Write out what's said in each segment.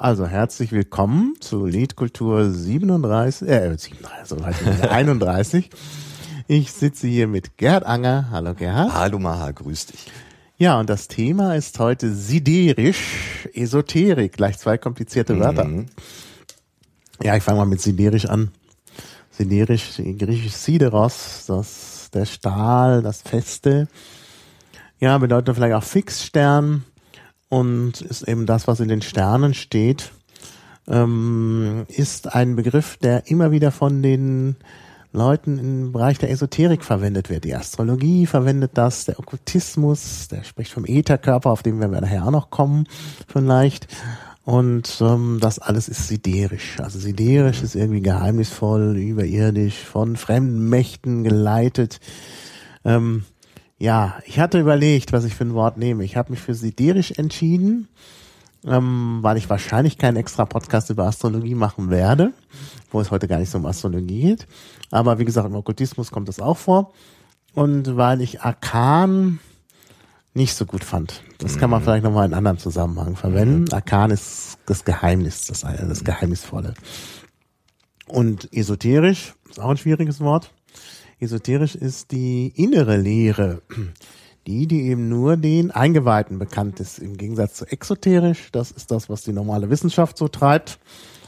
Also herzlich willkommen zu Liedkultur 37, äh, 37, so heißt es, 31. Ich sitze hier mit Gerhard Anger. Hallo Gerhard. Hallo Maha, grüß dich. Ja, und das Thema ist heute siderisch, Esoterik, gleich zwei komplizierte Wörter. Mhm. Ja, ich fange mal mit siderisch an. Siderisch, griechisch Sideros, das, der Stahl, das Feste. Ja, bedeutet vielleicht auch Fixstern und ist eben das, was in den Sternen steht. Ähm, ist ein Begriff, der immer wieder von den Leuten im Bereich der Esoterik verwendet wird. Die Astrologie verwendet das, der Okkultismus, der spricht vom Ätherkörper, auf den werden wir nachher auch noch kommen, vielleicht. Und ähm, das alles ist siderisch. Also siderisch ist irgendwie geheimnisvoll, überirdisch, von fremden Mächten geleitet. Ähm, ja, ich hatte überlegt, was ich für ein Wort nehme. Ich habe mich für siderisch entschieden, ähm, weil ich wahrscheinlich keinen extra Podcast über Astrologie machen werde, wo es heute gar nicht so um Astrologie geht. Aber wie gesagt, im Okkultismus kommt das auch vor. Und weil ich Arkan nicht so gut fand. Das kann man vielleicht nochmal in anderen Zusammenhang verwenden. Arkan ist das Geheimnis, das, das Geheimnisvolle. Und esoterisch ist auch ein schwieriges Wort. Esoterisch ist die innere Lehre, die, die eben nur den Eingeweihten bekannt ist, im Gegensatz zu exoterisch. Das ist das, was die normale Wissenschaft so treibt.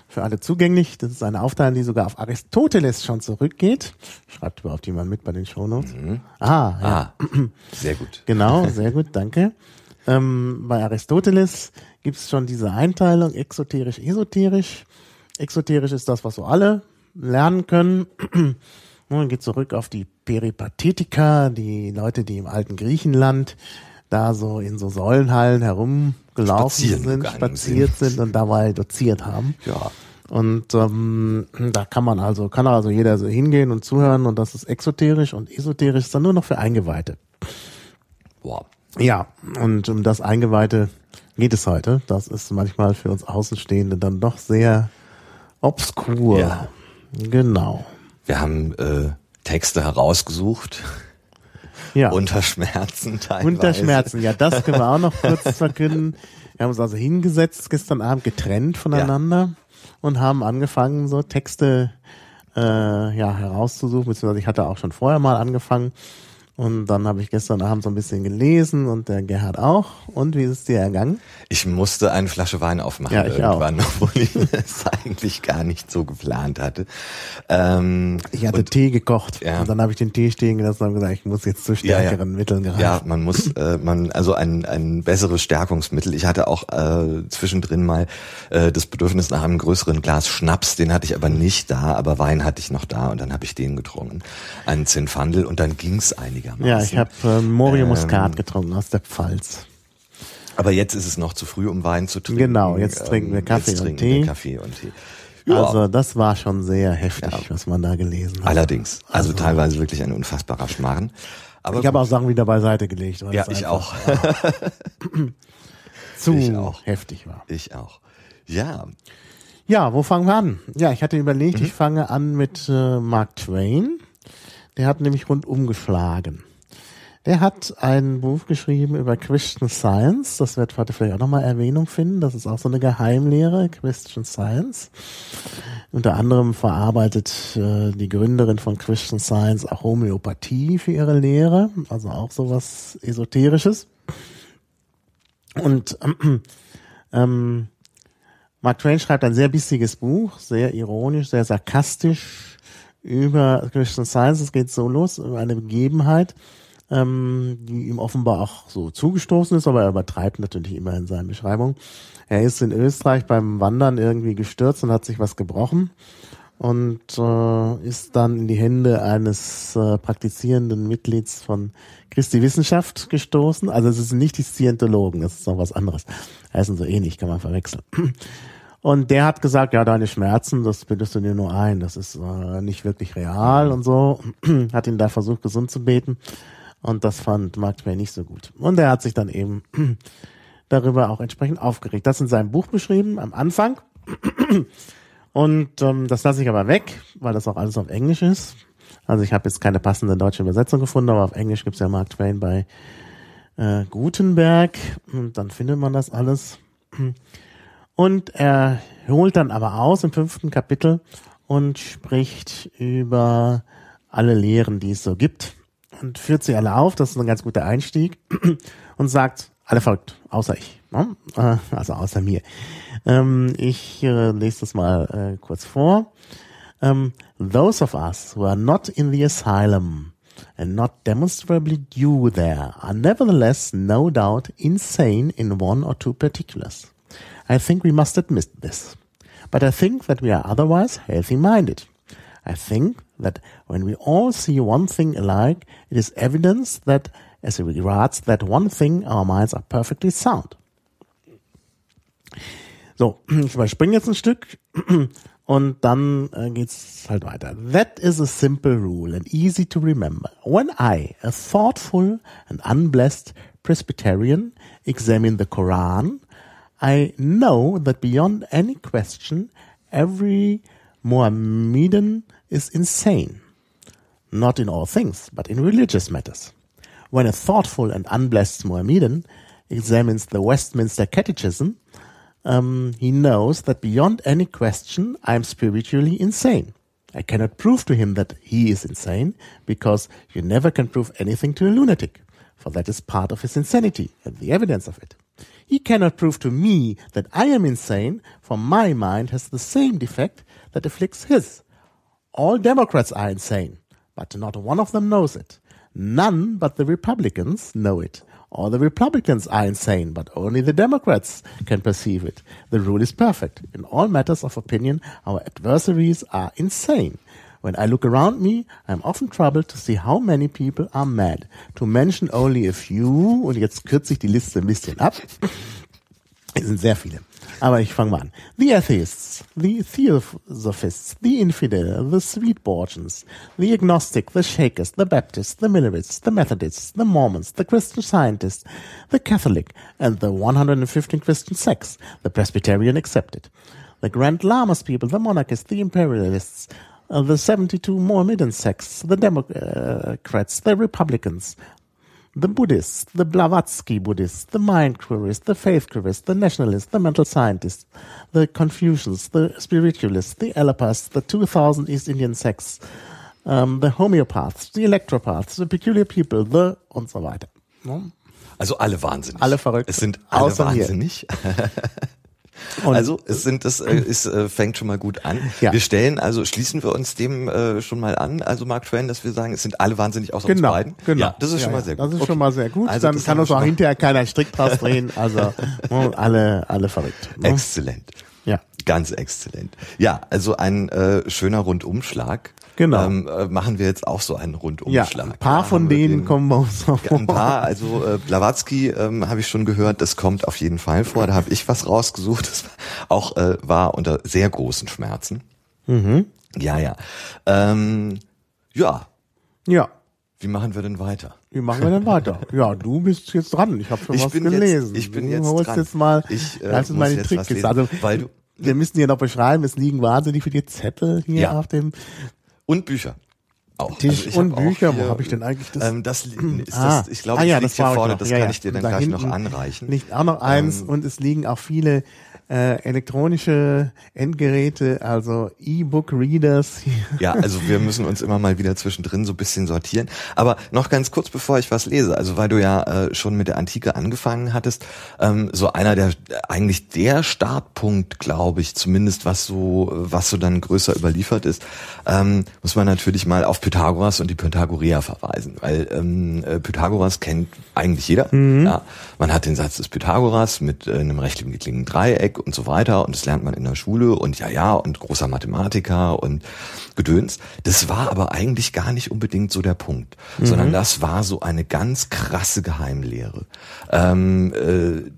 Für alle zugänglich. Das ist eine Aufteilung, die sogar auf Aristoteles schon zurückgeht. Schreibt überhaupt jemand mit bei den Shownotes? Ah, ja. Ah, sehr gut. Genau, sehr gut, danke. Ähm, bei Aristoteles gibt es schon diese Einteilung exoterisch, esoterisch. Exoterisch ist das, was so alle lernen können. Man geht zurück auf die Peripathetiker, die Leute, die im alten Griechenland da so in so Säulenhallen herumgelaufen Spazieren sind, spaziert sind. und dabei doziert haben. Ja. Und ähm, da kann man also, kann also jeder so hingehen und zuhören und das ist exoterisch und esoterisch ist dann nur noch für Eingeweihte. Wow. Ja, und um das Eingeweihte geht es heute. Das ist manchmal für uns Außenstehende dann doch sehr obskur. Ja. Genau. Wir haben äh, Texte herausgesucht. Ja. Unter Schmerzen teilweise. Unter Schmerzen, ja, das können wir auch noch kurz verkünden. Wir haben uns also hingesetzt, gestern Abend getrennt voneinander und haben angefangen, so Texte äh, ja, herauszusuchen, beziehungsweise ich hatte auch schon vorher mal angefangen. Und dann habe ich gestern Abend so ein bisschen gelesen und der Gerhard auch. Und wie ist es dir ergangen? Ich musste eine Flasche Wein aufmachen Ja, ich irgendwann, obwohl ich es eigentlich gar nicht so geplant hatte. Ähm, Ich hatte und- Tee gekocht Ja. und dann habe ich den Tee stehen gelassen und habe gesagt, ich muss jetzt zu Ja, ja. stärkeren Mitteln greifen. Ja, man muss, äh, man, also ein, ein besseres Stärkungsmittel. Ich hatte auch äh, zwischendrin mal äh, das Bedürfnis nach einem größeren Glas Schnaps, den hatte ich aber nicht da, aber Wein hatte ich noch da und dann habe ich den getrunken. Einen Zinfandel und dann ging's einigermaßen. Ja, ich habe äh, Morio Ähm, Muscat getrunken aus der Pfalz. Aber jetzt ist es noch zu früh, um Wein zu trinken. Genau, jetzt trinken wir Kaffee jetzt und trinken Tee. Wir Kaffee und Tee. Ja, Also das war schon sehr heftig, Ja. was man da gelesen hat. allerdings. Also, Also- teilweise wirklich ein unfassbarer Schmarrn. Aber Ich habe auch Sachen wieder beiseite gelegt, weil ja, ich auch. zu ich auch. heftig war. ich auch. Ja, Ja, wo fangen wir an? Ja, ich hatte überlegt, Mhm. ich fange an mit äh, Mark Twain. Der hat nämlich rundum geschlagen. Der hat ein Buch geschrieben über Christian Science. Das wird heute vielleicht auch nochmal Erwähnung finden. Das ist auch so eine Geheimlehre, Christian Science. Unter anderem verarbeitet äh, die Gründerin von Christian Science auch Homöopathie für ihre Lehre. Also auch sowas Esoterisches. Und ähm, Mark Twain schreibt ein sehr bissiges Buch, sehr ironisch, sehr sarkastisch über Christian Science. Es geht so los, über eine Begebenheit, ähm, die ihm offenbar auch so zugestoßen ist, aber er übertreibt natürlich immer in seinen Beschreibungen. Er ist in Österreich beim Wandern irgendwie gestürzt und hat sich was gebrochen und äh, ist dann in die Hände eines äh, praktizierenden Mitglieds von Christi Wissenschaft gestoßen. Also es sind nicht die Scientologen, das ist noch was anderes. Heißen so ähnlich, kann man verwechseln. Und der hat gesagt, ja, deine Schmerzen, das bildest du dir nur ein, das ist äh, nicht wirklich real und so. hat ihn da versucht, gesund zu beten. Und das fand Mark Twain nicht so gut. Und er hat sich dann eben darüber auch entsprechend aufgeregt. Das in seinem Buch beschrieben, am Anfang. Und ähm, das lasse ich aber weg, weil das auch alles auf Englisch ist. Also ich habe jetzt keine passende deutsche Übersetzung gefunden, aber auf Englisch gibt's ja Mark Twain bei äh, Gutenberg und dann findet man das alles. Und er holt dann aber aus im fünften Kapitel und spricht über alle Lehren, die es so gibt und führt sie alle auf. Das ist ein ganz guter Einstieg und sagt, alle verrückt, außer ich. Ne? Äh, Also außer mir. Ähm, Ich äh, lese das mal äh, kurz vor. Um, those of us who are not in the asylum and not demonstrably due there are nevertheless no doubt insane in one or two particulars. I think we must admit this. But I think that we are otherwise healthy minded. I think that when we all see one thing alike, it is evidence that as regards that one thing, our minds are perfectly sound. So, ich überspringe jetzt ein Stück und dann äh, geht's halt weiter. That is a simple rule and easy to remember. When I, a thoughtful and unblessed Presbyterian, examine the Koran, I know that beyond any question, every Mohammedan is insane. Not in all things, but in religious matters. When a thoughtful and unblessed Mohammedan examines the Westminster Catechism, um, he knows that beyond any question, I am spiritually insane. I cannot prove to him that he is insane because you never can prove anything to a lunatic, for that is part of his insanity and the evidence of it. He cannot prove to me that I am insane, for my mind has the same defect that afflicts his. All Democrats are insane, but not one of them knows it. None but the Republicans know it. All the Republicans are insane, but only the Democrats can perceive it. The rule is perfect. In all matters of opinion, our adversaries are insane. When I look around me, I am often troubled to see how many people are mad. To mention only a few, und jetzt kürze ich die Liste ein bisschen ab. Es sind sehr viele. Aber ich fange mal an. The Atheists, the Theosophists, the Infidel, the Sweetborgians, the Agnostic, the Shakers, the Baptists, the Millerists, the Methodists, the Mormons, the Christian Scientists, the Catholic, and the 115 Christian sects, the Presbyterian excepted. The Grand Lamas people, the Monarchists, the Imperialists, uh, the 72 Mohammedan sects, the Democrats, the Republicans, the Buddhists, the Blavatsky Buddhists, the mind curists, the faith curists, the nationalists, the mental scientists, the Confucians, the spiritualists, the Alapists, the 2000 East Indian sects, um, the homeopaths, the electropaths, the peculiar people, the und so weiter. Also alle wahnsinnig. Alle verrückt. Es sind alle Außer wahnsinnig. Und- also es sind das äh, ist, äh, fängt schon mal gut an. Ja. Wir stellen also schließen wir uns dem äh, schon mal an, also Mark Twain, dass wir sagen, es sind alle wahnsinnig außer Genau, uns beiden. genau. Ja, das ist Ja, schon mal sehr gut. Das ist Okay. schon mal sehr gut. Also Dann kann uns auch hinterher keiner Strick draus drehen. Also ne, alle, alle verrückt. Ne? Exzellent. Ja. Ganz exzellent. Ja, also ein äh, schöner Rundumschlag. Genau. Ähm, äh, machen wir jetzt auch so einen Ja, Rundumschlag. ein paar Da von denen den- kommen bei uns noch Ein paar, also äh, Blavatsky ähm, habe ich schon gehört, das kommt auf jeden Fall vor. Da habe ich was rausgesucht. Das auch äh, war unter sehr großen Schmerzen. Mhm. Ja, ja. Ähm, ja, Ja. wie machen wir denn weiter? Wie machen wir denn weiter? Ja, du bist jetzt dran. Ich habe schon Ich was bin jetzt- gelesen. ich bin du jetzt holst dran. jetzt mal, Ich, äh, das ist muss was Trickkiste. lesen, Also, weil du- wir müssen hier noch beschreiben, es liegen wahnsinnig viele Zettel hier Ja. auf dem Und Bücher. Auch. Tisch ich und hab Bücher. hier, Wo habe ich denn eigentlich das? Ähm, das, li- ist Ah. das, ich glaube, Ah ja, das liegt das hier vorne, noch. das Ja, kann ja. ich dir dann Da gleich noch anreichen. Liegt auch noch eins Ähm, und es liegen auch viele äh, elektronische Endgeräte, also E-Book-Readers. Ja, also wir müssen uns immer mal wieder zwischendrin so ein bisschen sortieren. Aber noch ganz kurz, bevor ich was lese, also weil du ja äh, schon mit der Antike angefangen hattest, ähm, so einer der, eigentlich der Startpunkt, glaube ich, zumindest was so, was so dann größer überliefert ist, ähm, muss man natürlich mal auf Pythagoras und die Pythagoreer verweisen, weil ähm, äh, Pythagoras kennt eigentlich jeder. Ja, man hat den Satz des Pythagoras mit äh, einem rechtwinkligen Dreieck und so weiter und das lernt man in der Schule und ja, ja und großer Mathematiker und Gedöns. Das war aber eigentlich gar nicht unbedingt so der Punkt, sondern das war so eine ganz krasse Geheimlehre. Ähm, äh,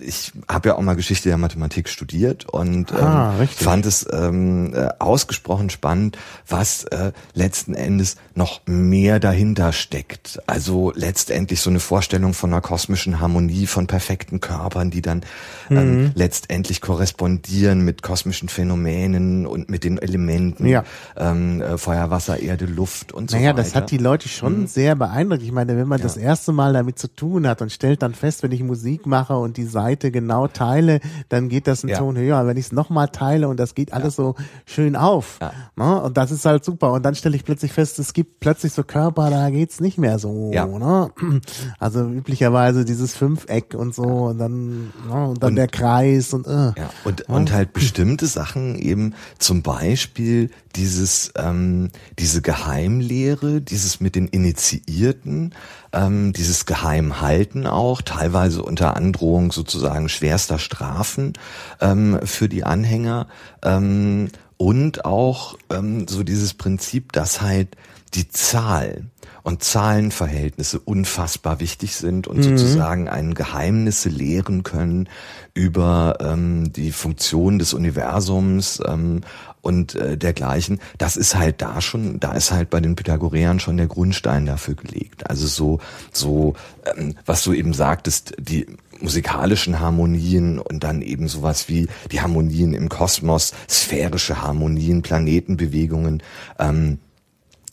ich habe ja auch mal Geschichte der Mathematik studiert und ähm, Ah, richtig. fand es ähm, äh, ausgesprochen spannend, was äh, letzten Endes noch mehr dahinter steckt. Also letztendlich so eine Vorstellung von einer kosmischen Harmonie, von perfekten Körpern, die dann Mhm. ähm, letztendlich korrespondieren mit kosmischen Phänomenen und mit den Elementen, Ja. ähm, äh, Feuer, Wasser, Erde, Luft und so Naja, weiter. das hat die Leute schon sehr beeindruckt. Ich meine, wenn man das erste Mal damit zu tun hat und stellt dann fest, wenn ich Musik mache und die Seite genau teile, dann geht das einen Ja. Ton höher. Wenn ich es nochmal teile und das geht alles so schön auf. Ja. Ne? Und das ist halt super. Und dann stelle ich plötzlich fest, es gibt plötzlich so Körper, da geht's nicht mehr so. Ja. Ne? Also üblicherweise dieses Fünfeck und so und dann, ne? und dann Und- der Kreis und äh. Ja, und, und halt bestimmte Sachen eben, zum Beispiel dieses, ähm, diese Geheimlehre, dieses mit den Initiierten, ähm, dieses Geheimhalten auch, teilweise unter Androhung sozusagen schwerster Strafen ähm, für die Anhänger. Ähm, und auch ähm, so dieses Prinzip, dass halt die Zahl und Zahlenverhältnisse unfassbar wichtig sind und sozusagen ein Geheimnisse lehren können über ähm, die Funktion des Universums ähm, und äh, dergleichen. Das ist halt da schon, da ist halt bei den Pythagoreern schon der Grundstein dafür gelegt. Also so, so, ähm, was du eben sagtest, die musikalischen Harmonien und dann eben sowas wie die Harmonien im Kosmos, sphärische Harmonien, Planetenbewegungen, ähm,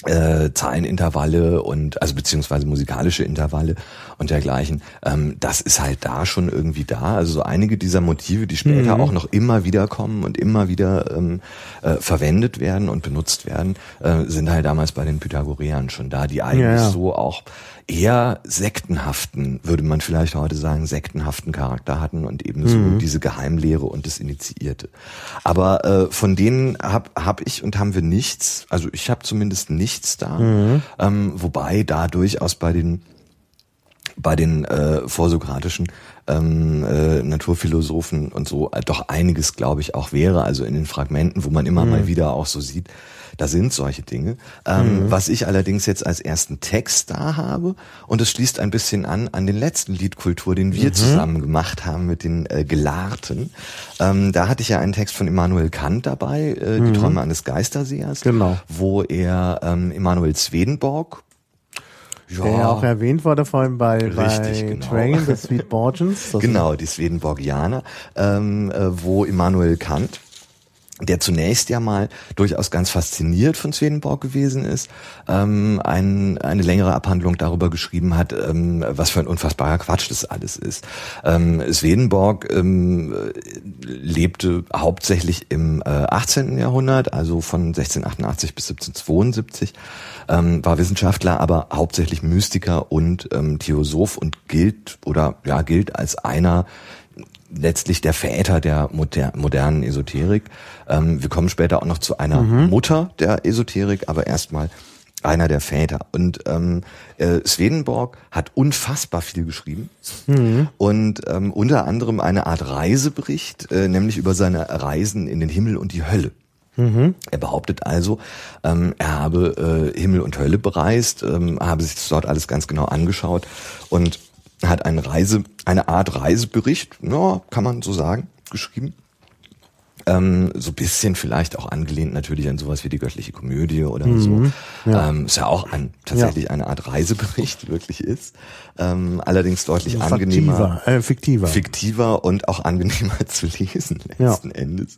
äh, Zahlenintervalle und also beziehungsweise musikalische Intervalle und dergleichen. Ähm, das ist halt da schon irgendwie da. Also so einige dieser Motive, die später auch noch immer wieder kommen und immer wieder ähm, äh, verwendet werden und benutzt werden, äh, sind halt damals bei den Pythagoreern schon da, die eigentlich Ja, ja. so auch eher sektenhaften, würde man vielleicht heute sagen, sektenhaften Charakter hatten und eben so Mhm. diese Geheimlehre und das Initiierte. Aber äh, von denen hab, hab ich und haben wir nichts, also ich habe zumindest nichts da, Mhm. ähm, wobei da durchaus bei den bei den äh, vorsokratischen ähm, äh, Naturphilosophen und so äh, doch einiges, glaube ich, auch wäre. Also in den Fragmenten, wo man immer mal wieder auch so sieht, da sind solche Dinge. Ähm, Was ich allerdings jetzt als ersten Text da habe, und es schließt ein bisschen an an den letzten Liedkultur, den wir zusammen gemacht haben mit den äh, Gelarten. Ähm, da hatte ich ja einen Text von Immanuel Kant dabei, äh, Die Träume eines Geistersehers, Genau. wo er ähm, Immanuel Swedenborg ja, Der ja auch erwähnt wurde vorhin bei, bei Richtig, genau. Train, the Sweet Borgens. Das Genau, die Swedenborgianer, ähm, äh, wo Immanuel Kant, der zunächst ja mal durchaus ganz fasziniert von Swedenborg gewesen ist, ähm, ein, eine längere Abhandlung darüber geschrieben hat, ähm, was für ein unfassbarer Quatsch das alles ist. Ähm, Swedenborg ähm, äh, lebte hauptsächlich im äh, 18. Jahrhundert, also von 1688 bis 1772, ähm, war Wissenschaftler, aber hauptsächlich Mystiker und ähm, Theosoph und gilt oder ja gilt als einer letztlich der Väter der moder modernen Esoterik. Ähm, wir kommen später auch noch zu einer Mutter der Esoterik, aber erstmal einer der Väter. Und ähm, äh, Swedenborg hat unfassbar viel geschrieben und ähm, unter anderem eine Art Reisebericht, äh, nämlich über seine Reisen in den Himmel und die Hölle. Er behauptet also, ähm, er habe äh, Himmel und Hölle bereist, ähm, habe sich dort alles ganz genau angeschaut und hat eine Reise, eine Art Reisebericht, ja, kann man so sagen, geschrieben. Ähm, so ein bisschen vielleicht auch angelehnt natürlich an sowas wie die göttliche Komödie oder so. Ähm, ist ja auch ein, tatsächlich eine Art Reisebericht wirklich ist. Ähm, allerdings deutlich angenehmer Faktiver, äh, fiktiver. fiktiver und auch angenehmer zu lesen Ja. letzten Endes.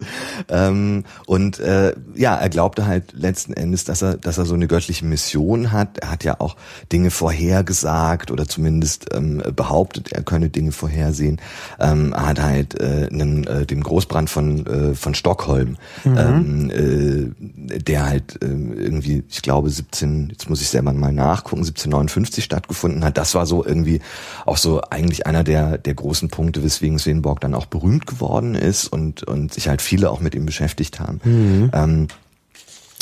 Ähm, und äh, ja, er glaubte halt letzten Endes, dass er, dass er so eine göttliche Mission hat. Er hat ja auch Dinge vorhergesagt oder zumindest ähm, behauptet, er könne Dinge vorhersehen. Ähm, er hat halt äh, einen, äh, den Großbrand von äh, von Stockholm, ähm, äh, der halt äh, irgendwie, ich glaube 17, jetzt muss ich selber mal nachgucken, 1759 stattgefunden hat. Das war so irgendwie auch so eigentlich einer der der großen Punkte, weswegen Swedenborg dann auch berühmt geworden ist und und sich halt viele auch mit ihm beschäftigt haben. Ähm,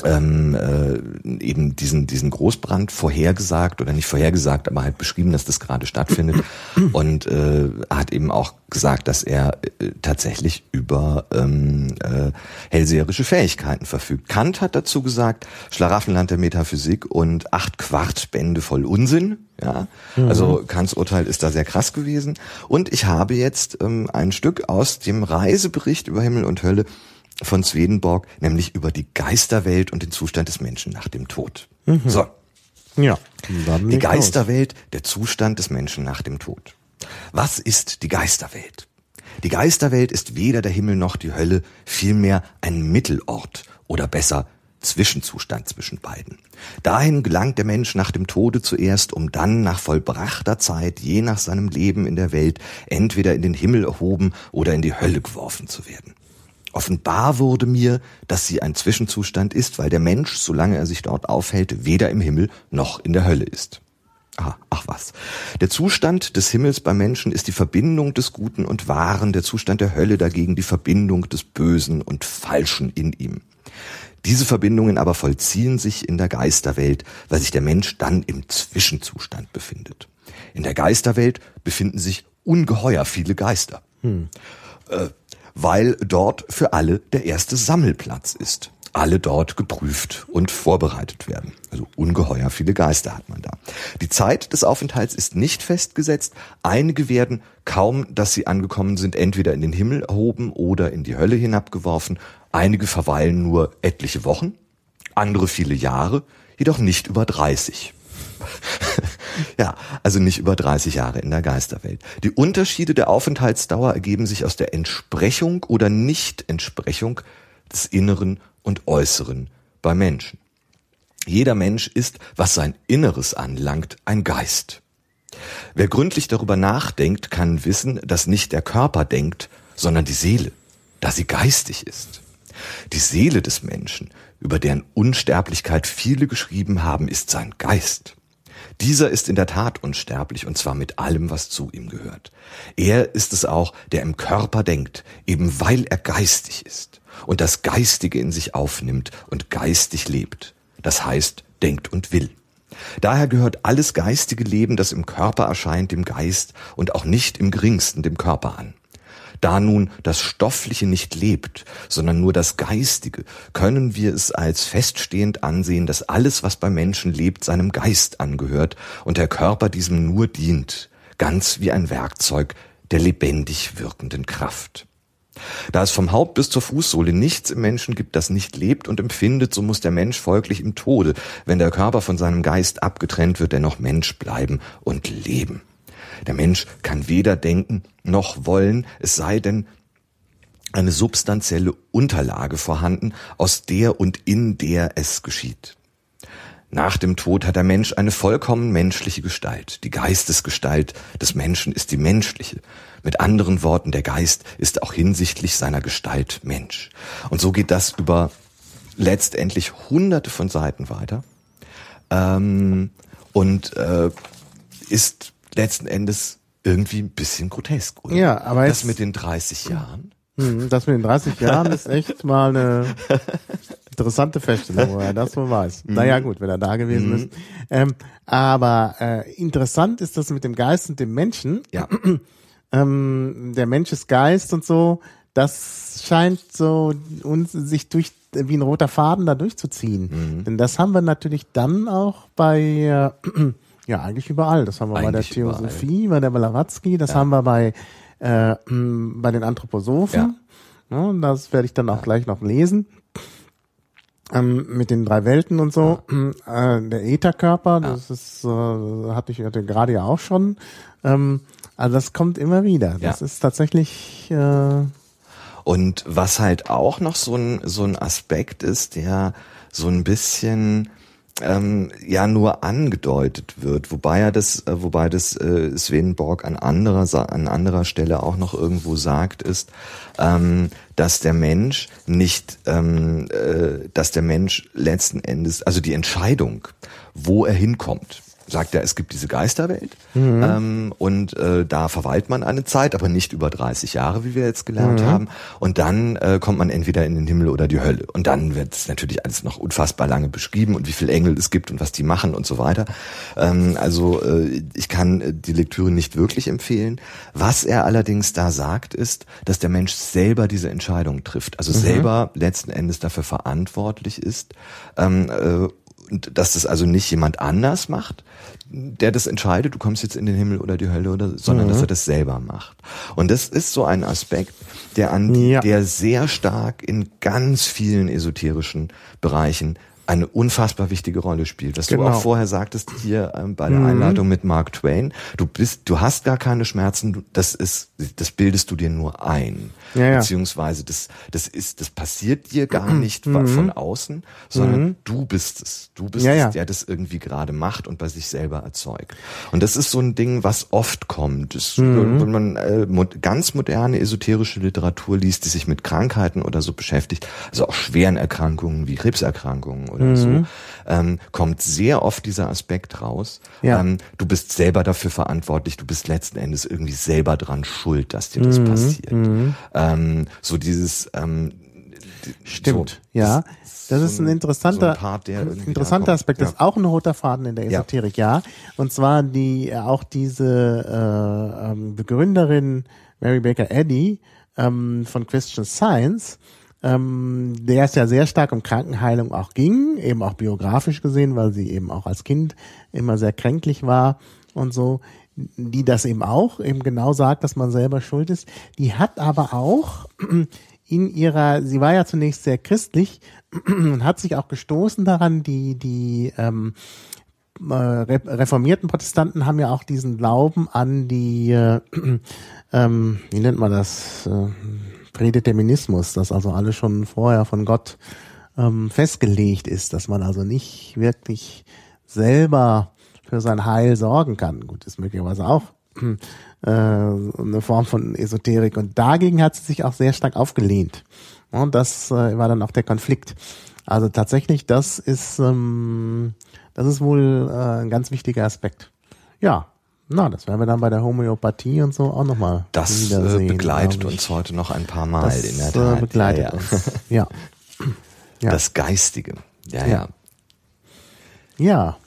ähm, äh, eben diesen diesen Großbrand vorhergesagt oder nicht vorhergesagt, aber halt beschrieben, dass das gerade stattfindet und äh, hat eben auch gesagt, dass er äh, tatsächlich über ähm, äh, hellseherische Fähigkeiten verfügt. Kant hat dazu gesagt, Schlaraffenland der Metaphysik und acht Quartbände voll Unsinn. Ja, also Kants Urteil ist da sehr krass gewesen. Und ich habe jetzt ähm, ein Stück aus dem Reisebericht über Himmel und Hölle von Swedenborg, nämlich über die Geisterwelt und den Zustand des Menschen nach dem Tod. So, Ja. Die. Geisterwelt, der Zustand des Menschen nach dem Tod. Was ist die Geisterwelt? Die Geisterwelt ist weder der Himmel noch die Hölle, vielmehr ein Mittelort oder besser Zwischenzustand zwischen beiden. Dahin gelangt der Mensch nach dem Tode zuerst, um dann nach vollbrachter Zeit, je nach seinem Leben in der Welt, entweder in den Himmel erhoben oder in die Hölle geworfen zu werden. Offenbar wurde mir, dass sie ein Zwischenzustand ist, weil der Mensch, solange er sich dort aufhält, weder im Himmel noch in der Hölle ist. Ah, ach was. Der Zustand des Himmels beim Menschen ist die Verbindung des Guten und Wahren, der Zustand der Hölle dagegen die Verbindung des Bösen und Falschen in ihm. Diese Verbindungen aber vollziehen sich in der Geisterwelt, weil sich der Mensch dann im Zwischenzustand befindet. In der Geisterwelt befinden sich ungeheuer viele Geister, hm. äh, weil dort für alle der erste Sammelplatz ist. Alle dort geprüft und vorbereitet werden. Also ungeheuer viele Geister hat man da. Die Zeit des Aufenthalts ist nicht festgesetzt. Einige werden, kaum dass sie angekommen sind, entweder in den Himmel erhoben oder in die Hölle hinabgeworfen Einige verweilen nur etliche Wochen, andere viele Jahre, jedoch nicht über 30. ja, also nicht über 30 Jahre in der Geisterwelt. Die Unterschiede der Aufenthaltsdauer ergeben sich aus der Entsprechung oder Nicht-Entsprechung des Inneren und Äußeren bei Menschen. Jeder Mensch ist, was sein Inneres anlangt, ein Geist. Wer gründlich darüber nachdenkt, kann wissen, dass nicht der Körper denkt, sondern die Seele, da sie geistig ist. Die Seele des Menschen, über deren Unsterblichkeit viele geschrieben haben, ist sein Geist. Dieser ist in der Tat unsterblich und zwar mit allem, was zu ihm gehört. Er ist es auch, der im Körper denkt, eben weil er geistig ist und das Geistige in sich aufnimmt und geistig lebt. Das heißt, denkt und will. Daher gehört alles geistige Leben, das im Körper erscheint, dem Geist und auch nicht im geringsten dem Körper an. Da nun das Stoffliche nicht lebt, sondern nur das Geistige, können wir es als feststehend ansehen, dass alles, was beim Menschen lebt, seinem Geist angehört und der Körper diesem nur dient, ganz wie ein Werkzeug der lebendig wirkenden Kraft. Da es vom Haupt bis zur Fußsohle nichts im Menschen gibt, das nicht lebt und empfindet, so muss der Mensch folglich im Tode, wenn der Körper von seinem Geist abgetrennt wird, dennoch Mensch bleiben und leben. Der Mensch kann weder denken noch wollen, es sei denn eine substanzielle Unterlage vorhanden, aus der und in der es geschieht. Nach dem Tod hat der Mensch eine vollkommen menschliche Gestalt. Die Geistesgestalt des Menschen ist die menschliche. Mit anderen Worten, der Geist ist auch hinsichtlich seiner Gestalt Mensch. Und so geht das über letztendlich hunderte von Seiten weiter ähm, und äh, ist letzten Endes irgendwie ein bisschen grotesk, oder? Ja, aber das mit den 30 Jahren. Hm, das mit den 30 Jahren ist echt mal eine interessante Feststellung, wo er das wohl weiß. Mhm. Naja, gut, wenn er da gewesen mhm. ist. Ähm, aber äh, interessant ist das mit dem Geist und dem Menschen. Ja. ähm, der Mensch ist Geist und so. Das scheint so uns sich durch wie ein roter Faden da durchzuziehen. Mhm. Denn das haben wir natürlich dann auch bei äh, ja, eigentlich überall. Das haben wir eigentlich bei der Theosophie, überall. bei der Blavatsky, das ja. haben wir bei, äh, bei den Anthroposophen. Ja. ja das werde ich dann auch ja. gleich noch lesen. Ähm, mit den drei Welten und so. Äh, der Ätherkörper, das ist, äh, hatte ich hatte gerade ja auch schon. Ähm, also das kommt immer wieder. Das ist tatsächlich äh, und was halt auch noch so ein, so ein Aspekt ist, der so ein bisschen ähm, ja nur angedeutet wird, wobei er das, äh, wobei das äh, Swedenborg an anderer an anderer Stelle auch noch irgendwo sagt, ist, ähm, dass der Mensch nicht, ähm, äh, dass der Mensch letzten Endes, also die Entscheidung, wo er hinkommt, sagt er, es gibt diese Geisterwelt mhm. ähm, und äh, da verweilt man eine Zeit, aber nicht über 30 Jahre, wie wir jetzt gelernt mhm. haben. Und dann äh, kommt man entweder in den Himmel oder die Hölle. Und dann wird es natürlich alles noch unfassbar lange beschrieben und wie viele Engel es gibt und was die machen und so weiter. Ähm, also äh, ich kann äh, die Lektüre nicht wirklich empfehlen. Was er allerdings da sagt, ist, dass der Mensch selber diese Entscheidung trifft, also mhm. selber letzten Endes dafür verantwortlich ist. Ähm, äh, und dass das also nicht jemand anders macht, der das entscheidet, du kommst jetzt in den Himmel oder die Hölle oder, sondern mhm. dass er das selber macht. Und das ist so ein Aspekt, der an, ja. der sehr stark in ganz vielen esoterischen Bereichen eine unfassbar wichtige Rolle spielt. Was Genau. du auch vorher sagtest hier ähm, bei der Mhm. Einladung mit Mark Twain, du bist, du hast gar keine Schmerzen, du, das ist, das bildest du dir nur ein. Ja, ja. Beziehungsweise das, das ist, das passiert dir gar Mhm. nicht wa- von außen, sondern du bist es. Du bist Ja, es, der das irgendwie gerade macht und bei sich selber erzeugt. Und das ist so ein Ding, was oft kommt. Das, Mhm. Wenn man äh, ganz moderne esoterische Literatur liest, die sich mit Krankheiten oder so beschäftigt, also auch schweren Erkrankungen wie Krebserkrankungen oder Mhm. so, ähm, kommt sehr oft dieser Aspekt raus. Ja. Ähm, du bist selber dafür verantwortlich, du bist letzten Endes irgendwie selber dran schuld, dass dir das Mhm. passiert. Ähm, so dieses ähm, Stimmt, so, ja. Das so ist ein interessanter, so ein Part, interessanter. Aspekt. Das ist Ja. auch ein roter Faden in der Ja. Esoterik, ja. Und zwar die, äh, auch diese äh, ähm, Begründerin Mary Baker Eddy ähm, von Christian Science, ähm, der es ja sehr stark um Krankenheilung auch ging, eben auch biografisch gesehen, weil sie eben auch als Kind immer sehr kränklich war und so, die das eben auch eben genau sagt, dass man selber schuld ist. Die hat aber auch in ihrer, sie war ja zunächst sehr christlich und hat sich auch gestoßen daran, die, die ähm, äh, re- reformierten Protestanten haben ja auch diesen Glauben an die, äh, ähm, wie nennt man das, äh, Prädeterminismus, dass also alles schon vorher von Gott ähm, festgelegt ist, dass man also nicht wirklich selber für sein Heil sorgen kann. Gut, ist möglicherweise auch äh, eine Form von Esoterik und dagegen hat sie sich auch sehr stark aufgelehnt. Und das äh, war dann auch der Konflikt. Also tatsächlich, das ist ähm, das ist wohl äh, ein ganz wichtiger Aspekt. Ja, na, das werden wir dann bei der Homöopathie und so auch nochmal Das wiedersehen. äh, begleitet uns heute noch ein paar Mal Das in der äh, Tat. begleitet ja, uns. Ja. Ja. Das Geistige. Ja, Ja. ja. Ja.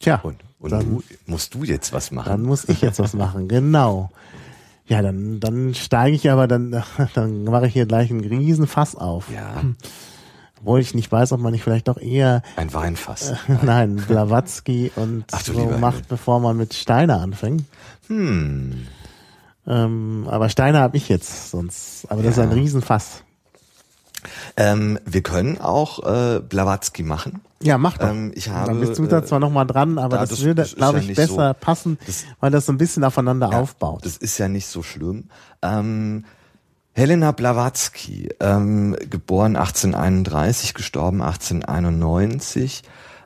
Tja, Und, und dann, du, musst du jetzt was machen? dann muss ich jetzt was machen, genau. Ja, dann, dann steige ich aber, dann, dann mache ich hier gleich einen Riesenfass auf. ja, Obwohl ich nicht weiß, ob man nicht vielleicht doch eher, ein Weinfass. nein, Blavatsky und Ach so macht, Himmel. bevor man mit Steiner anfängt. Hm. Ähm, aber Steiner habe ich jetzt sonst. Aber das ist Ja. ein Riesenfass. Ähm, wir können auch äh, Blavatsky machen. Ja, mach doch. Ähm, ich habe, Dann bist du da äh, zwar noch mal dran, aber da, das, das- würde, glaube ja ich, nicht besser so- passen, das- weil das so ein bisschen aufeinander Ja, aufbaut. Das ist ja nicht so schlimm. Ähm, Helena Blavatsky, ähm, geboren 1831, gestorben 1891.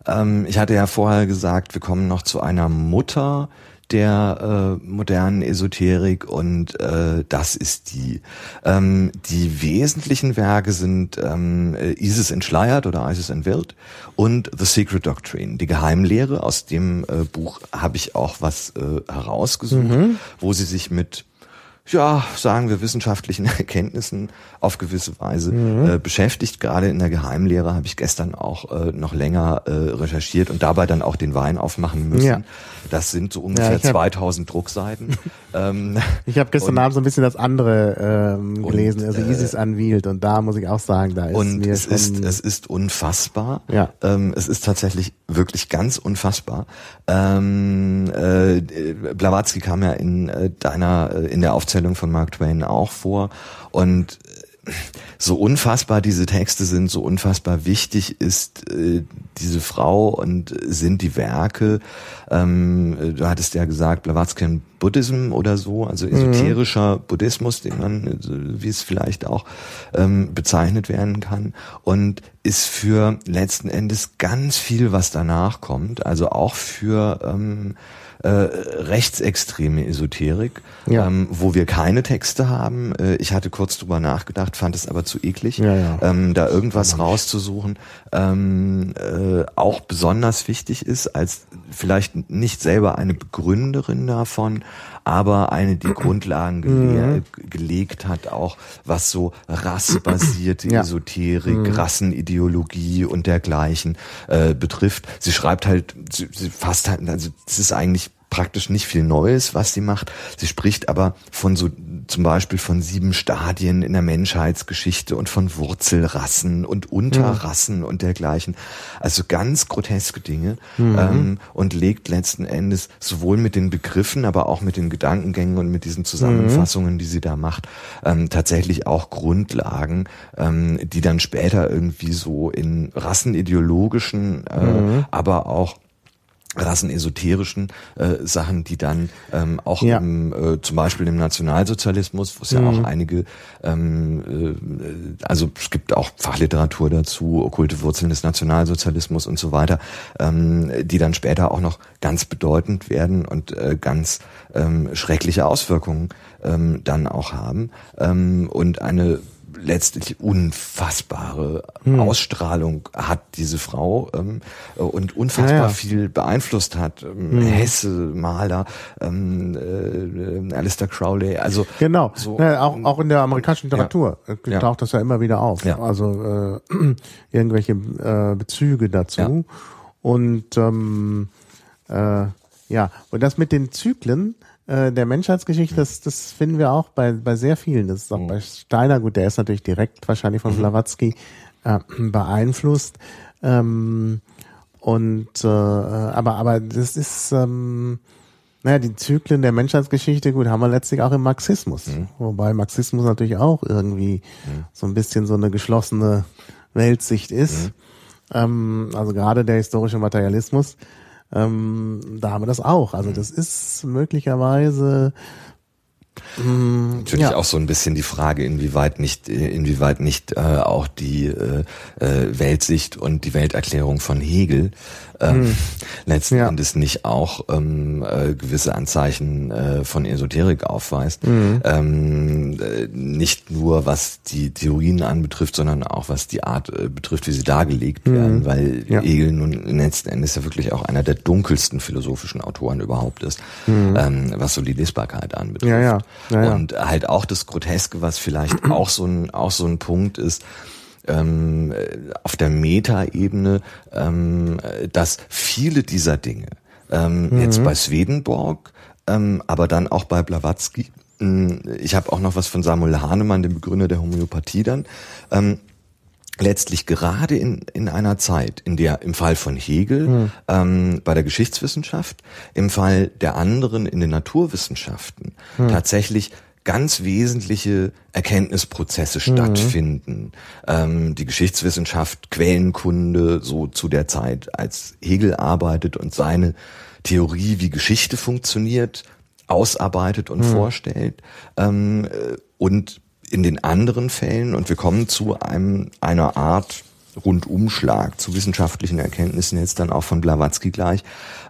Ähm, ich hatte ja vorher gesagt, wir kommen noch zu einer Mutter der äh, modernen Esoterik und äh, das ist die. Ähm, die wesentlichen Werke sind ähm, äh, Isis entschleiert oder Isis entwirrt und The Secret Doctrine, die Geheimlehre. Aus dem äh, Buch habe ich auch was äh, herausgesucht, wo sie sich mit ja, sagen wir, wissenschaftlichen Erkenntnissen auf gewisse Weise äh, beschäftigt. Gerade in der Geheimlehre habe ich gestern auch äh, noch länger äh, recherchiert und dabei dann auch den Wein aufmachen müssen. Ja. Das sind so ungefähr hab- 2000 Druckseiten. ähm, Ich habe gestern Und- Abend so ein bisschen das andere ähm, gelesen, Und, also äh, Isis Unveiled und da muss ich auch sagen, da ist und mir es ist, es ist unfassbar. Ja. Ähm, es ist tatsächlich wirklich ganz unfassbar. Ähm, äh, Blavatsky kam ja in äh, deiner, äh, in der Aufzählung von Mark Twain auch vor und so unfassbar diese Texte sind, so unfassbar wichtig ist äh, diese Frau und sind die Werke. Ähm, äh, du hattest ja gesagt, Blavatsky Buddhism oder so, also esoterischer Buddhismus, den man, wie es vielleicht auch ähm, bezeichnet werden kann, und ist für letzten Endes ganz viel, was danach kommt, also auch für ähm, äh, rechtsextreme Esoterik, Ja. ähm, wo wir keine Texte haben. Äh, ich hatte kurz drüber nachgedacht, fand es aber zu eklig, Ja, ja. Ähm, da irgendwas rauszusuchen, ähm, äh, auch besonders wichtig ist, als vielleicht nicht selber eine Begründerin davon, aber eine, die Grundlagen gele gelegt hat, auch was so rassebasierte Ja. Esoterik, Rassenideologie und dergleichen äh, betrifft. Sie schreibt halt, sie, sie fasst halt, also es ist eigentlich praktisch nicht viel Neues, was sie macht. Sie spricht aber von so zum Beispiel von sieben Stadien in der Menschheitsgeschichte und von Wurzelrassen und Unterrassen mhm. und dergleichen. Also ganz groteske Dinge mhm. ähm, und legt letzten Endes sowohl mit den Begriffen, aber auch mit den Gedankengängen und mit diesen Zusammenfassungen, mhm. die sie da macht, ähm, tatsächlich auch Grundlagen, ähm, die dann später irgendwie so in rassenideologischen, äh, mhm. aber auch rassenesoterischen äh, Sachen, die dann ähm, auch ja. im, äh, zum Beispiel im Nationalsozialismus, wo es mhm. ja auch einige, ähm, äh, also es gibt auch Fachliteratur dazu, okkulte Wurzeln des Nationalsozialismus und so weiter, ähm, die dann später auch noch ganz bedeutend werden und äh, ganz ähm, schreckliche Auswirkungen ähm, dann auch haben ähm, und eine letztlich unfassbare hm. Ausstrahlung hat diese Frau ähm, und unfassbar ja, ja. viel beeinflusst hat. Ähm, hm. Hesse, Maler, ähm, äh, Alistair Crowley, also genau. So, ja, auch, auch in der amerikanischen Literatur ja. taucht das ja immer wieder auf. Also äh, irgendwelche äh, Bezüge dazu und ähm, äh, ja und das mit den Zyklen äh, der Menschheitsgeschichte, das, das finden wir auch bei, bei sehr vielen. Das ist auch mhm. bei Steiner, gut, der ist natürlich direkt wahrscheinlich von mhm. Blavatsky äh, beeinflusst. Ähm, und äh, aber, aber das ist ähm, naja, die Zyklen der Menschheitsgeschichte, gut, haben wir letztlich auch im Marxismus. Mhm. Wobei Marxismus natürlich auch irgendwie mhm. so ein bisschen so eine geschlossene Weltsicht ist. Mhm. Ähm, also gerade der historische Materialismus ähm, da haben wir das auch. Also das ist möglicherweise Mm, Natürlich ja. auch so ein bisschen die Frage, inwieweit nicht, inwieweit nicht äh, auch die äh, äh, Weltsicht und die Welterklärung von Hegel ähm, hm. letzten ja. Endes nicht auch ähm, äh, gewisse Anzeichen äh, von Esoterik aufweist. Mhm. Ähm, äh, nicht nur was die Theorien anbetrifft, sondern auch was die Art äh, betrifft, wie sie dargelegt mhm. werden, weil ja. Hegel nun letzten Endes ja wirklich auch einer der dunkelsten philosophischen Autoren überhaupt ist, mhm. ähm, was so die Lesbarkeit anbetrifft. Ja, ja. Ja, und halt auch das Groteske, was vielleicht auch so ein, auch so ein Punkt ist, ähm, auf der Meta-Ebene, ähm, dass viele dieser Dinge, ähm, mhm. jetzt bei Swedenborg, ähm, aber dann auch bei Blavatsky, hm, ich habe auch noch was von Samuel Hahnemann, dem Begründer der Homöopathie dann, ähm, letztlich gerade in, in einer Zeit, in der im Fall von Hegel mhm. ähm, bei der Geschichtswissenschaft, im Fall der anderen in den Naturwissenschaften mhm. tatsächlich ganz wesentliche Erkenntnisprozesse mhm. stattfinden. Ähm, die Geschichtswissenschaft, Quellenkunde, so zu der Zeit, als Hegel arbeitet und seine Theorie, wie Geschichte funktioniert, ausarbeitet und mhm. vorstellt. Ähm, äh, und in den anderen Fällen, und wir kommen zu einem, einer Art Rundumschlag zu wissenschaftlichen Erkenntnissen, jetzt dann auch von Blavatsky gleich,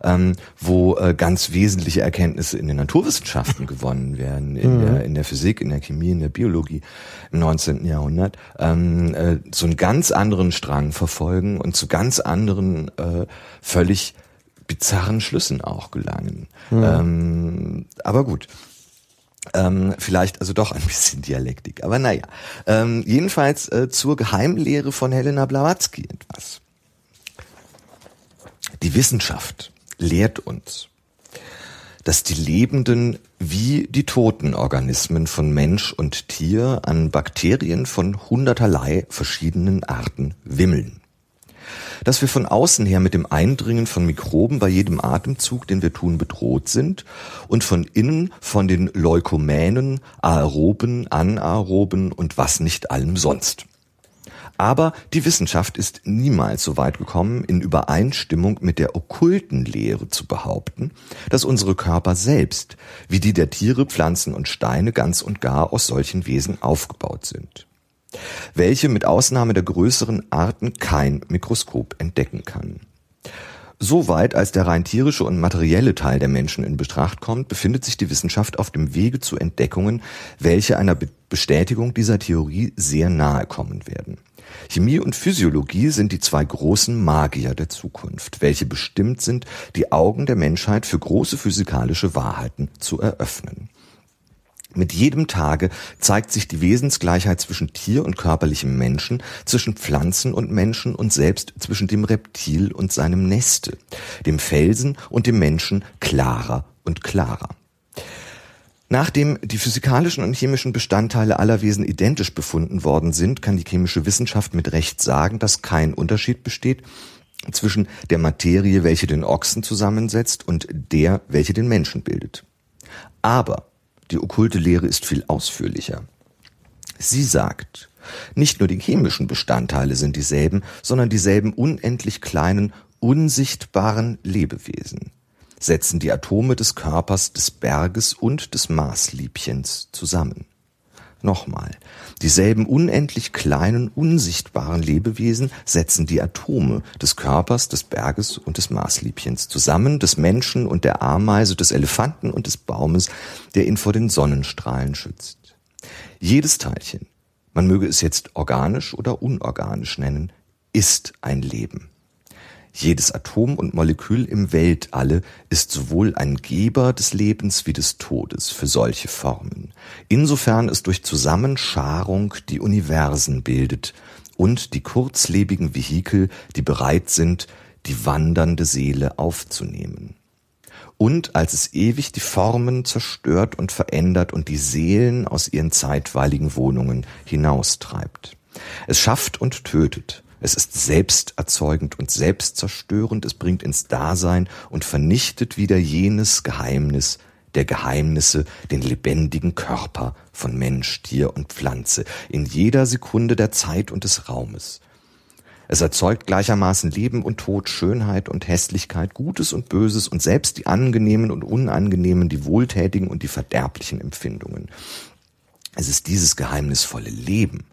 ähm, wo äh, ganz wesentliche Erkenntnisse in den Naturwissenschaften gewonnen werden, in, mhm. der, in der Physik, in der Chemie, in der Biologie im 19. Jahrhundert, ähm, äh, so einen ganz anderen Strang verfolgen und zu ganz anderen, äh, völlig bizarren Schlüssen auch gelangen. Mhm. Ähm, aber gut. Ähm, vielleicht also doch ein bisschen Dialektik, aber naja. Ähm, jedenfalls äh, zur Geheimlehre von Helena Blavatsky etwas. Die Wissenschaft lehrt uns, dass die lebenden wie die toten Organismen von Mensch und Tier an Bakterien von hunderterlei verschiedenen Arten wimmeln dass wir von außen her mit dem Eindringen von Mikroben bei jedem Atemzug, den wir tun, bedroht sind und von innen von den Leukomänen, Aeroben, Anaeroben und was nicht allem sonst. Aber die Wissenschaft ist niemals so weit gekommen, in Übereinstimmung mit der okkulten Lehre zu behaupten, dass unsere Körper selbst, wie die der Tiere, Pflanzen und Steine, ganz und gar aus solchen Wesen aufgebaut sind welche mit Ausnahme der größeren Arten kein Mikroskop entdecken kann. Soweit als der rein tierische und materielle Teil der Menschen in Betracht kommt, befindet sich die Wissenschaft auf dem Wege zu Entdeckungen, welche einer Bestätigung dieser Theorie sehr nahe kommen werden. Chemie und Physiologie sind die zwei großen Magier der Zukunft, welche bestimmt sind, die Augen der Menschheit für große physikalische Wahrheiten zu eröffnen. Mit jedem Tage zeigt sich die Wesensgleichheit zwischen Tier und körperlichem Menschen, zwischen Pflanzen und Menschen und selbst zwischen dem Reptil und seinem Neste, dem Felsen und dem Menschen klarer und klarer. Nachdem die physikalischen und chemischen Bestandteile aller Wesen identisch befunden worden sind, kann die chemische Wissenschaft mit Recht sagen, dass kein Unterschied besteht zwischen der Materie, welche den Ochsen zusammensetzt, und der, welche den Menschen bildet. Aber die okkulte Lehre ist viel ausführlicher. Sie sagt, nicht nur die chemischen Bestandteile sind dieselben, sondern dieselben unendlich kleinen, unsichtbaren Lebewesen setzen die Atome des Körpers des Berges und des Marsliebchens zusammen. Nochmal, dieselben unendlich kleinen, unsichtbaren Lebewesen setzen die Atome des Körpers, des Berges und des Marsliebchens zusammen, des Menschen und der Ameise, des Elefanten und des Baumes, der ihn vor den Sonnenstrahlen schützt. Jedes Teilchen, man möge es jetzt organisch oder unorganisch nennen, ist ein Leben. Jedes Atom und Molekül im Weltalle ist sowohl ein Geber des Lebens wie des Todes für solche Formen, insofern es durch Zusammenscharung die Universen bildet und die kurzlebigen Vehikel, die bereit sind, die wandernde Seele aufzunehmen. Und als es ewig die Formen zerstört und verändert und die Seelen aus ihren zeitweiligen Wohnungen hinaustreibt. Es schafft und tötet, es ist selbsterzeugend und selbstzerstörend, es bringt ins Dasein und vernichtet wieder jenes Geheimnis der Geheimnisse, den lebendigen Körper von Mensch, Tier und Pflanze, in jeder Sekunde der Zeit und des Raumes. Es erzeugt gleichermaßen Leben und Tod, Schönheit und Hässlichkeit, Gutes und Böses und selbst die angenehmen und unangenehmen, die wohltätigen und die verderblichen Empfindungen. Es ist dieses geheimnisvolle Leben,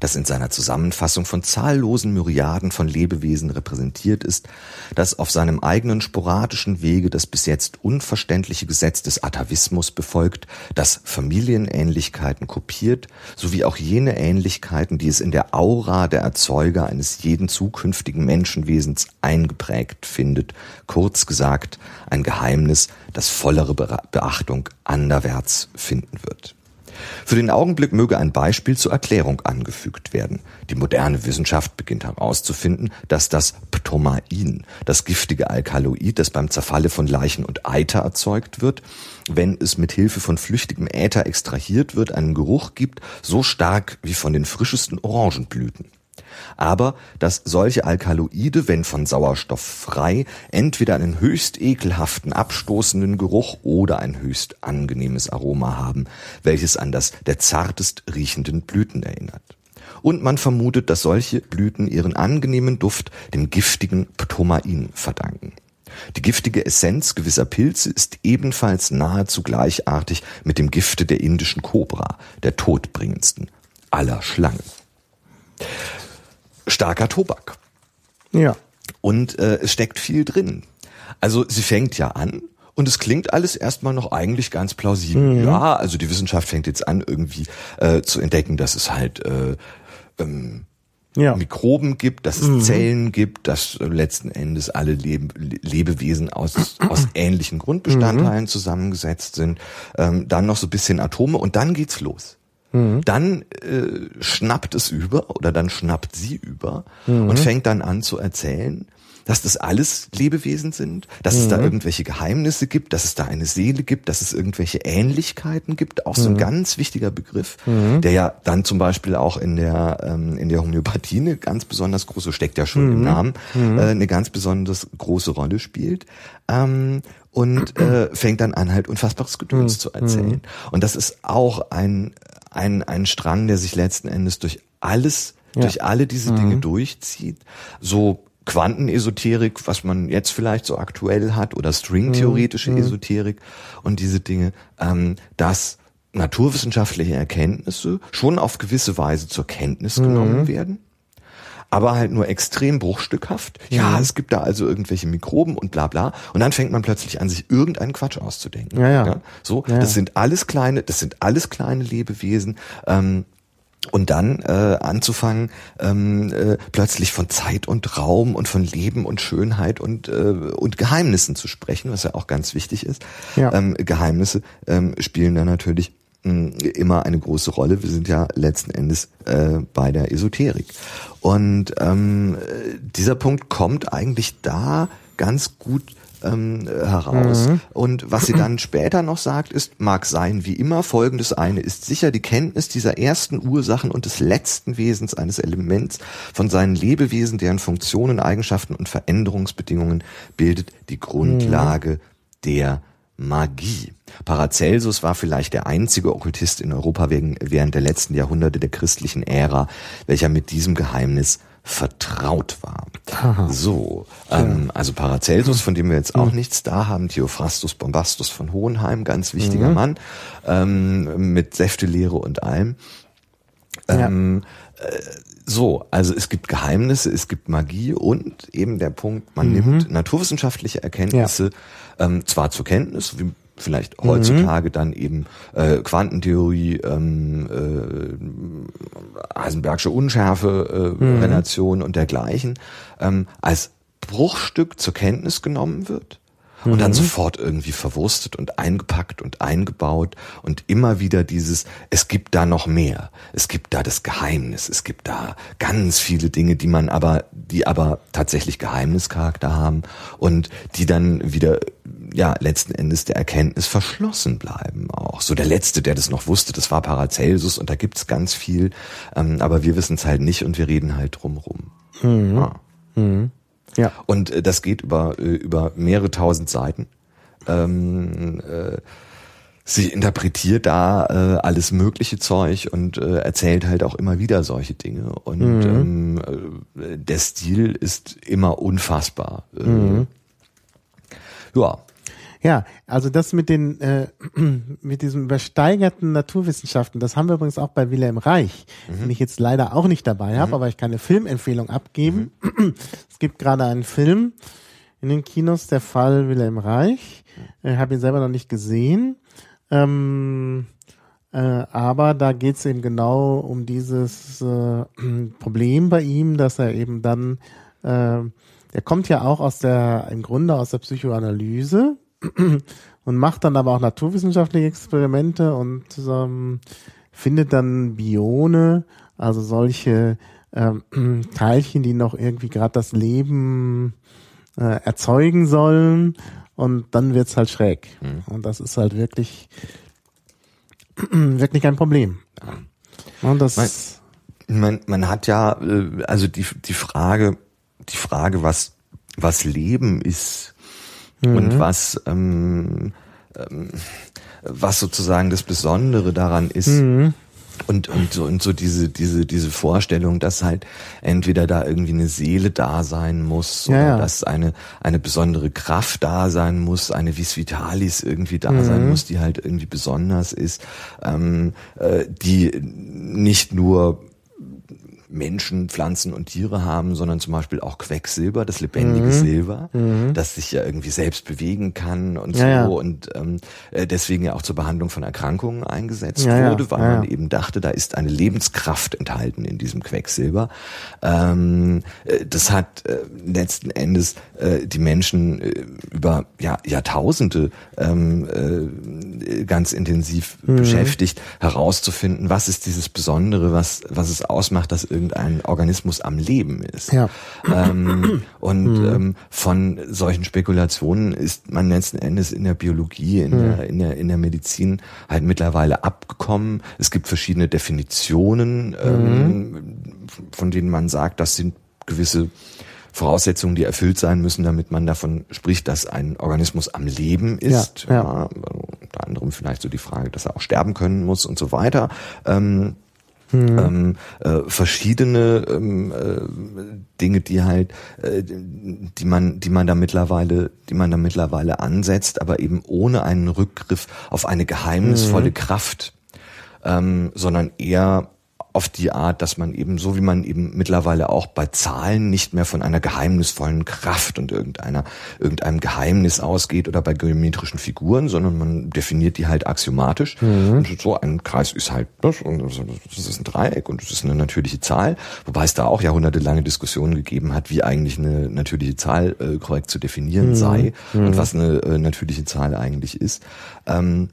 das in seiner Zusammenfassung von zahllosen Myriaden von Lebewesen repräsentiert ist, das auf seinem eigenen sporadischen Wege das bis jetzt unverständliche Gesetz des Atavismus befolgt, das Familienähnlichkeiten kopiert, sowie auch jene Ähnlichkeiten, die es in der Aura der Erzeuger eines jeden zukünftigen Menschenwesens eingeprägt findet, kurz gesagt ein Geheimnis, das vollere Beachtung anderwärts finden wird. Für den Augenblick möge ein Beispiel zur Erklärung angefügt werden. Die moderne Wissenschaft beginnt herauszufinden, dass das Ptomain, das giftige Alkaloid, das beim Zerfalle von Leichen und Eiter erzeugt wird, wenn es mit Hilfe von flüchtigem Äther extrahiert wird, einen Geruch gibt, so stark wie von den frischesten Orangenblüten aber dass solche Alkaloide, wenn von Sauerstoff frei, entweder einen höchst ekelhaften, abstoßenden Geruch oder ein höchst angenehmes Aroma haben, welches an das der zartest riechenden Blüten erinnert. Und man vermutet, dass solche Blüten ihren angenehmen Duft dem giftigen Ptomain verdanken. Die giftige Essenz gewisser Pilze ist ebenfalls nahezu gleichartig mit dem Gifte der indischen Kobra, der todbringendsten aller Schlangen starker Tobak. Ja. Und äh, es steckt viel drin. Also sie fängt ja an und es klingt alles erstmal noch eigentlich ganz plausibel. Mhm. Ja, also die Wissenschaft fängt jetzt an, irgendwie äh, zu entdecken, dass es halt äh, ähm, ja. Mikroben gibt, dass es mhm. Zellen gibt, dass äh, letzten Endes alle Lebe Lebewesen aus, aus ähnlichen Grundbestandteilen mhm. zusammengesetzt sind. Ähm, dann noch so ein bisschen Atome und dann geht's los. Mhm. Dann äh, schnappt es über oder dann schnappt sie über mhm. und fängt dann an zu erzählen, dass das alles Lebewesen sind, dass mhm. es da mhm. irgendwelche Geheimnisse gibt, dass es da eine Seele gibt, dass es irgendwelche Ähnlichkeiten gibt, auch so ein mhm. ganz wichtiger Begriff, mhm. der ja dann zum Beispiel auch in der ähm, in der Homöopathie eine ganz besonders große, steckt ja schon im Namen, äh, eine ganz besonders große Rolle spielt. Ähm, und äh, fängt dann an, halt unfassbares Gedöns zu erzählen. Und das ist auch ein ein, ein Strang, der sich letzten Endes durch alles, ja. durch alle diese mhm. Dinge durchzieht. So Quantenesoterik, was man jetzt vielleicht so aktuell hat, oder stringtheoretische mhm. Esoterik und diese Dinge, ähm, dass naturwissenschaftliche Erkenntnisse schon auf gewisse Weise zur Kenntnis mhm. genommen werden aber halt nur extrem bruchstückhaft. Ja, mhm. es gibt da also irgendwelche Mikroben und bla bla. Und dann fängt man plötzlich an, sich irgendeinen Quatsch auszudenken. Ja, ja. ja so, ja, das sind alles kleine, das sind alles kleine Lebewesen. Ähm, und dann äh, anzufangen, ähm, äh, plötzlich von Zeit und Raum und von Leben und Schönheit und, äh, und Geheimnissen zu sprechen, was ja auch ganz wichtig ist. Ja. Ähm, Geheimnisse ähm, spielen da natürlich immer eine große Rolle. Wir sind ja letzten Endes äh, bei der Esoterik. Und ähm, dieser Punkt kommt eigentlich da ganz gut ähm, heraus. Mhm. Und was sie dann später noch sagt, ist, mag sein wie immer, folgendes eine ist sicher, die Kenntnis dieser ersten Ursachen und des letzten Wesens eines Elements von seinen Lebewesen, deren Funktionen, Eigenschaften und Veränderungsbedingungen bildet die Grundlage mhm. der Magie. Paracelsus war vielleicht der einzige Okkultist in Europa während der letzten Jahrhunderte der christlichen Ära, welcher mit diesem Geheimnis vertraut war. Aha. So, ähm, also Paracelsus, von dem wir jetzt auch mhm. nichts da haben, Theophrastus Bombastus von Hohenheim, ganz wichtiger mhm. Mann, ähm, mit Säftelehre und allem. Ähm, ja. äh, so, also es gibt Geheimnisse, es gibt Magie und eben der Punkt, man mhm. nimmt naturwissenschaftliche Erkenntnisse ja. ähm, zwar zur Kenntnis, wie vielleicht heutzutage mhm. dann eben äh, Quantentheorie, ähm, äh, Heisenbergsche Unschärfe, äh, mhm. Relation und dergleichen, ähm, als Bruchstück zur Kenntnis genommen wird und dann mhm. sofort irgendwie verwurstet und eingepackt und eingebaut und immer wieder dieses, es gibt da noch mehr, es gibt da das Geheimnis, es gibt da ganz viele Dinge, die man aber, die aber tatsächlich Geheimnischarakter haben und die dann wieder, ja, letzten Endes der Erkenntnis verschlossen bleiben auch. So der Letzte, der das noch wusste, das war Paracelsus und da gibt's ganz viel, ähm, aber wir wissen es halt nicht und wir reden halt drumrum. Mhm. Ja. Mhm. Ja. Und äh, das geht über, äh, über mehrere tausend Seiten. Ähm, äh, sie interpretiert da äh, alles mögliche Zeug und äh, erzählt halt auch immer wieder solche Dinge. Und mhm. ähm, äh, der Stil ist immer unfassbar. Äh, mhm. Ja, ja, also das mit den äh, mit diesem übersteigerten Naturwissenschaften, das haben wir übrigens auch bei Wilhelm Reich, mhm. den ich jetzt leider auch nicht dabei habe, mhm. aber ich kann eine Filmempfehlung abgeben. Mhm. Es gibt gerade einen Film in den Kinos, der Fall Wilhelm Reich. Ich habe ihn selber noch nicht gesehen. Ähm, äh, aber da geht es eben genau um dieses äh, Problem bei ihm, dass er eben dann, äh, er kommt ja auch aus der, im Grunde aus der Psychoanalyse, und macht dann aber auch naturwissenschaftliche Experimente und ähm, findet dann Bione, also solche ähm, Teilchen, die noch irgendwie gerade das Leben äh, erzeugen sollen und dann wird's halt schräg. Mhm. Und das ist halt wirklich wirklich ein Problem. Und das man, man, man hat ja äh, also die die Frage die Frage was was Leben ist mhm. und was ähm, ähm, was sozusagen das Besondere daran ist. Mhm. Und, und so, und so diese, diese, diese Vorstellung, dass halt entweder da irgendwie eine Seele da sein muss oder ja. dass eine, eine besondere Kraft da sein muss, eine Vis Vitalis irgendwie da mhm. sein muss, die halt irgendwie besonders ist, ähm, äh, die nicht nur Menschen, Pflanzen und Tiere haben, sondern zum Beispiel auch Quecksilber, das lebendige mhm. Silber, mhm. das sich ja irgendwie selbst bewegen kann und ja, so ja. und ähm, äh, deswegen ja auch zur Behandlung von Erkrankungen eingesetzt ja, wurde, weil man eben dachte, da ist eine Lebenskraft enthalten in diesem Quecksilber. Ähm, äh, das hat äh, letzten Endes äh, die Menschen äh, über ja, Jahrtausende ähm, äh, ganz intensiv mhm. beschäftigt, herauszufinden, was ist dieses Besondere, was, was es ausmacht, dass irgendein Organismus am Leben ist. Ja. Ähm, und mhm. ähm, von solchen Spekulationen ist man letzten Endes in der Biologie, in, mhm. der, in, der, in der Medizin halt mittlerweile abgekommen. Es gibt verschiedene Definitionen, ähm, mhm. von denen man sagt, das sind gewisse Voraussetzungen, die erfüllt sein müssen, damit man davon spricht, dass ein Organismus am Leben ist. Ja, ja. ja unter anderem vielleicht so die Frage, dass er auch sterben können muss und so weiter. Ähm, hm. Ähm, äh, verschiedene ähm, äh, Dinge, die halt, äh, die man, die man da mittlerweile, die man da mittlerweile ansetzt, aber eben ohne einen Rückgriff auf eine geheimnisvolle hm. Kraft, ähm, sondern eher auf die Art, dass man eben, so wie man eben mittlerweile auch bei Zahlen nicht mehr von einer geheimnisvollen Kraft und irgendeiner, irgendeinem Geheimnis ausgeht oder bei geometrischen Figuren, sondern man definiert die halt axiomatisch. Mhm. Und so ein Kreis ist halt das und das ist ein Dreieck und das ist eine natürliche Zahl, wobei es da auch jahrhundertelange Diskussionen gegeben hat, wie eigentlich eine natürliche Zahl äh, korrekt zu definieren mhm. sei mhm. und was eine äh, natürliche Zahl eigentlich ist. Ähm,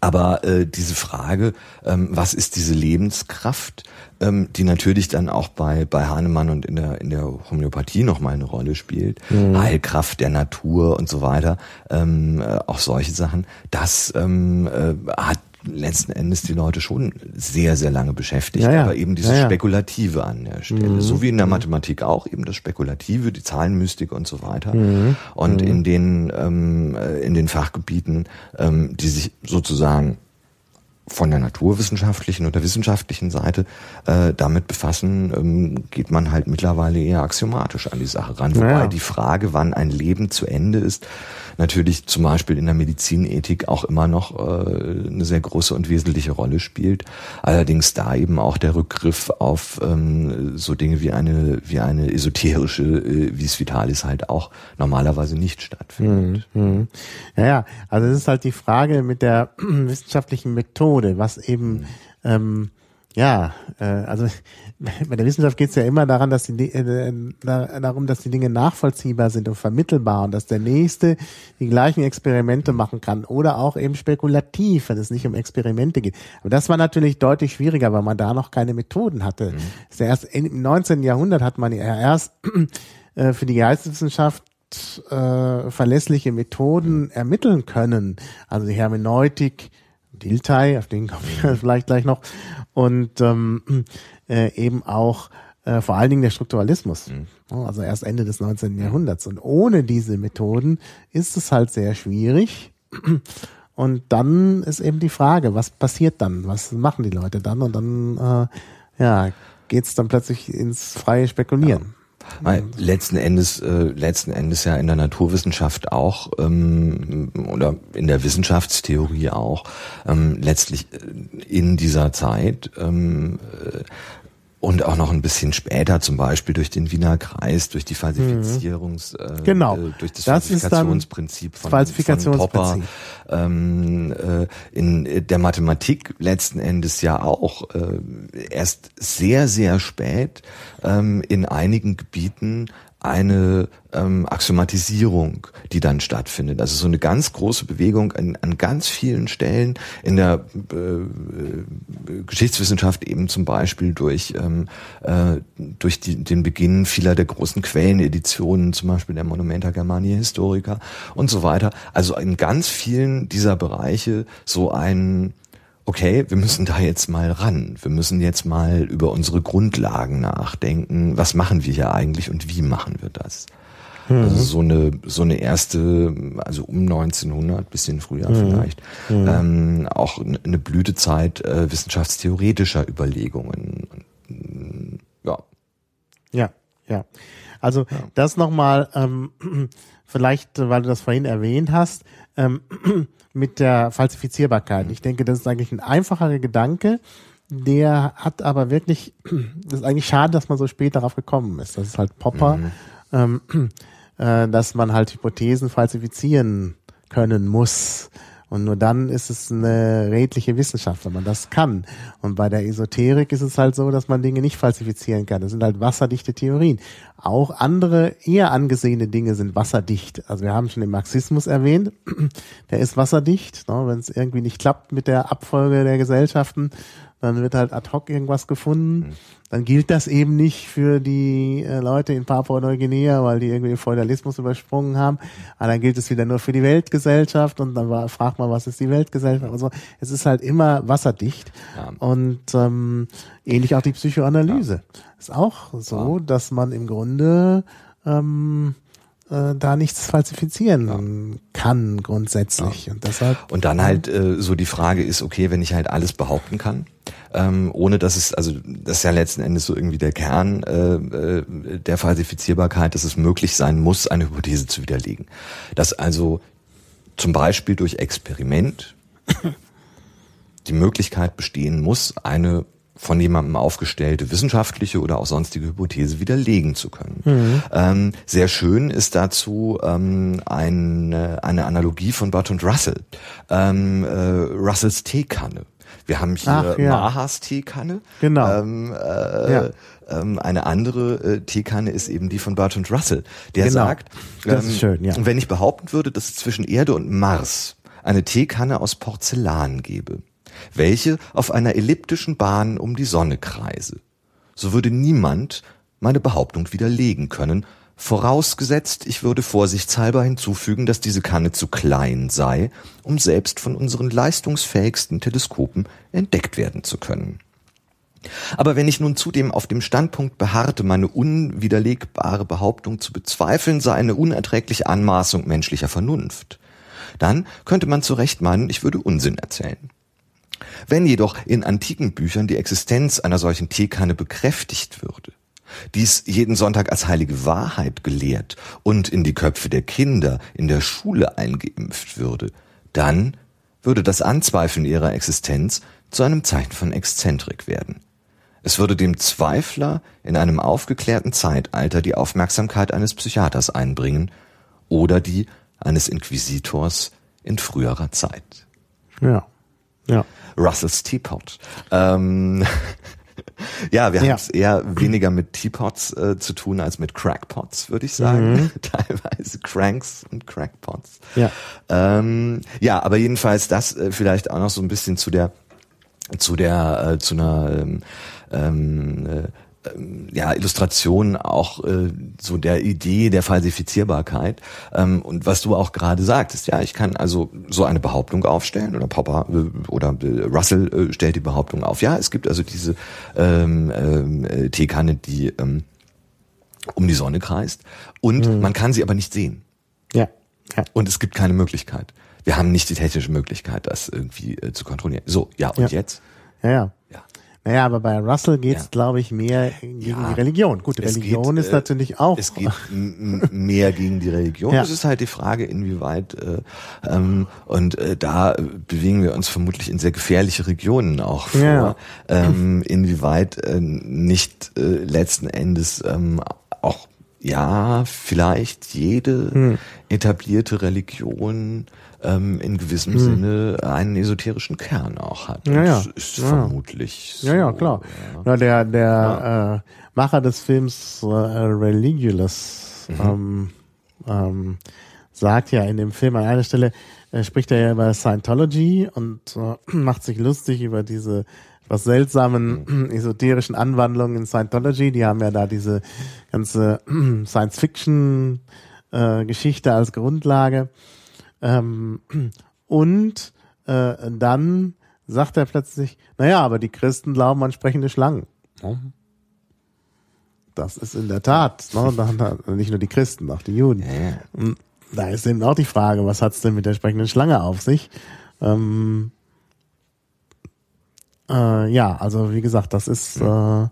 Aber äh, diese Frage, ähm, was ist diese Lebenskraft, ähm, die natürlich dann auch bei, bei Hahnemann und in der, in der Homöopathie nochmal eine Rolle spielt, mhm. Heilkraft der Natur und so weiter, ähm, äh, auch solche Sachen, das ähm, äh, hat letzten Endes die Leute schon sehr, sehr lange beschäftigt, ja, ja. aber eben dieses ja, Spekulative an der Stelle. Mhm. So wie in der Mathematik auch, eben das Spekulative, die Zahlenmystik und so weiter. Mhm. Und mhm. in den, ähm, äh, in den Fachgebieten, ähm, die sich sozusagen von der naturwissenschaftlichen oder wissenschaftlichen Seite äh, damit befassen, ähm, geht man halt mittlerweile eher axiomatisch an die Sache ran. Wobei die Frage, wann ein Leben zu Ende ist, natürlich zum Beispiel in der Medizinethik auch immer noch äh, eine sehr große und wesentliche Rolle spielt. Allerdings da eben auch der Rückgriff auf ähm, so Dinge wie eine wie eine esoterische äh, Vis Vitalis halt auch normalerweise nicht stattfindet. Mhm. mhm. Ja, ja, also es ist halt die Frage mit der wissenschaftlichen Methode, was eben mhm. ähm, ja, äh, also bei der Wissenschaft geht es ja immer daran, dass die, äh, darum, dass die Dinge nachvollziehbar sind und vermittelbar und dass der Nächste die gleichen Experimente machen kann oder auch eben spekulativ, wenn es nicht um Experimente geht. Aber das war natürlich deutlich schwieriger, weil man da noch keine Methoden hatte. Mhm. ist ja erst im 19. Jahrhundert hat man ja erst äh, für die Geisteswissenschaft äh, verlässliche Methoden ermitteln können. Also die Hermeneutik, Diltai, auf den kommen wir vielleicht gleich noch, und ähm, äh, eben auch äh, vor allen Dingen der Strukturalismus. Mhm. Also erst Ende des 19. Jahrhunderts. Und ohne diese Methoden ist es halt sehr schwierig. Und dann ist eben die Frage, was passiert dann? Was machen die Leute dann? Und dann äh, ja, geht's dann plötzlich ins freie Spekulieren. Weil letzten Endes, äh, letzten Endes ja in der Naturwissenschaft auch ähm, oder in der Wissenschaftstheorie auch ähm, letztlich äh, in dieser Zeit ähm, äh, und auch noch ein bisschen später, zum Beispiel durch den Wiener Kreis, durch die Falsifizierungs, mhm. äh, genau. Äh, durch das, das Falsifikationsprinzip von, Falsifikationsprinzip. von Popper, ähm, äh, in der Mathematik letzten Endes ja auch äh, erst sehr, sehr spät ähm, in einigen Gebieten eine ähm, Axiomatisierung, die dann stattfindet. Also so eine ganz große Bewegung an, an ganz vielen Stellen in der äh, äh, Geschichtswissenschaft eben zum Beispiel durch ähm, äh, durch die, den Beginn vieler der großen Quelleneditionen, zum Beispiel der Monumenta Germania Historica und so weiter. Also in ganz vielen dieser Bereiche so ein okay, wir müssen da jetzt mal ran. Wir müssen jetzt mal über unsere Grundlagen nachdenken. Was machen wir hier eigentlich und wie machen wir das? Mhm. Also so eine so eine erste, also um 1900, bisschen früher mhm. vielleicht, mhm. Ähm, auch eine Blütezeit äh, wissenschaftstheoretischer Überlegungen. Ja. Ja, ja. Also ja. das nochmal, ähm, vielleicht, weil du das vorhin erwähnt hast, ähm, mit der Falsifizierbarkeit. Ich denke, das ist eigentlich ein einfacher Gedanke. Der hat aber wirklich, das ist eigentlich schade, dass man so spät darauf gekommen ist. Das ist halt Popper, mhm. ähm, äh, dass man halt Hypothesen falsifizieren können muss. Und nur dann ist es eine redliche Wissenschaft, wenn man das kann. Und bei der Esoterik ist es halt so, dass man Dinge nicht falsifizieren kann. Das sind halt wasserdichte Theorien. Auch andere eher angesehene Dinge sind wasserdicht. Also wir haben schon den Marxismus erwähnt. Der ist wasserdicht. Ne? Wenn es irgendwie nicht klappt mit der Abfolge der Gesellschaften, dann wird halt ad hoc irgendwas gefunden. Mhm. Dann gilt das eben nicht für die äh, Leute in Papua-Neuguinea, weil die irgendwie den Feudalismus übersprungen haben. Aber dann gilt es wieder nur für die Weltgesellschaft und dann war, fragt man, was ist die Weltgesellschaft? Also es ist halt immer wasserdicht. Ja. Und ähm, ähnlich auch die Psychoanalyse. Ja. Ist auch so, ja. dass man im Grunde ähm, äh, da nichts falsifizieren ja. Kann grundsätzlich ja. und deshalb und dann halt äh, so die Frage ist okay wenn ich halt alles behaupten kann ähm, ohne dass es also das ist ja letzten Endes so irgendwie der Kern äh, äh, der Falsifizierbarkeit dass es möglich sein muss eine Hypothese zu widerlegen dass also zum Beispiel durch Experiment die Möglichkeit bestehen muss eine von jemandem aufgestellte wissenschaftliche oder auch sonstige Hypothese widerlegen zu können. Mhm. Ähm, sehr schön ist dazu ähm, eine, eine Analogie von Bertrand Russell, ähm, äh, Russells Teekanne. Wir haben hier Ach, ja. Mahas Teekanne. Genau. Ähm, äh, ja. ähm, eine andere äh, Teekanne ist eben die von Bertrand Russell, der genau. sagt, ähm, schön, ja. wenn ich behaupten würde, dass zwischen Erde und Mars eine Teekanne aus Porzellan gebe, welche auf einer elliptischen Bahn um die Sonne kreise, so würde niemand meine Behauptung widerlegen können, vorausgesetzt, ich würde vorsichtshalber hinzufügen, dass diese Kanne zu klein sei, um selbst von unseren leistungsfähigsten Teleskopen entdeckt werden zu können. Aber wenn ich nun zudem auf dem Standpunkt beharrte, meine unwiderlegbare Behauptung zu bezweifeln, sei eine unerträgliche Anmaßung menschlicher Vernunft, dann könnte man zu Recht meinen, ich würde Unsinn erzählen. Wenn jedoch in antiken Büchern die Existenz einer solchen Teekanne bekräftigt würde, dies jeden Sonntag als heilige Wahrheit gelehrt und in die Köpfe der Kinder in der Schule eingeimpft würde, dann würde das Anzweifeln ihrer Existenz zu einem Zeichen von Exzentrik werden. Es würde dem Zweifler in einem aufgeklärten Zeitalter die Aufmerksamkeit eines Psychiaters einbringen oder die eines Inquisitors in früherer Zeit. Ja. Ja. Russell's Teapot. Ähm, ja, wir haben es eher weniger mit Teapots äh, zu tun als mit Crackpots, würde ich sagen. Mhm. Teilweise Cranks und Crackpots. Ja. Ähm, ja, aber jedenfalls das äh, vielleicht auch noch so ein bisschen zu der zu der äh, zu einer ähm, ähm, äh, ja, Illustration auch äh, so der Idee der Falsifizierbarkeit. Ähm, und was du auch gerade sagtest, ja, ich kann also so eine Behauptung aufstellen oder Popper äh, oder äh, Russell äh, stellt die Behauptung auf. Ja, es gibt also diese ähm, ähm, äh, Teekanne, die ähm, um die Sonne kreist und man kann sie aber nicht sehen. Ja. Ja. Und es gibt keine Möglichkeit. Wir haben nicht die technische Möglichkeit, das irgendwie äh, zu kontrollieren. So, ja, und Ja. jetzt? Ja, ja. Ja. Naja, aber bei Russell geht's, Ja. glaube ich, mehr gegen Ja. die Religion. Gut, Es Religion geht, ist äh, natürlich auch. Es geht mehr gegen die Religion. Ja. Es ist halt die Frage, inwieweit äh, ähm, und äh, da bewegen wir uns vermutlich in sehr gefährliche Regionen auch vor. Ähm, inwieweit äh, nicht äh, letzten Endes ähm, auch ja vielleicht jede Hm. etablierte Religion ähm, in gewissem Sinne einen esoterischen Kern auch hat. Ja, ja. Das ist Ja. vermutlich so. Ja, ja, klar. Na, der der Äh, Macher des Films äh, Religulous ähm, ähm, sagt ja in dem Film an einer Stelle, äh, spricht er ja über Scientology und äh, macht sich lustig über diese etwas seltsamen esoterischen Anwandlungen in Scientology. Die haben ja da diese ganze Science-Fiction äh, als Grundlage. Ähm, und äh, dann sagt er plötzlich, naja, aber die Christen glauben an sprechende Schlangen. Das ist in der Tat, ne, nicht nur die Christen, auch die Juden. Ja, ja. Und Da ist eben auch die Frage, was hat's denn mit der sprechenden Schlange auf sich? Ähm, äh, ja, also wie gesagt, das ist äh,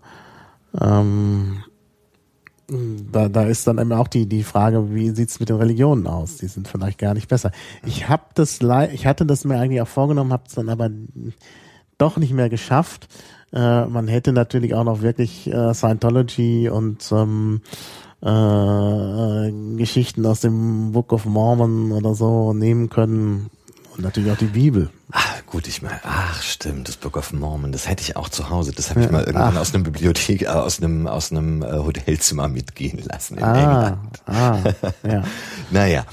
ähm, da, da ist dann eben auch die die Frage, wie sieht's mit den Religionen aus? Die sind vielleicht gar nicht besser. Ich habe das, ich hatte das mir eigentlich auch vorgenommen, habe es dann aber doch nicht mehr geschafft. Äh, man hätte natürlich auch noch wirklich äh, Scientology und ähm, äh, Geschichten aus dem Book of Mormon oder so nehmen können. Und natürlich auch die Bibel. Ach, gut, ich meine, ach stimmt, das Book of Mormon, das hätte ich auch zu Hause. Das habe ich mal irgendwann ach. aus einem Bibliothek, äh, aus einem aus einem äh, Hotelzimmer mitgehen lassen in Ah, England. ah, ja. Naja,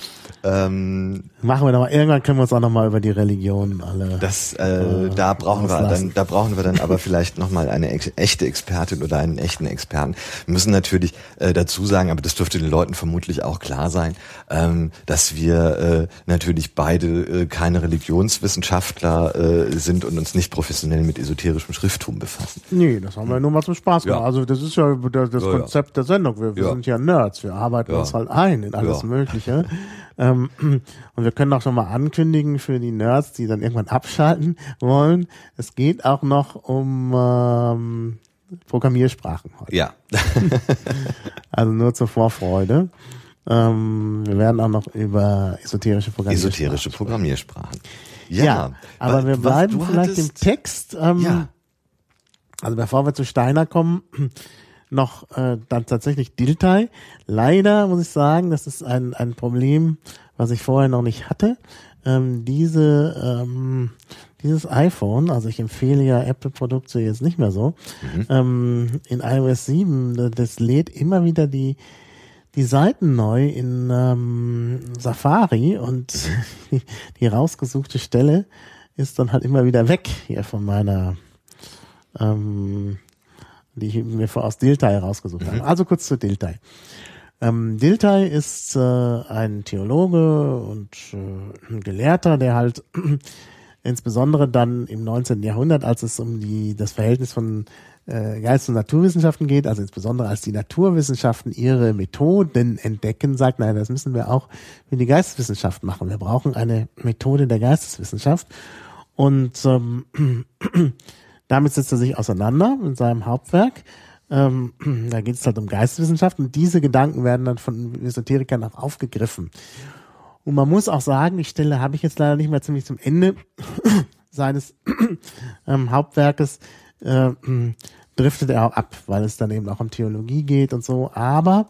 ähm, Machen wir doch mal, irgendwann können wir uns auch noch mal über die Religion alle. das, äh, da brauchen wir auslassen. dann, da brauchen wir dann aber vielleicht noch mal eine echte Expertin oder einen echten Experten. Wir müssen natürlich äh, dazu sagen, aber das dürfte den Leuten vermutlich auch klar sein, ähm, dass wir äh, natürlich beide äh, keine Religionswissenschaftler äh, sind und uns nicht professionell mit esoterischem Schrifttum befassen. Nee, das haben wir nur mal zum Spaß gemacht. Ja. Also das ist ja das, das Ja, ja. Konzept der Sendung. Wir, wir Ja. sind ja Nerds. Wir arbeiten Ja. uns halt ein in alles Ja. Mögliche. ähm, und wir können auch schon mal ankündigen für die Nerds, die dann irgendwann abschalten wollen. Es geht auch noch um ähm, Programmiersprachen heute. Ja. Also nur zur Vorfreude. Ähm, wir werden auch noch über esoterische Programmiersprachen Esoterische Programmiersprachen. Ja, aber wa- wir bleiben vielleicht im hattest- Text. Ähm, Ja. Also bevor wir zu Steiner kommen, noch äh, dann tatsächlich Diltai. Leider muss ich sagen, das ist ein, ein Problem, was ich vorher noch nicht hatte. Ähm, diese ähm, dieses iPhone, also ich empfehle ja Apple-Produkte jetzt nicht mehr so, Mhm. ähm, in iOS 7, das lädt immer wieder die die Seiten neu in ähm, Safari und die, die rausgesuchte Stelle ist dann halt immer wieder weg hier von meiner, ähm, die ich mir aus Diltai rausgesucht habe. Also kurz zu Diltai. Ähm, Diltai ist äh, ein Theologe und äh, ein Gelehrter, der halt insbesondere dann im 19. Jahrhundert, als es um die, das Verhältnis von äh, Geist- und Naturwissenschaften geht, also insbesondere als die Naturwissenschaften ihre Methoden entdecken, sagt, nein, das müssen wir auch für die Geisteswissenschaft machen. Wir brauchen eine Methode der Geisteswissenschaft. Und ähm, damit setzt er sich auseinander in seinem Hauptwerk. Ähm, da geht es halt um Geisteswissenschaft und diese Gedanken werden dann von Esoterikern auch aufgegriffen. Und man muss auch sagen, die Stelle habe ich jetzt leider nicht mehr ziemlich zum Ende seines ähm, Hauptwerkes äh, driftet er auch ab, weil es dann eben auch um Theologie geht und so. Aber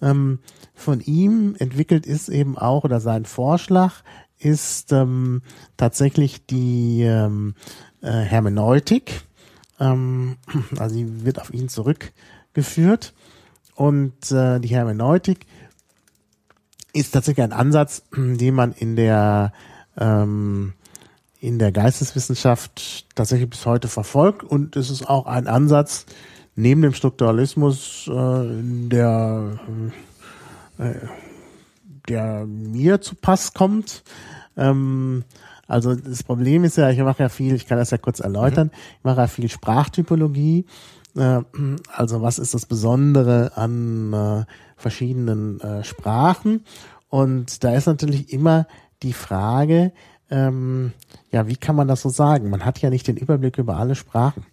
ähm, von ihm entwickelt ist eben auch, oder sein Vorschlag ist ähm, tatsächlich die ähm, äh, Hermeneutik. Ähm, also sie wird auf ihn zurückgeführt. Und äh, die Hermeneutik ist tatsächlich ein Ansatz, den man in der ähm, in der Geisteswissenschaft tatsächlich bis heute verfolgt und es ist auch ein Ansatz neben dem Strukturalismus, äh, der, äh, der mir zu Pass kommt. Ähm, also das Problem ist ja, ich mache ja viel, ich kann das ja kurz erläutern, mhm. ich mache ja viel Sprachtypologie. Äh, also was ist das Besondere an äh, verschiedenen äh, Sprachen? Und da ist natürlich immer die Frage, ähm, ja, wie kann man das so sagen? Man hat ja nicht den Überblick über alle Sprachen.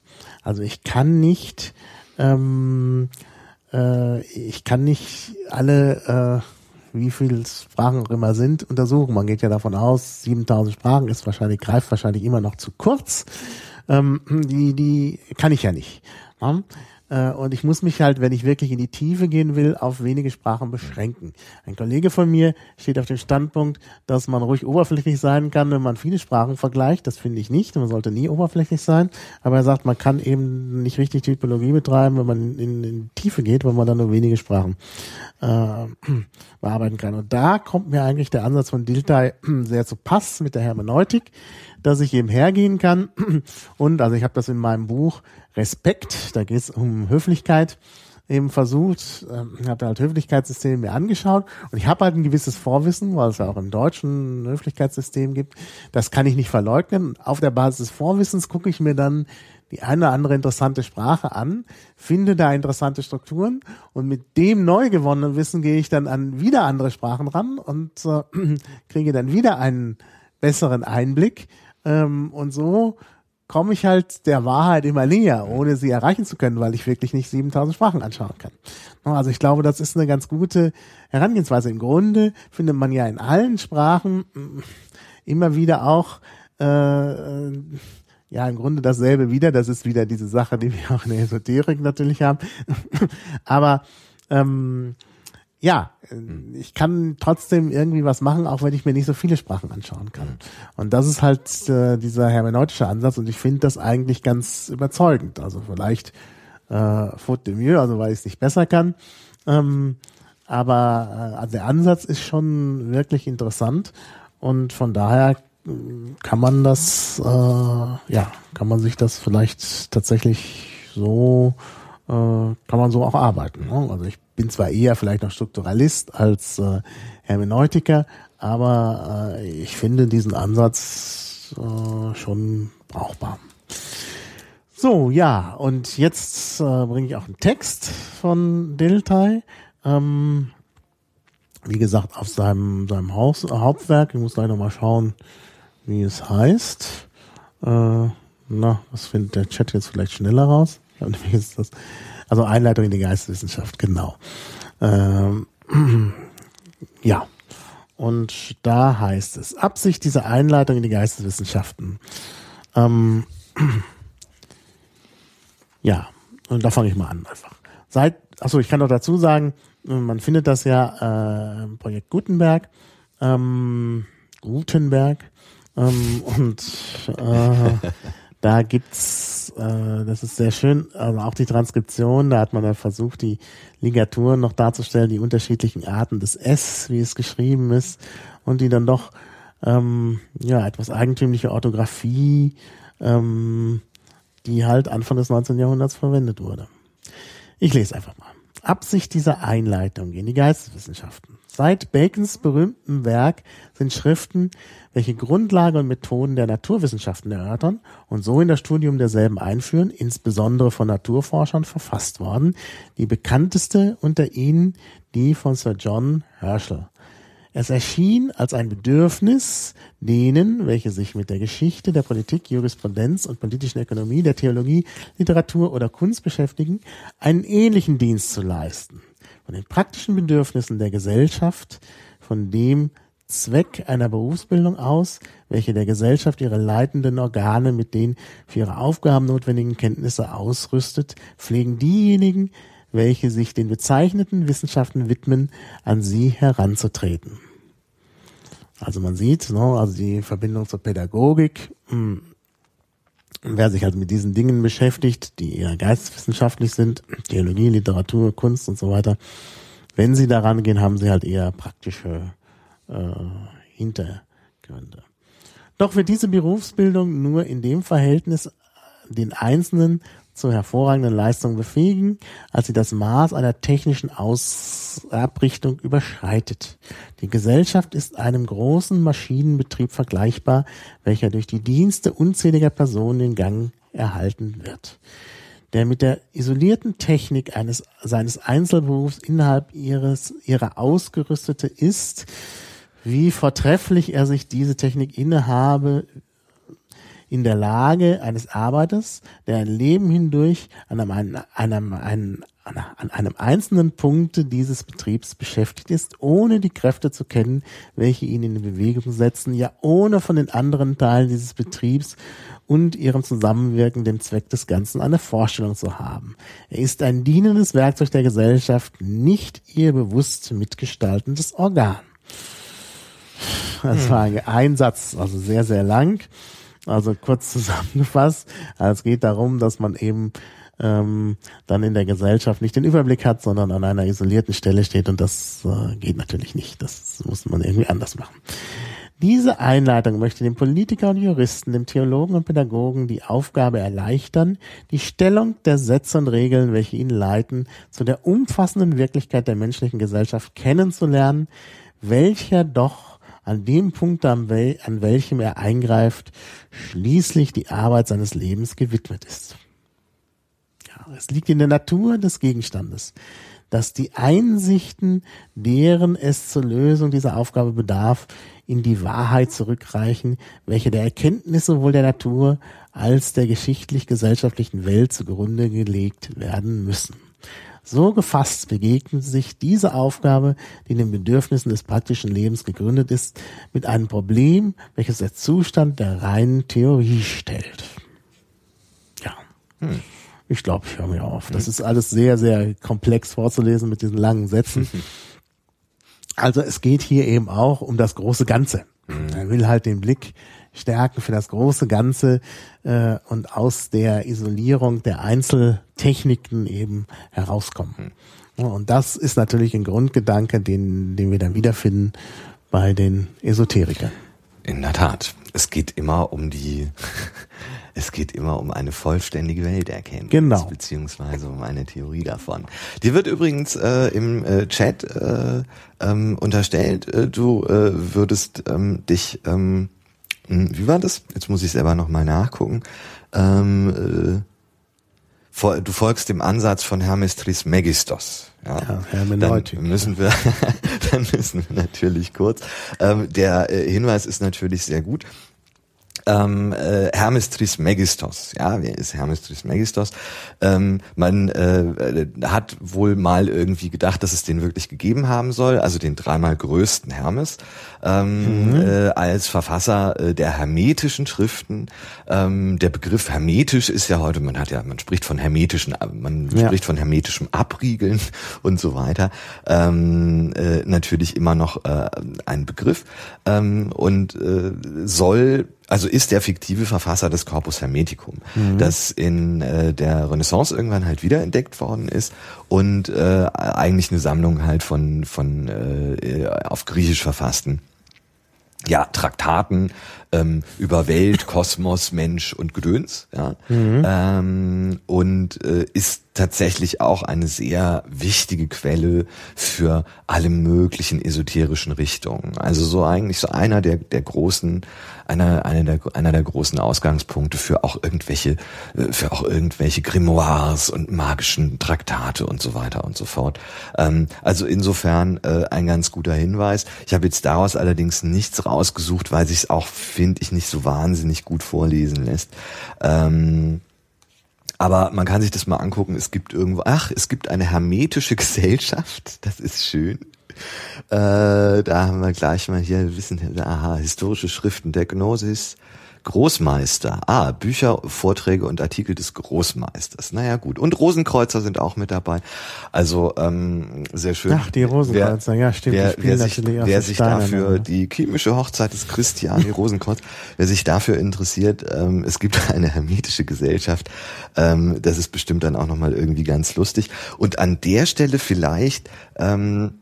Also ich kann nicht, ähm, äh, ich kann nicht alle, wie viele Sprachen auch immer sind, untersuchen. Man geht ja davon aus, 7000 Sprachen ist wahrscheinlich, greift wahrscheinlich immer noch zu kurz. Ähm, die, die kann ich ja nicht. Ja? Äh, und ich muss mich halt, wenn ich wirklich in die Tiefe gehen will, auf wenige Sprachen beschränken. Ein Kollege von mir steht auf dem Standpunkt, dass man ruhig oberflächlich sein kann, wenn man viele Sprachen vergleicht. Das finde ich nicht. Man sollte nie oberflächlich sein. Aber er sagt, man kann eben nicht richtig Typologie betreiben, wenn man in, in die Tiefe geht, wenn man dann nur wenige Sprachen äh, bearbeiten kann. Und da kommt mir eigentlich der Ansatz von Diltai sehr zu Pass mit der Hermeneutik dass ich eben hergehen kann. Und also ich habe das in meinem Buch Respekt, da geht es um Höflichkeit, eben versucht, ähm, habe halt Höflichkeitssysteme mir angeschaut und ich habe halt ein gewisses Vorwissen, weil es ja auch im deutschen Höflichkeitssystem gibt. Das kann ich nicht verleugnen. Auf der Basis des Vorwissens gucke ich mir dann die eine oder andere interessante Sprache an, finde da interessante Strukturen und mit dem neu gewonnenen Wissen gehe ich dann an wieder andere Sprachen ran und äh, kriege dann wieder einen besseren Einblick ähm, und so komme ich halt der Wahrheit immer näher, ohne sie erreichen zu können, weil ich wirklich nicht 7000 Sprachen anschauen kann. Also ich glaube, das ist eine ganz gute Herangehensweise. Im Grunde findet man ja in allen Sprachen mm, immer wieder auch äh, ja im Grunde dasselbe wieder. Das ist wieder diese Sache, die wir auch in der Esoterik natürlich haben. Aber ähm, ja. Ich kann trotzdem irgendwie was machen, auch wenn ich mir nicht so viele Sprachen anschauen kann. Hm. Und das ist halt äh, dieser hermeneutische Ansatz und ich finde das eigentlich ganz überzeugend. Also vielleicht äh, faute de mieux, also weil ich es nicht besser kann. Ähm, aber äh, also der Ansatz ist schon wirklich interessant und von daher hm, kann man das, äh, ja, kann man sich das vielleicht tatsächlich so, äh, kann man so auch arbeiten. Ne? Also ich bin zwar eher vielleicht noch Strukturalist als äh, Hermeneutiker, aber äh, ich finde diesen Ansatz äh, schon brauchbar. So, ja, und jetzt äh, bringe ich auch einen Text von Diltai. Ähm, wie gesagt, auf seinem, seinem Haus, Hauptwerk. Ich muss gleich nochmal schauen, wie es heißt. Äh, na, das findet der Chat jetzt vielleicht schneller raus. Also Einleitung in die Geisteswissenschaft, genau. Ähm, ja. Und da heißt es, Absicht dieser Einleitung in die Geisteswissenschaften. Ähm, ja, und da fange ich mal an einfach. Seit, achso, ich kann doch dazu sagen, man findet das ja äh, Projekt Gutenberg, ähm, Gutenberg, ähm, und äh, da gibt's äh, das ist sehr schön. Also auch die Transkription, da hat man dann versucht, die Ligaturen noch darzustellen, die unterschiedlichen Arten des S, wie es geschrieben ist, und die dann doch ähm, ja etwas eigentümliche Orthographie, ähm, die halt Anfang des 19. Jahrhunderts verwendet wurde. Ich lese einfach mal. Absicht dieser Einleitung in die Geisteswissenschaften. Seit Bacons berühmtem Werk sind Schriften, welche Grundlage und Methoden der Naturwissenschaften erörtern und so in das Studium derselben einführen, insbesondere von Naturforschern verfasst worden. Die bekannteste unter ihnen die von Sir John Herschel. Es erschien als ein Bedürfnis, denen, welche sich mit der Geschichte der Politik, Jurisprudenz und politischen Ökonomie, der Theologie, Literatur oder Kunst beschäftigen, einen ähnlichen Dienst zu leisten. Von den praktischen Bedürfnissen der Gesellschaft, von dem Zweck einer Berufsbildung aus, welche der Gesellschaft ihre leitenden Organe mit den für ihre Aufgaben notwendigen Kenntnisse ausrüstet, pflegen diejenigen, welche sich den bezeichneten Wissenschaften widmen, an sie heranzutreten. Also man sieht, ne, also die Verbindung zur Pädagogik, mh, hm, wer sich also mit diesen Dingen beschäftigt, die eher geisteswissenschaftlich sind, Theologie, Literatur, Kunst und so weiter, wenn sie daran gehen, haben sie halt eher praktische äh, Hintergründe. Doch wird diese Berufsbildung nur in dem Verhältnis den Einzelnen zur hervorragenden Leistung befähigen, als sie das Maß einer technischen Ausabrichtung überschreitet. Die Gesellschaft ist einem großen Maschinenbetrieb vergleichbar, welcher durch die Dienste unzähliger Personen in Gang erhalten wird. Der mit der isolierten Technik eines, seines Einzelberufs innerhalb ihres, ihrer ausgerüstete ist, wie vortrefflich er sich diese Technik innehabe, in der Lage eines Arbeiters, der ein Leben hindurch an einem, einem, einem, an einem einzelnen Punkt dieses Betriebs beschäftigt ist, ohne die Kräfte zu kennen, welche ihn in Bewegung setzen, ja ohne von den anderen Teilen dieses Betriebs und ihrem Zusammenwirken dem Zweck des Ganzen eine Vorstellung zu haben. Er ist ein dienendes Werkzeug der Gesellschaft, nicht ihr bewusst mitgestaltendes Organ. Das war ein Satz, also sehr, sehr lang. Also kurz zusammengefasst, es geht darum, dass man eben ähm, dann in der Gesellschaft nicht den Überblick hat, sondern an einer isolierten Stelle steht und das äh, geht natürlich nicht. Das muss man irgendwie anders machen. Diese Einleitung möchte dem Politiker und Juristen, dem Theologen und Pädagogen die Aufgabe erleichtern, die Stellung der Sätze und Regeln, welche ihn leiten, zu der umfassenden Wirklichkeit der menschlichen Gesellschaft kennenzulernen, welcher doch an dem Punkt, an, wel an welchem er eingreift, schließlich die Arbeit seines Lebens gewidmet ist. Ja, es liegt in der Natur des Gegenstandes, dass die Einsichten, deren es zur Lösung dieser Aufgabe bedarf, in die Wahrheit zurückreichen, welche der Erkenntnis sowohl der Natur als der geschichtlich-gesellschaftlichen Welt zugrunde gelegt werden müssen. So gefasst begegnet sich diese Aufgabe, die den Bedürfnissen des praktischen Lebens gegründet ist, mit einem Problem, welches der Zustand der reinen Theorie stellt. Ja. Hm. Ich glaube, ich höre mir auf. Das hm. ist alles sehr, sehr komplex vorzulesen mit diesen langen Sätzen. Also es geht hier eben auch um das große Ganze. Hm. Er will halt den Blick stärken für das große Ganze äh, und aus der Isolierung der Einzeltechniken eben herauskommen. Hm. Und das ist natürlich ein Grundgedanke, den, den wir dann wiederfinden bei den Esoterikern. In der Tat. Es geht immer um die, es geht immer um eine vollständige Welterkenntnis. Genau. Beziehungsweise um eine Theorie davon. Dir wird übrigens äh, im äh, Chat äh, ähm, unterstellt, äh, du äh, würdest ähm, dich ähm, hm, wie war das? Jetzt muss ich selber nochmal nachgucken. Ähm, äh, du folgst dem Ansatz von Hermes Trismegistos. Ja, ja Hermeneutik. Dann müssen wir, dann müssen wir natürlich kurz. Ähm, der äh, Hinweis ist natürlich sehr gut ähm, äh, Hermes Trismegistos. Ja, wer ist Hermes Trismegistos? Ähm, man äh, hat wohl mal irgendwie gedacht, dass es den wirklich gegeben haben soll, also den dreimal größten Hermes ähm, mhm. äh, als Verfasser äh, der hermetischen Schriften. Ähm, der Begriff hermetisch ist ja heute, man hat ja, man spricht von hermetischen, man ja. spricht von hermetischem Abriegeln und so weiter. Ähm, äh, natürlich immer noch äh, ein Begriff ähm, und äh, soll also ist der fiktive Verfasser des Corpus Hermeticum, mhm. das in äh, der Renaissance irgendwann halt wiederentdeckt worden ist und äh, eigentlich eine Sammlung halt von von äh, auf Griechisch verfassten ja, Traktaten ähm, über Welt, Kosmos, Mensch und Gedöns. Ja. Mhm. Ähm, und äh, ist tatsächlich auch eine sehr wichtige Quelle für alle möglichen esoterischen Richtungen. Also so eigentlich so einer der, der großen, einer, einer der, einer der großen Ausgangspunkte für auch irgendwelche, äh, für auch irgendwelche Grimoires und magischen Traktate und so weiter und so fort. Ähm, also insofern äh, ein ganz guter Hinweis. Ich habe jetzt daraus allerdings nichts rausgesucht, weil sich es auch, finde ich, nicht so wahnsinnig gut vorlesen lässt. Ähm, aber man kann sich das mal angucken. Es gibt irgendwo, ach, es gibt eine hermetische Gesellschaft. Das ist schön. Äh, da haben wir gleich mal hier wissen, aha, historische Schriften der Gnosis. Großmeister. Ah, Bücher, Vorträge und Artikel des Großmeisters. Naja, gut. Und Rosenkreuzer sind auch mit dabei. Also ähm, sehr schön. Ach, die Rosenkreuzer, wer, ja, stimmt. Wer, wer sich, wer sich dafür ne? die chemische Hochzeit des Christiani Rosenkreuz, wer sich dafür interessiert, ähm, es gibt eine hermetische Gesellschaft. Ähm, das ist bestimmt dann auch nochmal irgendwie ganz lustig. Und an der Stelle vielleicht ähm,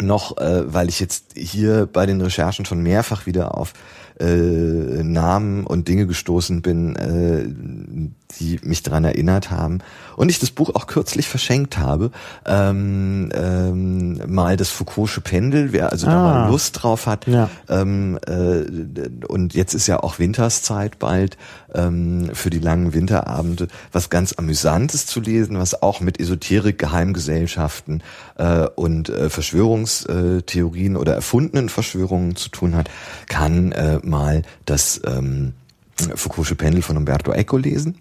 noch, äh, weil ich jetzt hier bei den Recherchen schon mehrfach wieder auf äh, Namen und Dinge gestoßen bin, äh, die mich daran erinnert haben. Und ich das Buch auch kürzlich verschenkt habe. Ähm, ähm, mal das Foucault'sche Pendel, wer also ah. da mal Lust drauf hat. Ja. Ähm, äh, und jetzt ist ja auch Winterszeit bald ähm, für die langen Winterabende. Was ganz Amüsantes zu lesen, was auch mit Esoterik, Geheimgesellschaften äh, und äh, Verschwörungstheorien oder erfundenen Verschwörungen zu tun hat, kann äh, mal das ähm, Foucault'sche Pendel von Umberto Eco lesen,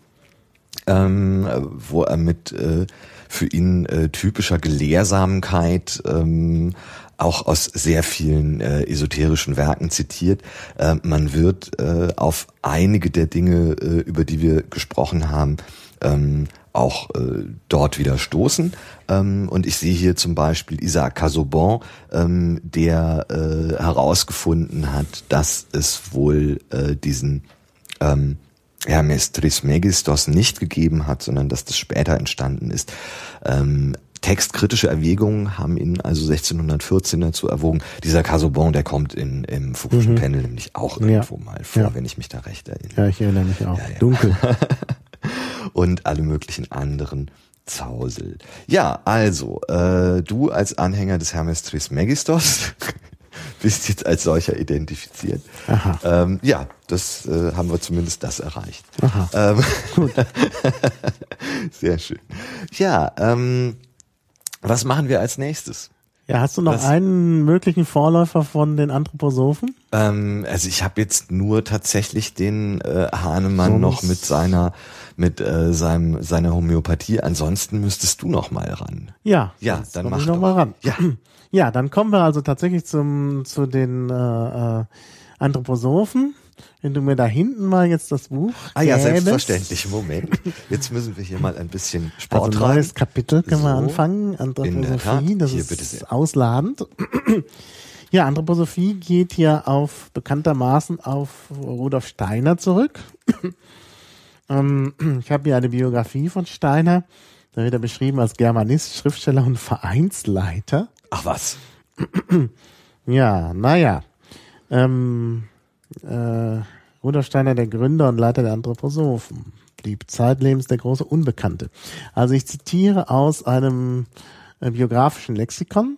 ähm, wo er mit äh, für ihn äh, typischer Gelehrsamkeit ähm, auch aus sehr vielen äh, esoterischen Werken zitiert. Äh, man wird äh, auf einige der Dinge, äh, über die wir gesprochen haben, ähm, auch äh, dort wieder stoßen. Ähm, und ich sehe hier zum Beispiel Isaac Casaubon, ähm, der äh, herausgefunden hat, dass es wohl äh, diesen ähm, Hermes Trismegistos nicht gegeben hat, sondern dass das später entstanden ist. Ähm, textkritische Erwägungen haben ihn also 1614 dazu erwogen. Dieser Casaubon, der kommt in, im Foucault'schen mhm. Panel nämlich auch irgendwo ja. mal vor, ja. wenn ich mich da recht erinnere. Ja, ich erinnere mich auch. Ja, Dunkel. und alle möglichen anderen Zausel. Ja, also, äh, du als Anhänger des Hermes Trismegistos bist jetzt als solcher identifiziert. Aha. Ähm, ja, das äh, haben wir zumindest das erreicht. Aha. Ähm, Gut. Sehr schön. Ja, ähm, was machen wir als nächstes? Ja, hast du noch Was? einen möglichen Vorläufer von den Anthroposophen? Ähm, also ich habe jetzt nur tatsächlich den äh, Hahnemann so noch mit seiner mit äh, seinem seiner Homöopathie. Ansonsten müsstest du noch mal ran. Ja, ja, dann mach ich noch doch. mal ran. Ja. ja, dann kommen wir also tatsächlich zum zu den äh, äh, Anthroposophen. Wenn du mir da hinten mal jetzt das Buch. Ah ja, selbstverständlich. Moment. Jetzt müssen wir hier mal ein bisschen Sport also ein neues Kapitel können so, wir anfangen. Anthroposophie, das hier, ist ausladend. Ja, Anthroposophie geht hier auf bekanntermaßen auf Rudolf Steiner zurück. ähm, ich habe hier eine Biografie von Steiner. Da wird er beschrieben als Germanist, Schriftsteller und Vereinsleiter. Ach was. ja, naja. Ähm, äh, Rudolf Steiner, der Gründer und Leiter der Anthroposophen, blieb zeitlebens der große Unbekannte. Also ich zitiere aus einem äh, biografischen Lexikon.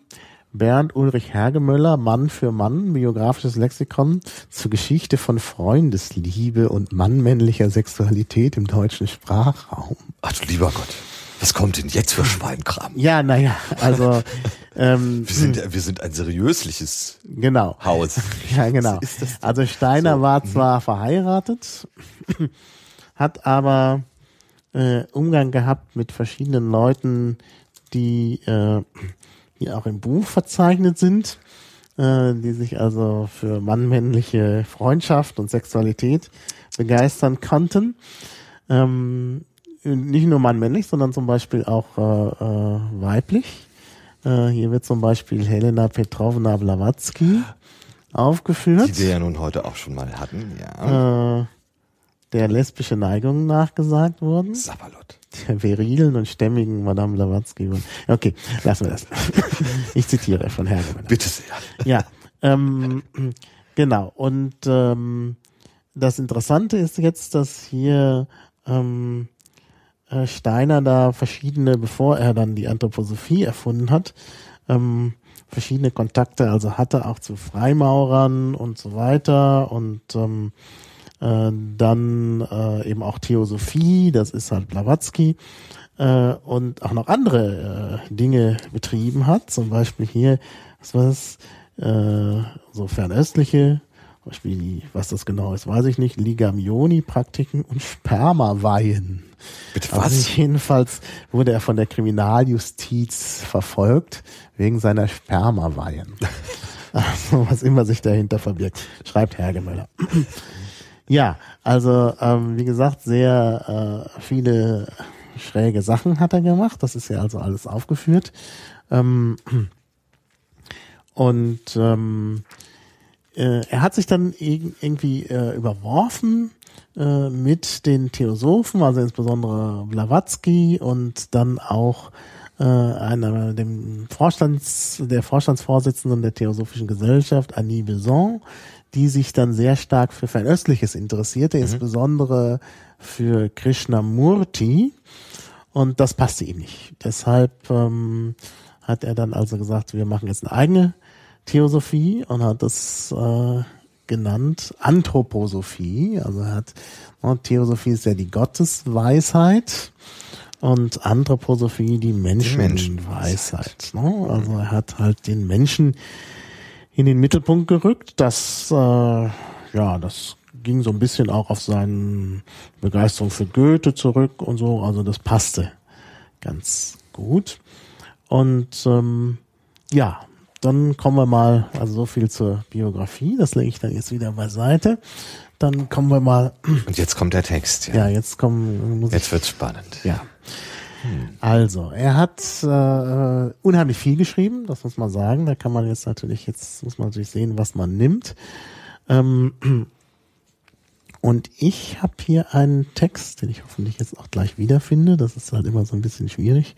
Bernd Ulrich Hergemöller, Mann für Mann, biografisches Lexikon zur Geschichte von Freundesliebe und mannmännlicher Sexualität im deutschen Sprachraum. Ach du lieber Gott. Was kommt denn jetzt für Schweinkram? Ja, naja, also ähm, wir sind wir sind ein seriösliches genau. Haus. ja, genau. Also Steiner so. war mhm. zwar verheiratet, hat aber äh, Umgang gehabt mit verschiedenen Leuten, die äh, hier auch im Buch verzeichnet sind, äh, die sich also für mannmännliche Freundschaft und Sexualität begeistern konnten. Ähm, nicht nur mannmännlich, sondern zum Beispiel auch äh, äh, weiblich. Äh, hier wird zum Beispiel Helena Petrovna Blavatsky aufgeführt. Die wir ja nun heute auch schon mal hatten, ja. Äh, der lesbische Neigungen nachgesagt wurden. Sabalot. Der virilen und stämmigen Madame Blavatsky. Okay, lassen wir das. Ich zitiere von Hergemann. Bitte sehr. Ja, ähm, genau. Und ähm, das Interessante ist jetzt, dass hier ähm, äh, Steiner da verschiedene, bevor er dann die Anthroposophie erfunden hat, ähm, verschiedene Kontakte also hatte, auch zu Freimaurern und so weiter und ähm, äh, dann äh, eben auch Theosophie, das ist halt Blavatsky äh, und auch noch andere äh, Dinge betrieben hat, zum Beispiel hier, was war das, äh, so fernöstliche Beispiel, was das genau ist, weiß ich nicht, Ligamioni-Praktiken und Spermaweihen. Bitte Also was? jedenfalls wurde er von der Kriminaljustiz verfolgt wegen seiner Spermaweihen. also, was immer sich dahinter verbirgt, schreibt Hergemöller. ja, also ähm, wie gesagt, sehr äh, viele schräge Sachen hat er gemacht. Das ist ja also alles aufgeführt. Ähm, und ähm, äh, er hat sich dann irg- irgendwie äh, überworfen äh, mit den Theosophen, also insbesondere Blavatsky und dann auch äh, einer, dem Vorstands, der Vorstandsvorsitzenden der Theosophischen Gesellschaft, Annie Besson, die sich dann sehr stark für Fernöstliches interessierte, insbesondere für Krishnamurti. Und das passte ihm nicht. Deshalb ähm, hat er dann also gesagt, wir machen jetzt eine eigene Theosophie und hat das äh, genannt Anthroposophie. Also er hat ne, Theosophie ist ja die Gottesweisheit und Anthroposophie die Menschenweisheit. Ne? Also er hat halt den Menschen in den Mittelpunkt gerückt. Das äh, ja, das ging so ein bisschen auch auf seine Begeisterung für Goethe zurück und so. Also das passte ganz gut. Und ähm, ja, dann kommen wir mal, also so viel zur Biografie, das lege ich dann jetzt wieder beiseite. Dann kommen wir mal, Und jetzt kommt der Text. Ja. ja, jetzt kommen, muss Jetzt ich, wird's spannend. ja. Also, er hat äh, unheimlich viel geschrieben, das muss man sagen. Da kann man jetzt natürlich, jetzt muss man natürlich sehen, was man nimmt. Ähm, und ich habe hier einen Text, den ich hoffentlich jetzt auch gleich wiederfinde. Das ist halt immer so ein bisschen schwierig,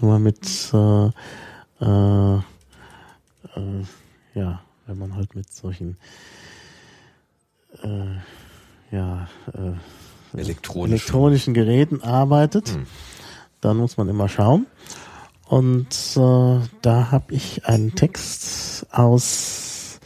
wenn man mit äh, äh, äh, ja, wenn man halt mit solchen äh, ja, äh, Elektronisch. elektronischen Geräten arbeitet, dann muss man immer schauen. Und äh, da habe ich einen Text aus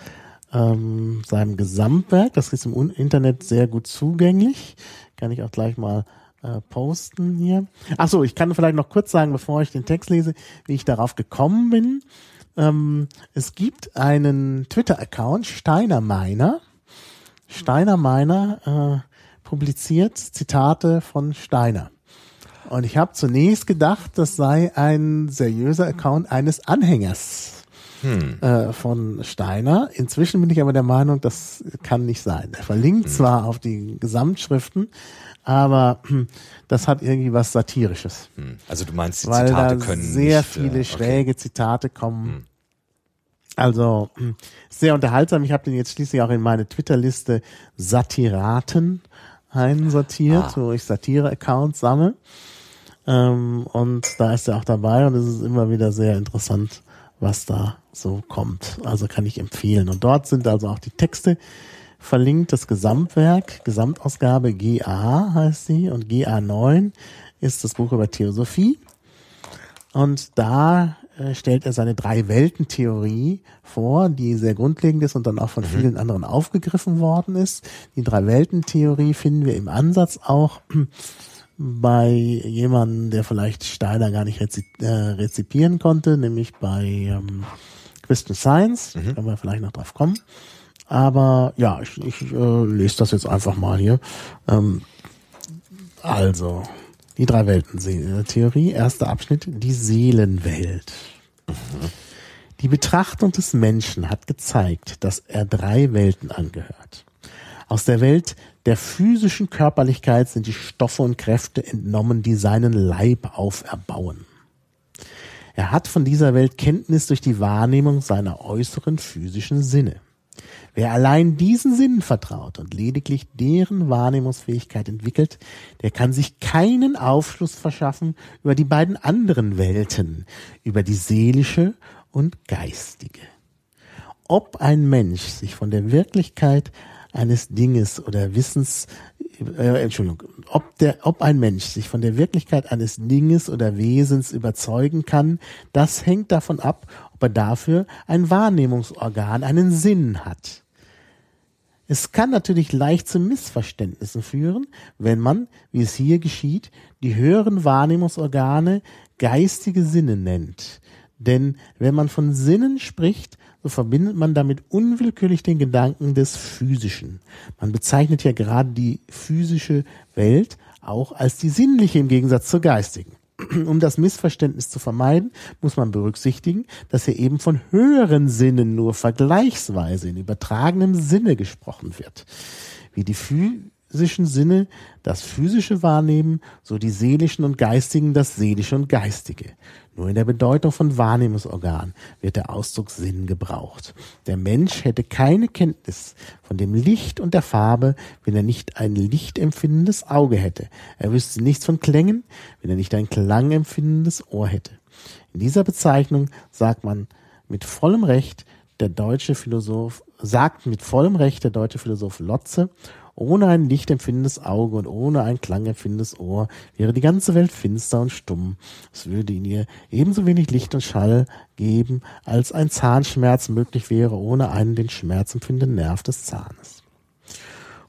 ähm, seinem Gesamtwerk. Das ist im Internet sehr gut zugänglich. Kann ich auch gleich mal äh, posten hier. Ach so, ich kann vielleicht noch kurz sagen, bevor ich den Text lese, wie ich darauf gekommen bin. Ähm, es gibt einen Twitter-Account, Steiner Meiner. Steiner Meiner äh, publiziert Zitate von Steiner. Und ich habe zunächst gedacht, das sei ein seriöser Account eines Anhängers äh, von Steiner. Inzwischen bin ich aber der Meinung, das kann nicht sein. Er verlinkt zwar auf die Gesamtschriften, aber hm, das hat irgendwie was Satirisches. Hm. Also du meinst, die Weil Zitate da können sehr nicht, viele äh, okay. schräge Zitate kommen. Also hm, sehr unterhaltsam. Ich habe den jetzt schließlich auch in meine Twitter-Liste Satiraten einsortiert, Ah. wo ich Satire-Accounts sammle. Ähm, und da ist er auch dabei und es ist immer wieder sehr interessant, was da so kommt. Also kann ich empfehlen. Und dort sind also auch die Texte verlinkt, das Gesamtwerk, Gesamtausgabe GA heißt sie und GA9 ist das Buch über Theosophie. Und da äh, stellt er seine Drei-Welten-Theorie vor, die sehr grundlegend ist und dann auch von vielen anderen aufgegriffen worden ist. Die Drei-Welten-Theorie finden wir im Ansatz auch bei jemandem, der vielleicht Steiner gar nicht rezi äh, rezipieren konnte, nämlich bei ähm, Christian Science. Da können wir vielleicht noch drauf kommen. Aber ja, ich, ich äh, lese das jetzt einfach mal hier. Ähm, also, die Drei-Welten-Theorie, erster Abschnitt, die Seelenwelt. Die Betrachtung des Menschen hat gezeigt, dass er drei Welten angehört. Aus der Welt der physischen Körperlichkeit sind die Stoffe und Kräfte entnommen, die seinen Leib auferbauen. Er hat von dieser Welt Kenntnis durch die Wahrnehmung seiner äußeren physischen Sinne. Wer allein diesen Sinnen vertraut und lediglich deren Wahrnehmungsfähigkeit entwickelt, der kann sich keinen Aufschluss verschaffen über die beiden anderen Welten, über die seelische und geistige. Ob ein Mensch sich von der Wirklichkeit eines Dinges oder Wissens, äh, Entschuldigung, ob der, ob ein Mensch sich von der Wirklichkeit eines Dinges oder Wesens überzeugen kann, das hängt davon ab, ob er dafür ein Wahrnehmungsorgan, einen Sinn hat. Es kann natürlich leicht zu Missverständnissen führen, wenn man, wie es hier geschieht, die höheren Wahrnehmungsorgane geistige Sinne nennt. Denn wenn man von Sinnen spricht, so verbindet man damit unwillkürlich den Gedanken des Physischen. Man bezeichnet ja gerade die physische Welt auch als die sinnliche im Gegensatz zur geistigen. Um das Missverständnis zu vermeiden, muss man berücksichtigen, dass hier eben von höheren Sinnen nur vergleichsweise in übertragenem Sinne gesprochen wird. Wie die physischen Sinne das physische wahrnehmen, so die seelischen und geistigen das seelische und geistige. Nur in der Bedeutung von Wahrnehmungsorgan wird der Ausdruck Sinn gebraucht. Der Mensch hätte keine Kenntnis von dem Licht und der Farbe, wenn er nicht ein lichtempfindendes Auge hätte. Er wüsste nichts von Klängen, wenn er nicht ein klangempfindendes Ohr hätte. In dieser Bezeichnung sagt man mit vollem Recht, der deutsche Philosoph, sagt mit vollem Recht der deutsche Philosoph Lotze, ohne ein lichtempfindendes Auge und ohne ein klangempfindendes Ohr wäre die ganze Welt finster und stumm. Es würde in ihr ebenso wenig Licht und Schall geben, als ein Zahnschmerz möglich wäre ohne einen den schmerzempfindenden Nerv des Zahnes.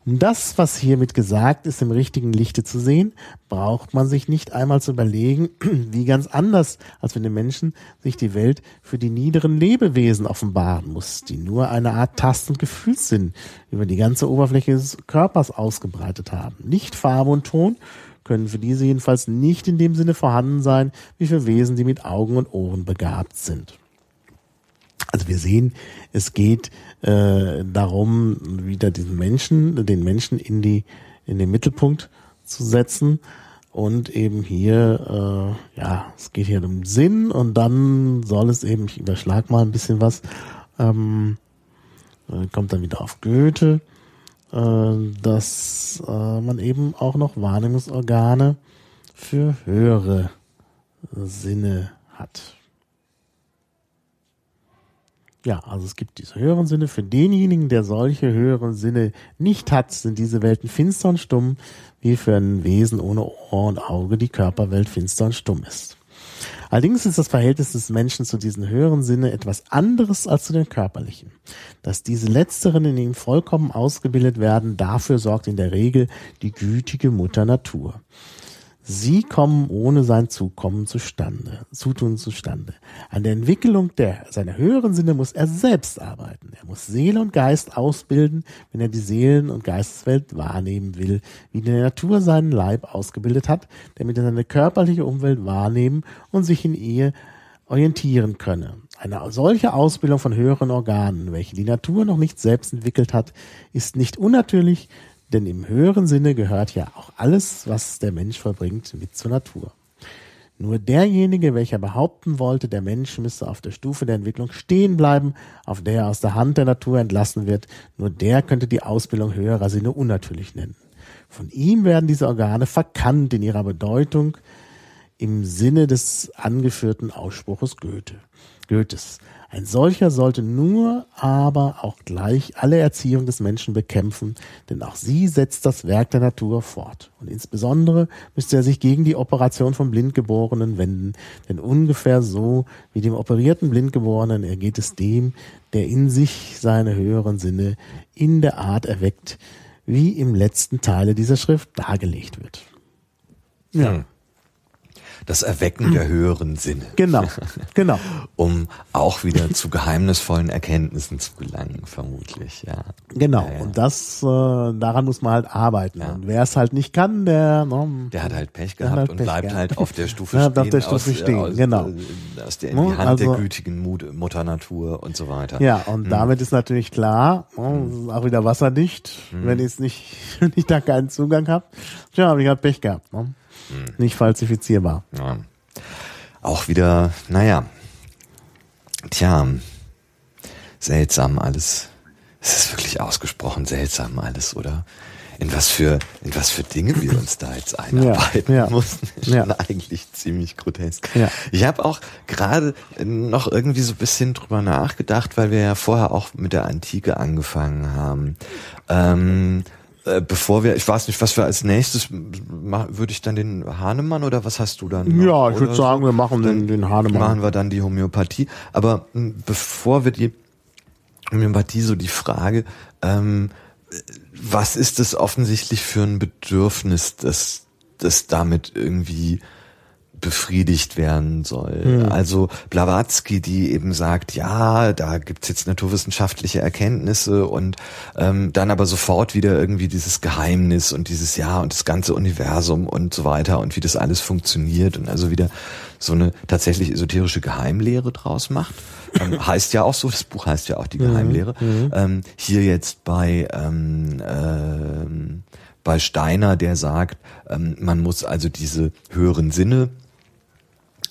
Um das, was hiermit gesagt ist, im richtigen Lichte zu sehen, braucht man sich nicht einmal zu überlegen, wie ganz anders, als wenn die Menschen sich die Welt für die niederen Lebewesen offenbaren muss, die nur eine Art Tast- und Gefühlssinn über die ganze Oberfläche des Körpers ausgebreitet haben. Licht, Farbe und Ton können für diese jedenfalls nicht in dem Sinne vorhanden sein, wie für Wesen, die mit Augen und Ohren begabt sind. Also wir sehen, es geht äh, darum, wieder diesen Menschen, den Menschen in die in den Mittelpunkt zu setzen und eben hier, äh, ja, es geht hier um Sinn und dann soll es eben, ich überschlag mal ein bisschen was, ähm, äh, kommt dann wieder auf Goethe, äh, dass äh, man eben auch noch Wahrnehmungsorgane für höhere Sinne hat. Ja, also es gibt diese höheren Sinne. Für denjenigen, der solche höheren Sinne nicht hat, sind diese Welten finster und stumm, wie für ein Wesen ohne Ohr und Auge die Körperwelt finster und stumm ist. Allerdings ist das Verhältnis des Menschen zu diesen höheren Sinne etwas anderes als zu den körperlichen. Dass diese letzteren in ihm vollkommen ausgebildet werden, dafür sorgt in der Regel die gütige Mutter Natur. Sie kommen ohne sein Zukommen zustande, Zutun zustande. An der Entwicklung der, seiner höheren Sinne muss er selbst arbeiten. Er muss Seele und Geist ausbilden, wenn er die Seelen- und Geisteswelt wahrnehmen will, wie die Natur seinen Leib ausgebildet hat, damit er seine körperliche Umwelt wahrnehmen und sich in ihr orientieren könne. Eine solche Ausbildung von höheren Organen, welche die Natur noch nicht selbst entwickelt hat, ist nicht unnatürlich, denn im höheren Sinne gehört ja auch alles, was der Mensch vollbringt, mit zur Natur. Nur derjenige, welcher behaupten wollte, der Mensch müsse auf der Stufe der Entwicklung stehen bleiben, auf der er aus der Hand der Natur entlassen wird, nur der könnte die Ausbildung höherer Sinne unnatürlich nennen. Von ihm werden diese Organe verkannt in ihrer Bedeutung im Sinne des angeführten Ausspruches Goethe, Goethes. Ein solcher sollte nur aber auch gleich alle Erziehung des Menschen bekämpfen, denn auch sie setzt das Werk der Natur fort. Und insbesondere müsste er sich gegen die Operation von Blindgeborenen wenden, denn ungefähr so wie dem operierten Blindgeborenen ergeht es dem, der in sich seine höheren Sinne in der Art erweckt, wie im letzten Teile dieser Schrift dargelegt wird. Ja. Das Erwecken der höheren Sinne. Genau, genau. um auch wieder zu geheimnisvollen Erkenntnissen zu gelangen, vermutlich, ja. Genau, ja, ja. und das, äh, daran muss man halt arbeiten. Ja. Und wer es halt nicht kann, der, ne, der hat halt Pech gehabt halt und Pech bleibt gehabt. halt auf der Stufe stehen. auf der Stufe aus, stehen, aus, genau. Aus der, in die Hand also, der gütigen Mutter Natur und so weiter. Ja, und hm. damit ist natürlich klar, hm. auch wieder wasserdicht, hm. wenn ich es nicht, wenn ich da keinen Zugang habe. Tja, habe ich halt Pech gehabt. Ne? Hm. Nicht falsifizierbar. Ja. Auch wieder, naja, tja, seltsam alles. Es ist wirklich ausgesprochen seltsam alles, oder? In was für, in was für Dinge wir uns da jetzt einarbeiten Ja, ja. mussten, ist Ja. schon eigentlich ziemlich grotesk. Ja. Ich habe auch gerade noch irgendwie so ein bisschen drüber nachgedacht, weil wir ja vorher auch mit der Antike angefangen haben. Ähm, äh, bevor wir, ich weiß nicht, was wir als nächstes würde ich dann den Hahnemann oder was hast du dann? noch? Ja, ich würde sagen, wir machen den, den Hahnemann. Machen wir dann die Homöopathie. Aber mh, bevor wir die Homöopathie, so die Frage, ähm, was ist es offensichtlich für ein Bedürfnis, das, das damit irgendwie befriedigt werden soll. Also Blavatsky, die eben sagt, ja, da gibt's jetzt naturwissenschaftliche Erkenntnisse und ähm, dann aber sofort wieder irgendwie dieses Geheimnis und dieses Ja und das ganze Universum und so weiter und wie das alles funktioniert und also wieder so eine tatsächlich esoterische Geheimlehre draus macht. Ähm, heißt ja auch so, das Buch heißt ja auch die Geheimlehre. Ähm, hier jetzt bei ähm, ähm, bei Steiner, der sagt, ähm, man muss also diese höheren Sinne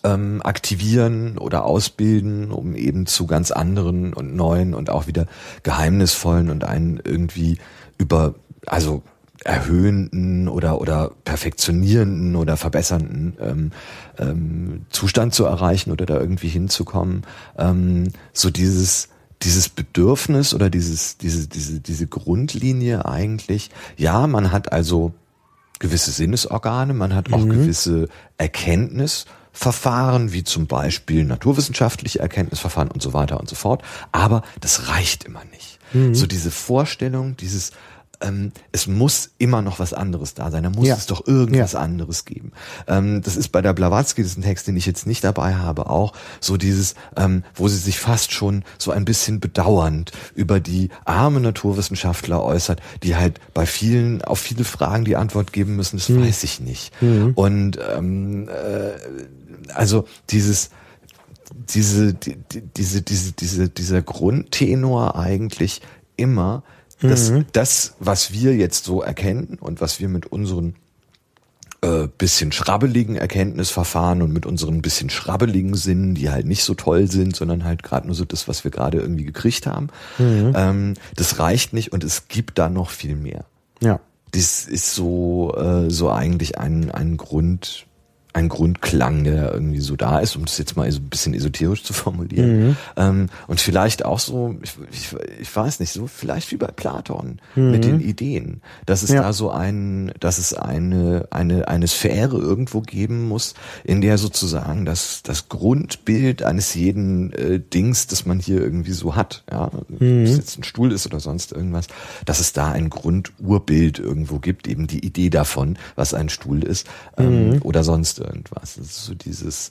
ähm, aktivieren oder ausbilden, um eben zu ganz anderen und neuen und auch wieder geheimnisvollen und einen irgendwie über, also erhöhenden oder oder perfektionierenden oder verbessernden ähm, ähm, Zustand zu erreichen oder da irgendwie hinzukommen. Ähm, so dieses dieses Bedürfnis oder dieses diese diese diese Grundlinie eigentlich. Ja, man hat also gewisse Sinnesorgane, man hat auch gewisse Erkenntnisverfahren, wie zum Beispiel naturwissenschaftliche Erkenntnisverfahren und so weiter und so fort. Aber das reicht immer nicht. So diese Vorstellung, dieses ähm, es muss immer noch was anderes da sein. Da muss Ja. es doch irgendwas Ja. anderes geben. Ähm, das ist bei der Blavatsky, das ist ein Text, den ich jetzt nicht dabei habe, auch so dieses, ähm, wo sie sich fast schon so ein bisschen bedauernd über die arme Naturwissenschaftler äußert, die halt bei vielen, auf viele Fragen die Antwort geben müssen, das weiß ich nicht. Und ähm, äh, also dieses diese, die, die- diese, diese, diese, dieser Grundtenor eigentlich immer, dass das, was wir jetzt so erkennen und was wir mit unseren äh, bisschen schrabbeligen Erkenntnisverfahren und mit unseren bisschen schrabbeligen Sinnen, die halt nicht so toll sind, sondern halt gerade nur so das, was wir gerade irgendwie gekriegt haben, ähm, das reicht nicht und es gibt da noch viel mehr. Ja. das ist so äh, so eigentlich ein ein Grund ein Grundklang, der irgendwie so da ist, um das jetzt mal so ein bisschen esoterisch zu formulieren. Ähm, und vielleicht auch so, ich, ich, ich weiß nicht, so vielleicht wie bei Platon mit den Ideen, dass es Ja. da so ein, dass es eine, eine, eine Sphäre irgendwo geben muss, in der sozusagen das, das Grundbild eines jeden äh, Dings, das man hier irgendwie so hat, ja, ob es jetzt ein Stuhl ist oder sonst irgendwas, dass es da ein Grundurbild irgendwo gibt, eben die Idee davon, was ein Stuhl ist, ähm, oder sonst irgendwas. Das ist so dieses,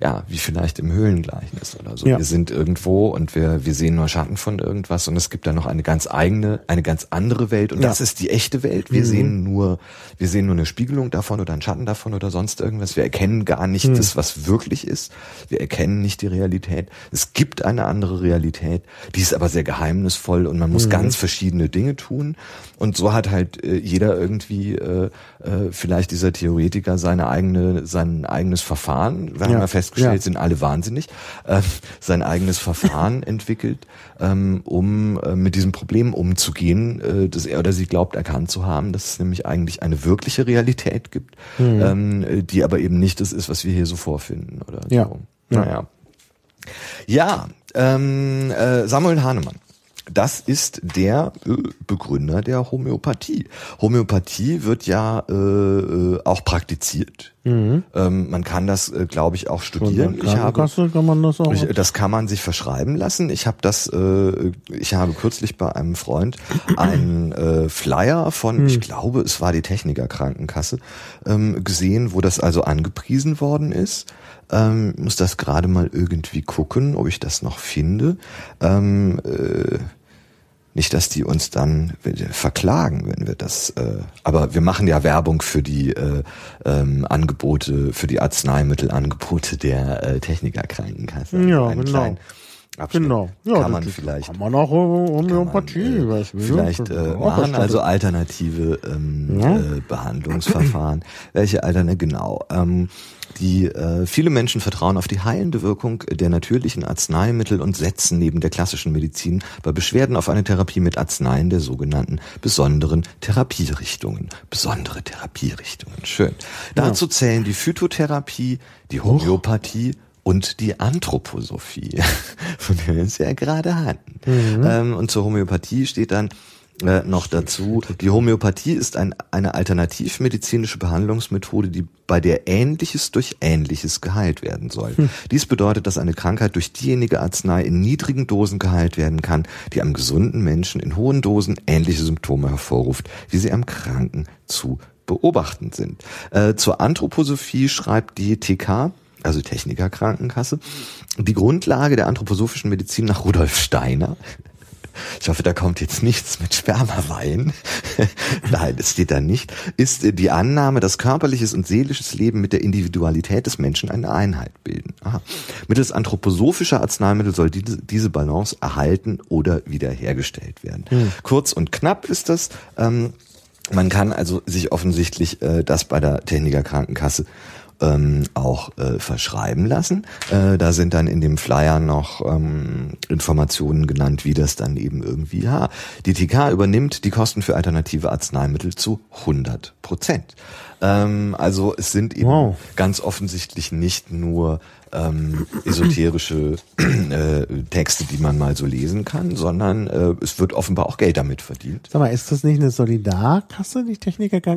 ja, wie vielleicht im Höhlengleichnis oder so. Ja. Wir sind irgendwo und wir, wir sehen nur Schatten von irgendwas und es gibt da noch eine ganz eigene, eine ganz andere Welt und Ja. das ist die echte Welt. Wir sehen nur, wir sehen nur eine Spiegelung davon oder einen Schatten davon oder sonst irgendwas. Wir erkennen gar nicht das, was wirklich ist. Wir erkennen nicht die Realität. Es gibt eine andere Realität, die ist aber sehr geheimnisvoll und man muss ganz verschiedene Dinge tun. Und so hat halt äh, jeder irgendwie, äh, äh, vielleicht dieser Theoretiker seine eigene, sein eigenes Verfahren. Wir haben Ja. ja festgestellt, Ja. sind alle wahnsinnig, äh, sein eigenes Verfahren entwickelt, ähm, um äh, mit diesem Problem umzugehen, äh, das er oder sie glaubt erkannt zu haben, dass es nämlich eigentlich eine wirkliche Realität gibt, Mhm. ähm, äh, die aber eben nicht das ist, was wir hier so vorfinden oder Ja. so. Naja. Ja, ähm, äh, Samuel Hahnemann. Das ist der äh, Begründer der Homöopathie. Homöopathie wird ja äh, äh, auch praktiziert. Ähm, man kann das, äh, glaube ich, auch studieren. Ich habe, Krankenkasse kann man das auch. ich, das kann man sich verschreiben lassen. Ich habe das, äh, ich habe kürzlich bei einem Freund einen äh, Flyer von, ich glaube, es war die Techniker Krankenkasse, ähm, gesehen, wo das also angepriesen worden ist. Ähm, muss das gerade mal irgendwie gucken, ob ich das noch finde. Ähm, äh, nicht, dass die uns dann verklagen, wenn wir das. Äh, aber wir machen ja Werbung für die äh, ähm, Angebote, für die Arzneimittelangebote der äh, Techniker Krankenkasse. Ja, einen genau. abstellen. Genau. kann man vielleicht Kann man auch Homöopathie. kann man, äh, was will, vielleicht äh, machen, also alternative ähm, Ja. äh, Behandlungsverfahren. Welche alterne genau? Ähm, die äh, viele Menschen vertrauen auf die heilende Wirkung der natürlichen Arzneimittel und setzen neben der klassischen Medizin bei Beschwerden auf eine Therapie mit Arzneien der sogenannten besonderen Therapierichtungen. Besondere Therapierichtungen, schön. Dazu zählen die Phytotherapie, die Homöopathie und die Anthroposophie, von der wir es ja gerade hatten. Ähm, und zur Homöopathie steht dann äh, noch dazu, die Homöopathie ist ein, eine alternativmedizinische Behandlungsmethode, die bei der Ähnliches durch Ähnliches geheilt werden soll. Dies bedeutet, dass eine Krankheit durch diejenige Arznei in niedrigen Dosen geheilt werden kann, die am gesunden Menschen in hohen Dosen ähnliche Symptome hervorruft, wie sie am Kranken zu beobachten sind. Äh, zur Anthroposophie schreibt die TK, also Techniker Krankenkasse, die Grundlage der anthroposophischen Medizin nach Rudolf Steiner. Ich hoffe, da kommt jetzt nichts mit Spermawein. Nein, das steht da nicht. Ist die Annahme, dass körperliches und seelisches Leben mit der Individualität des Menschen eine Einheit bilden. Aha. Mittels anthroposophischer Arzneimittel soll diese, diese Balance erhalten oder wiederhergestellt werden. Kurz und knapp ist das. Ähm, man kann also sich offensichtlich äh, das bei der Techniker Krankenkasse ähm, auch äh, verschreiben lassen. Äh, da sind dann in dem Flyer noch ähm, Informationen genannt, wie das dann eben irgendwie, ja, die TK übernimmt die Kosten für alternative Arzneimittel zu 100 Prozent. Ähm, also es sind eben Wow. ganz offensichtlich nicht nur ähm, esoterische äh, Texte, die man mal so lesen kann, sondern äh, es wird offenbar auch Geld damit verdient. Sag mal, ist das nicht eine Solidarkasse, die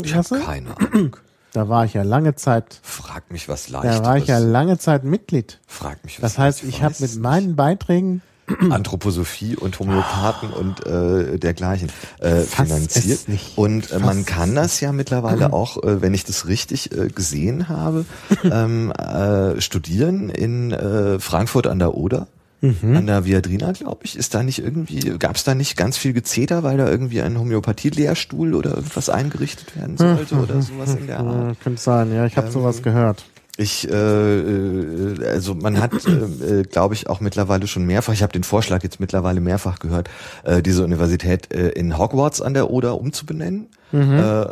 Ich habe keine Ahnung. Da war ich ja lange Zeit, Frag mich was da leichteres. war ich ja lange Zeit Mitglied. Frag mich was Das heißt, ich habe mit meinen Beiträgen Anthroposophie und Homöopathen und äh, dergleichen äh, finanziert. Und äh, man Fass kann das ja mittlerweile auch, äh, wenn ich das richtig äh, gesehen habe, ähm, äh, studieren in äh, Frankfurt an der Oder. Mhm. An der Viadrina, glaube ich, ist da nicht irgendwie, gab es da nicht ganz viel Gezeter, weil da irgendwie ein Homöopathie-Lehrstuhl oder irgendwas eingerichtet werden sollte oder sowas in der Art? äh, könnte sein, ja, ich habe sowas gehört. Ich, äh, äh, also man hat, äh, äh, glaube ich, auch mittlerweile schon mehrfach, ich habe den Vorschlag jetzt mittlerweile mehrfach gehört, äh, diese Universität äh, in Hogwarts an der Oder umzubenennen. Mhm. Äh,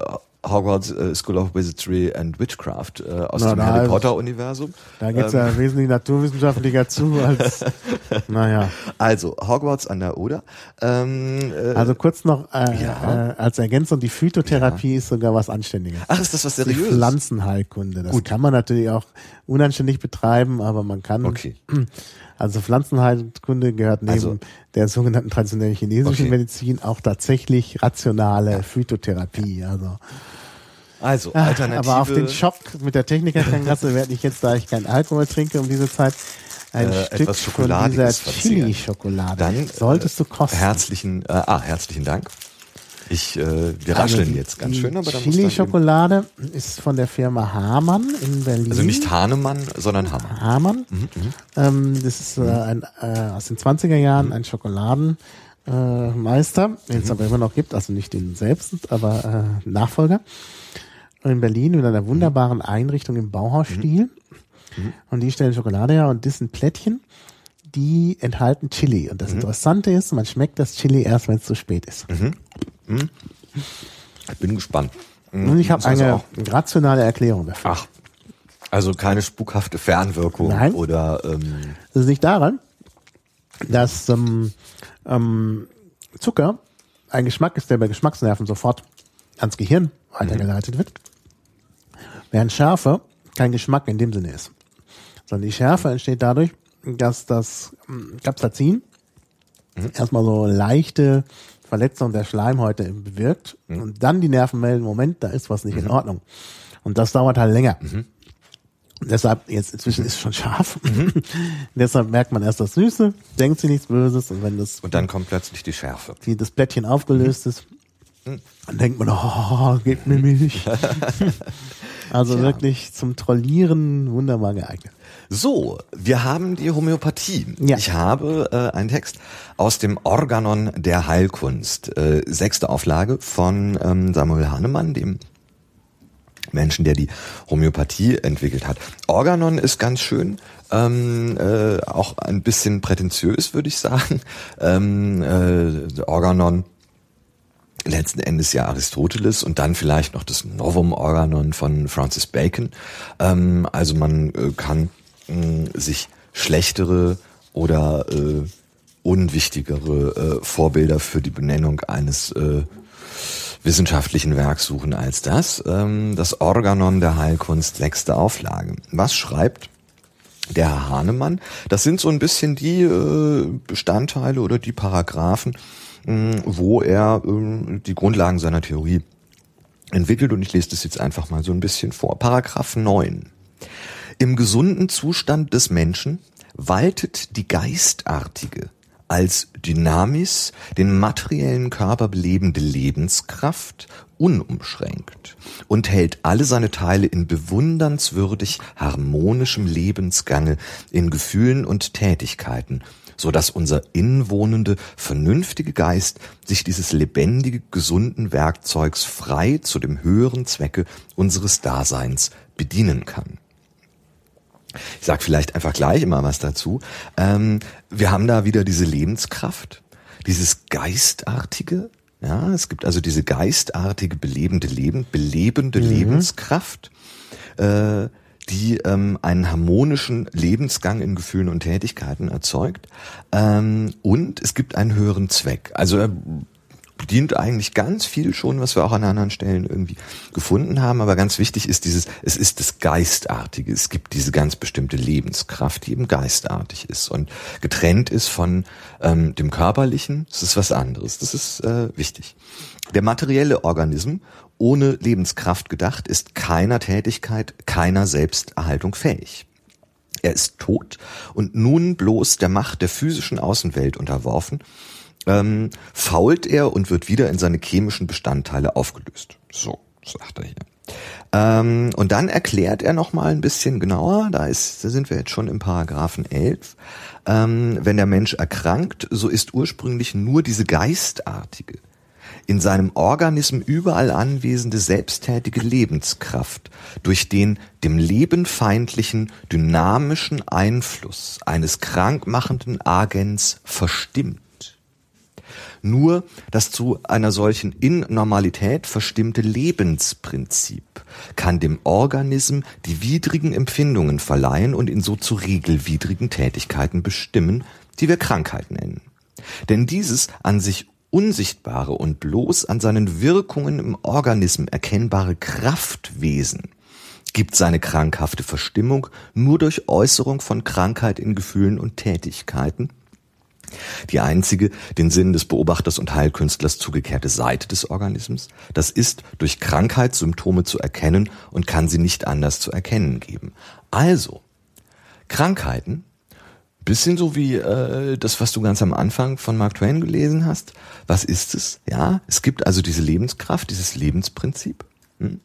Hogwarts äh, School of Wizardry and Witchcraft äh, aus Na, dem Harry ist- Potter Universum. Da geht's Ähm. ja wesentlich naturwissenschaftlicher zu als, naja. Also Hogwarts an der Oder. Ähm, äh, Also kurz noch äh, Ja. äh, als Ergänzung, die Phytotherapie ist sogar was Anständiges. ach, ist das was Die seriöses? Pflanzenheilkunde. Das Gut. kann man natürlich auch unanständig betreiben, aber man kann. Okay. Also Pflanzenheilkunde gehört neben Also- der sogenannten traditionellen chinesischen Okay. Medizin auch tatsächlich rationale Phytotherapie. Also, Also Alternative. aber auf den Schock mit der Technikerkrankenkasse werde ich jetzt, da ich keinen Alkohol trinke um diese Zeit, ein Äh, Stück etwas von dieser. Chili-Schokolade. Dann solltest du äh, kosten. Herzlichen, äh, ah, herzlichen Dank. Ich, äh, wir Also rascheln die- jetzt ganz schön, aber eben, Chili-Schokolade ist von der Firma Hamann in Berlin. also nicht Hahnemann, sondern Hammer. Hamann. Ähm, das ist äh, ein, äh, aus den 20er Jahren ein Schokoladenmeister, äh, Meister, den es aber immer noch gibt, also nicht den selbst, aber äh, Nachfolger. In Berlin mit einer wunderbaren Einrichtung im Bauhausstil. Und die stellen Schokolade her und das sind Plättchen, die enthalten Chili. Und das Interessante ist, man schmeckt das Chili erst, wenn es zu spät ist. Ich bin gespannt. Und ich habe also eine auch- rationale Erklärung dafür. Ach, also keine spukhafte Fernwirkung Nein. oder ähm, Das liegt daran, dass ähm, ähm, Zucker ein Geschmack ist, der bei Geschmacksnerven sofort ans Gehirn weitergeleitet wird, während Schärfe kein Geschmack in dem Sinne ist. Sondern die Schärfe entsteht dadurch, dass das ähm, Capsaicin erstmal so leichte Verletzung der Schleimhäute bewirkt und dann die Nerven melden, Moment, da ist was nicht in Ordnung. Und das dauert halt länger. Deshalb, jetzt inzwischen ist es schon scharf. Deshalb merkt man erst das Süße, denkt sich nichts Böses und wenn das, und dann kommt plötzlich die Schärfe. die, das Blättchen aufgelöst ist, dann denkt man, oh, gib mir Milch. also wirklich zum Trollieren wunderbar geeignet. So, wir haben die Homöopathie. Ja. Ich habe äh, einen Text aus dem Organon der Heilkunst, äh, sechste Auflage von ähm, Samuel Hahnemann, dem Menschen, der die Homöopathie entwickelt hat. Organon ist ganz schön, ähm, äh, auch ein bisschen prätentiös, würde ich sagen. Ähm, äh, Organon letzten Endes ja Aristoteles und dann vielleicht noch das Novum Organon von Francis Bacon. Ähm, also man äh, kann äh, sich schlechtere oder äh, unwichtigere äh, Vorbilder für die Benennung eines äh, wissenschaftlichen Werks suchen als das. Ähm, das Organon der Heilkunst, sechste Auflage. Was schreibt der Herr Hahnemann? Das sind so ein bisschen die äh, Bestandteile oder die Paragraphen, wo er äh, die Grundlagen seiner Theorie entwickelt und ich lese das jetzt einfach mal so ein bisschen vor. Paragraph 9. Im gesunden Zustand des Menschen waltet die geistartige, als Dynamis den materiellen Körper belebende Lebenskraft unumschränkt und hält alle seine Teile in bewundernswürdig harmonischem Lebensgange, in Gefühlen und Tätigkeiten, so dass unser inwohnende, vernünftige Geist sich dieses lebendige, gesunden Werkzeugs frei zu dem höheren Zwecke unseres Daseins bedienen kann. Ich sag vielleicht einfach gleich immer was dazu. Ähm, wir haben da wieder diese Lebenskraft, dieses Geistartige. Ja, es gibt also diese geistartige, belebende Leben, belebende mhm. Lebenskraft. Äh, die ähm, einen harmonischen Lebensgang in Gefühlen und Tätigkeiten erzeugt. Ähm, und es gibt einen höheren Zweck. Also er bedient eigentlich ganz viel schon, was wir auch an anderen Stellen irgendwie gefunden haben. Aber ganz wichtig ist dieses, es ist das Geistartige. Es gibt diese ganz bestimmte Lebenskraft, die eben geistartig ist und getrennt ist von ähm, dem Körperlichen. Das ist was anderes. Das ist äh, wichtig. Der materielle Organism ohne Lebenskraft gedacht ist keiner Tätigkeit, keiner Selbsterhaltung fähig. Er ist tot und nun bloß der Macht der physischen Außenwelt unterworfen, ähm, fault er und wird wieder in seine chemischen Bestandteile aufgelöst. So, sagt er hier. Ähm, und dann erklärt er nochmal ein bisschen genauer, da, ist, da sind wir jetzt schon im Paragraphen 11, ähm, wenn der Mensch erkrankt, so ist ursprünglich nur diese geistartige, in seinem Organism überall anwesende selbsttätige Lebenskraft durch den dem Leben feindlichen dynamischen Einfluss eines krankmachenden Agens verstimmt. Nur das zu einer solchen Innormalität verstimmte Lebensprinzip kann dem Organism die widrigen Empfindungen verleihen und ihn so zu regelwidrigen Tätigkeiten bestimmen, die wir Krankheit nennen. Denn dieses an sich unsichtbare und bloß an seinen Wirkungen im Organism erkennbare Kraftwesen gibt seine krankhafte Verstimmung nur durch Äußerung von Krankheit in Gefühlen und Tätigkeiten, die einzige den Sinn des Beobachters und Heilkünstlers zugekehrte Seite des Organisms, das ist durch Krankheitssymptome zu erkennen und kann sie nicht anders zu erkennen geben. Also, Krankheiten bisschen so wie äh, das, was du ganz am Anfang von Mark Twain gelesen hast. Was ist es? Ja, es gibt also diese Lebenskraft, dieses Lebensprinzip. Hm?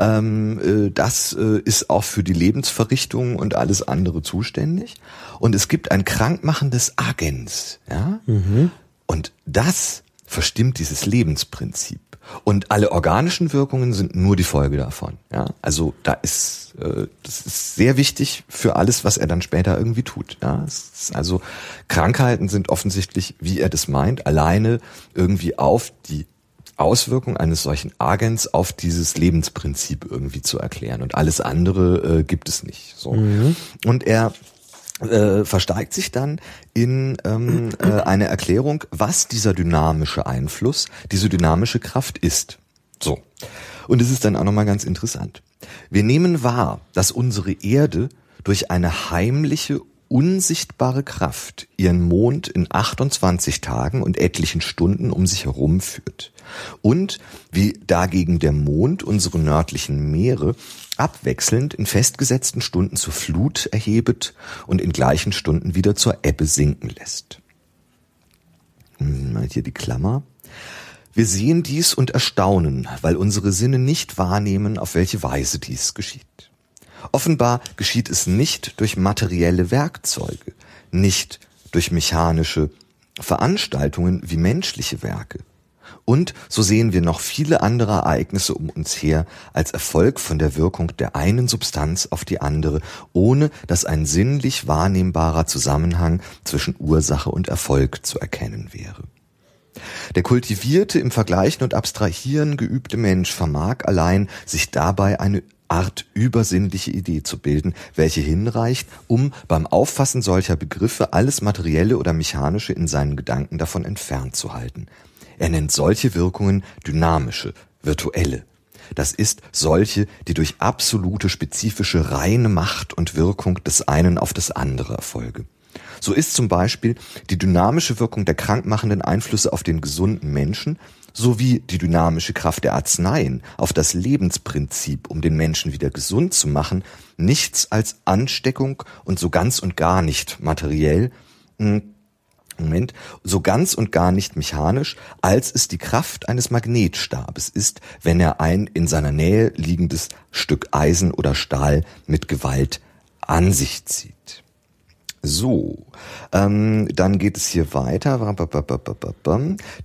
Ähm, äh, das äh, ist auch für die Lebensverrichtung und alles andere zuständig. Und es gibt ein krankmachendes Agens. Ja? Mhm. Und das verstimmt dieses Lebensprinzip. Und alle organischen Wirkungen sind nur die Folge davon. Ja, also da ist äh, das ist sehr wichtig für alles, was er dann später irgendwie tut. Ja, also Krankheiten sind offensichtlich, wie er das meint, alleine irgendwie auf die Auswirkung eines solchen Agents auf dieses Lebensprinzip irgendwie zu erklären und alles andere äh, gibt es nicht. So mhm. und er äh, versteigt sich dann in ähm, äh, eine Erklärung, was dieser dynamische Einfluss, diese dynamische Kraft ist. So. Und es ist dann auch nochmal ganz interessant. Wir nehmen wahr, dass unsere Erde durch eine heimliche, unsichtbare Kraft ihren Mond in 28 Tagen und etlichen Stunden um sich herum führt. Und wie dagegen der Mond unsere nördlichen Meere abwechselnd in festgesetzten Stunden zur Flut erhebet und in gleichen Stunden wieder zur Ebbe sinken lässt. Hm, hier die Klammer. Wir sehen dies und erstaunen, weil unsere Sinne nicht wahrnehmen, auf welche Weise dies geschieht. Offenbar geschieht es nicht durch materielle Werkzeuge, nicht durch mechanische Veranstaltungen wie menschliche Werke. Und so sehen wir noch viele andere Ereignisse um uns her als Erfolg von der Wirkung der einen Substanz auf die andere, ohne dass ein sinnlich wahrnehmbarer Zusammenhang zwischen Ursache und Erfolg zu erkennen wäre. Der kultivierte, im Vergleichen und Abstrahieren geübte Mensch vermag allein, sich dabei eine Art übersinnliche Idee zu bilden, welche hinreicht, um beim Auffassen solcher Begriffe alles Materielle oder Mechanische in seinen Gedanken davon entfernt zu halten. Er nennt solche Wirkungen dynamische, virtuelle. Das ist solche, die durch absolute spezifische reine Macht und Wirkung des einen auf das andere erfolge. So ist zum Beispiel die dynamische Wirkung der krankmachenden Einflüsse auf den gesunden Menschen sowie die dynamische Kraft der Arzneien auf das Lebensprinzip, um den Menschen wieder gesund zu machen, nichts als Ansteckung und so ganz und gar nicht materiell, Moment, so ganz und gar nicht mechanisch, als es die Kraft eines Magnetstabes ist, wenn er ein in seiner Nähe liegendes Stück Eisen oder Stahl mit Gewalt an sich zieht. So, ähm, dann geht es hier weiter.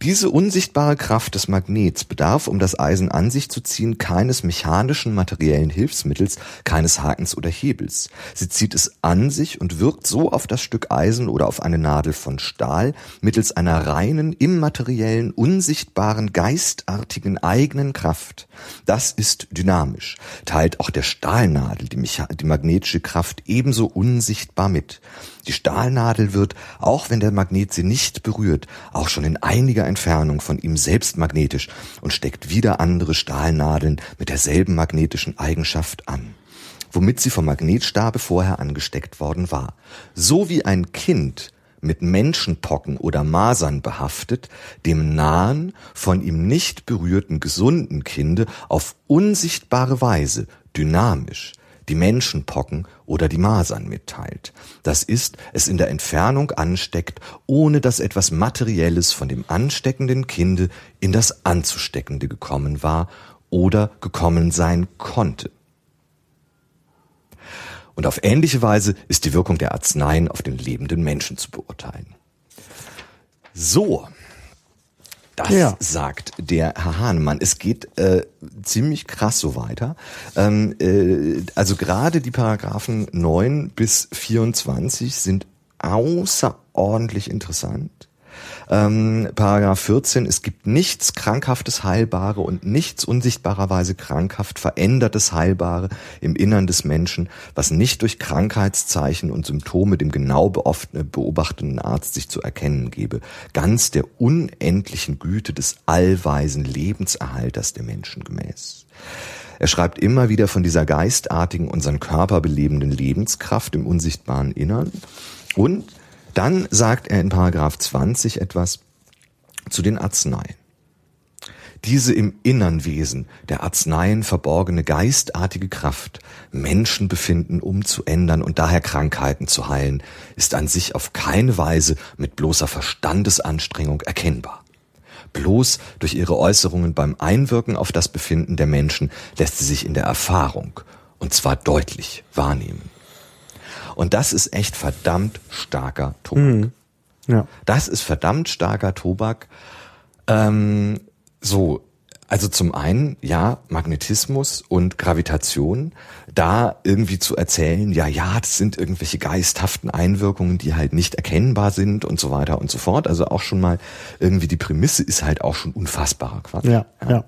Diese unsichtbare Kraft des Magnets bedarf, um das Eisen an sich zu ziehen, keines mechanischen materiellen Hilfsmittels, keines Hakens oder Hebels. Sie zieht es an sich und wirkt so auf das Stück Eisen oder auf eine Nadel von Stahl mittels einer reinen, immateriellen, unsichtbaren, geistartigen eigenen Kraft. Das ist dynamisch, teilt auch der Stahlnadel die, die magnetische Kraft ebenso unsichtbar mit. Die Stahlnadel wird, auch wenn der Magnet sie nicht berührt, auch schon in einiger Entfernung von ihm selbst magnetisch und steckt wieder andere Stahlnadeln mit derselben magnetischen Eigenschaft an womit sie vom Magnetstabe vorher angesteckt worden war. So wie ein Kind mit Menschenpocken oder Masern behaftet, dem nahen, von ihm nicht berührten gesunden Kinde auf unsichtbare Weise, dynamisch, die Menschenpocken oder die Masern mitteilt. Das ist, es in der Entfernung ansteckt, ohne dass etwas Materielles von dem ansteckenden Kinde in das Anzusteckende gekommen war oder gekommen sein konnte. Und auf ähnliche Weise ist die Wirkung der Arzneien auf den lebenden Menschen zu beurteilen. So, das ja. sagt der Herr Hahnemann. Es geht äh, ziemlich krass so weiter. Ähm, äh, also gerade die Paragraphen 9 bis 24 sind außerordentlich interessant. Ähm, Paragraph 14, es gibt nichts krankhaftes Heilbare und nichts unsichtbarerweise krankhaft verändertes Heilbare im Innern des Menschen, was nicht durch Krankheitszeichen und Symptome dem genau beobachtenden Arzt sich zu erkennen gebe. Ganz der unendlichen Güte des allweisen Lebenserhalters der Menschen gemäß. Er schreibt immer wieder von dieser geistartigen, unseren Körper belebenden Lebenskraft im unsichtbaren Innern und dann sagt er in Paragraph 20 etwas zu den Arzneien. Diese im innern Wesen der Arzneien verborgene geistartige Kraft, Menschenbefinden umzuändern und daher Krankheiten zu heilen, ist an sich auf keine Weise mit bloßer Verstandesanstrengung erkennbar. Bloß durch ihre Äußerungen beim Einwirken auf das Befinden der Menschen lässt sie sich in der Erfahrung, und zwar deutlich, wahrnehmen. Und das ist echt verdammt starker Tobak. Mhm. Ja. Das ist verdammt starker Tobak. Ähm, so, also zum einen, ja, Magnetismus und Gravitation, da irgendwie zu erzählen, ja, ja, das sind irgendwelche geisthaften Einwirkungen, die halt nicht erkennbar sind und so weiter und so fort. Also auch schon mal irgendwie die Prämisse ist halt auch schon unfassbarer Quatsch. Ja, ja. ja.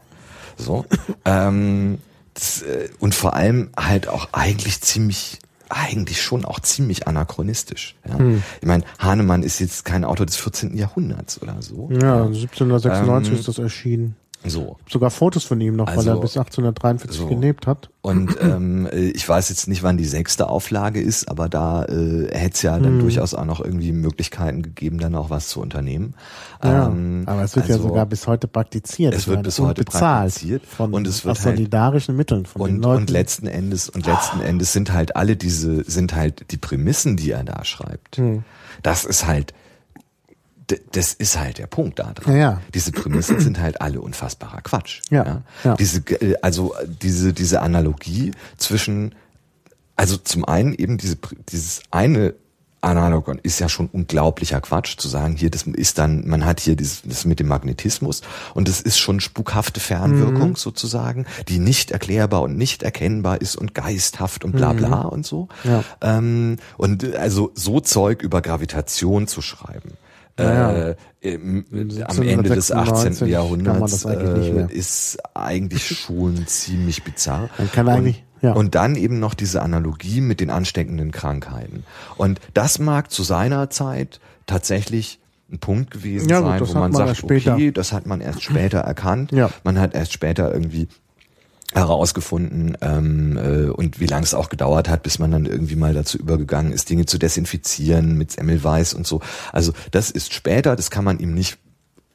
So. ähm, das, äh, und vor allem halt auch eigentlich ziemlich eigentlich schon auch ziemlich anachronistisch. Ja. Hm. Ich meine, Hahnemann ist jetzt kein Autor des 14. Jahrhunderts oder so. Ja, 1796 ähm, ist das erschienen. So. Sogar Fotos von ihm noch, also, weil er bis 1843 so. gelebt hat. Und ähm, ich weiß jetzt nicht, wann die sechste Auflage ist, aber da äh, hätte es ja dann hm. durchaus auch noch irgendwie Möglichkeiten gegeben, dann auch was zu unternehmen. Ja, ähm, aber es wird also, ja sogar bis heute praktiziert. Es wird bis heute praktiziert von und es wird aus halt, solidarischen Mitteln von und, den Leuten. Und letzten Endes und letzten Endes sind halt alle diese sind halt die Prämissen, die er da schreibt. Hm. Das ist halt das ist halt der Punkt da dran. Ja, ja. Diese Prämissen sind halt alle unfassbarer Quatsch. Ja, ja. Diese, äh, also diese, diese Analogie zwischen, also zum einen eben diese, dieses eine Analogon ist ja schon unglaublicher Quatsch zu sagen, hier, das ist dann, man hat hier dieses, das mit dem Magnetismus und das ist schon spukhafte Fernwirkung mhm. sozusagen, die nicht erklärbar und nicht erkennbar ist und geisthaft und bla bla mhm. und so. Ja. Ähm, und also so Zeug über Gravitation zu schreiben. Naja. Äh, im, am Ende des 18. Jahrhunderts äh, ist eigentlich schon ziemlich bizarr. Man kann eigentlich ja. Und dann eben noch diese Analogie mit den ansteckenden Krankheiten. Und das mag zu seiner Zeit tatsächlich ein Punkt gewesen ja, sein, gut, wo man, man sagt, okay, das hat man erst später erkannt. Ja. Man hat erst später irgendwie herausgefunden ähm, äh, und wie lange es auch gedauert hat, bis man dann irgendwie mal dazu übergegangen ist, Dinge zu desinfizieren mit Semmelweis und so. Also das ist später, das kann man ihm nicht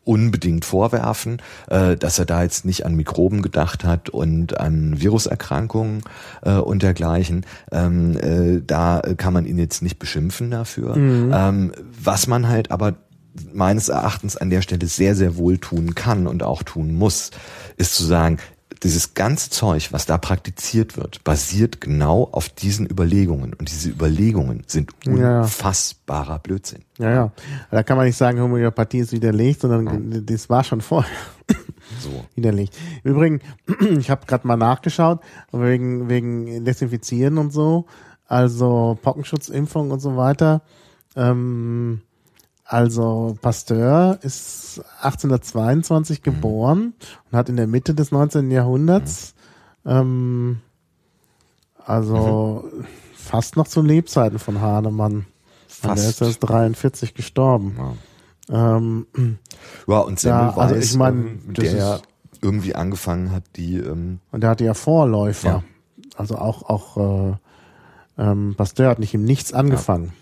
unbedingt vorwerfen, äh, dass er da jetzt nicht an Mikroben gedacht hat und an Viruserkrankungen äh, und dergleichen. Ähm, äh, da kann man ihn jetzt nicht beschimpfen dafür. Mhm. Ähm, was man halt aber meines Erachtens an der Stelle sehr, sehr wohl tun kann und auch tun muss, ist zu sagen, dieses ganze Zeug, was da praktiziert wird, basiert genau auf diesen Überlegungen. Und diese Überlegungen sind unfassbarer Blödsinn. Ja, ja. Da kann man nicht sagen, Homöopathie ist widerlegt, sondern ja. das war schon vorher. So. Widerlegt. Übrigens, ich habe gerade mal nachgeschaut, wegen, wegen Desinfizieren und so, also Pockenschutzimpfung und so weiter. Ähm, also Pasteur ist 1822 mhm. geboren und hat in der Mitte des 19. Jahrhunderts, mhm. ähm, also mhm. fast noch zu Lebzeiten von Hahnemann. Fast. Und er ist erst 43 gestorben. Ja, ähm, ja und Semmelweis, ja, also ich mein, ähm, der irgendwie angefangen hat, die ähm und der hatte ja Vorläufer. Ja. Also auch auch äh, ähm, Pasteur hat nicht im Nichts angefangen. Ja.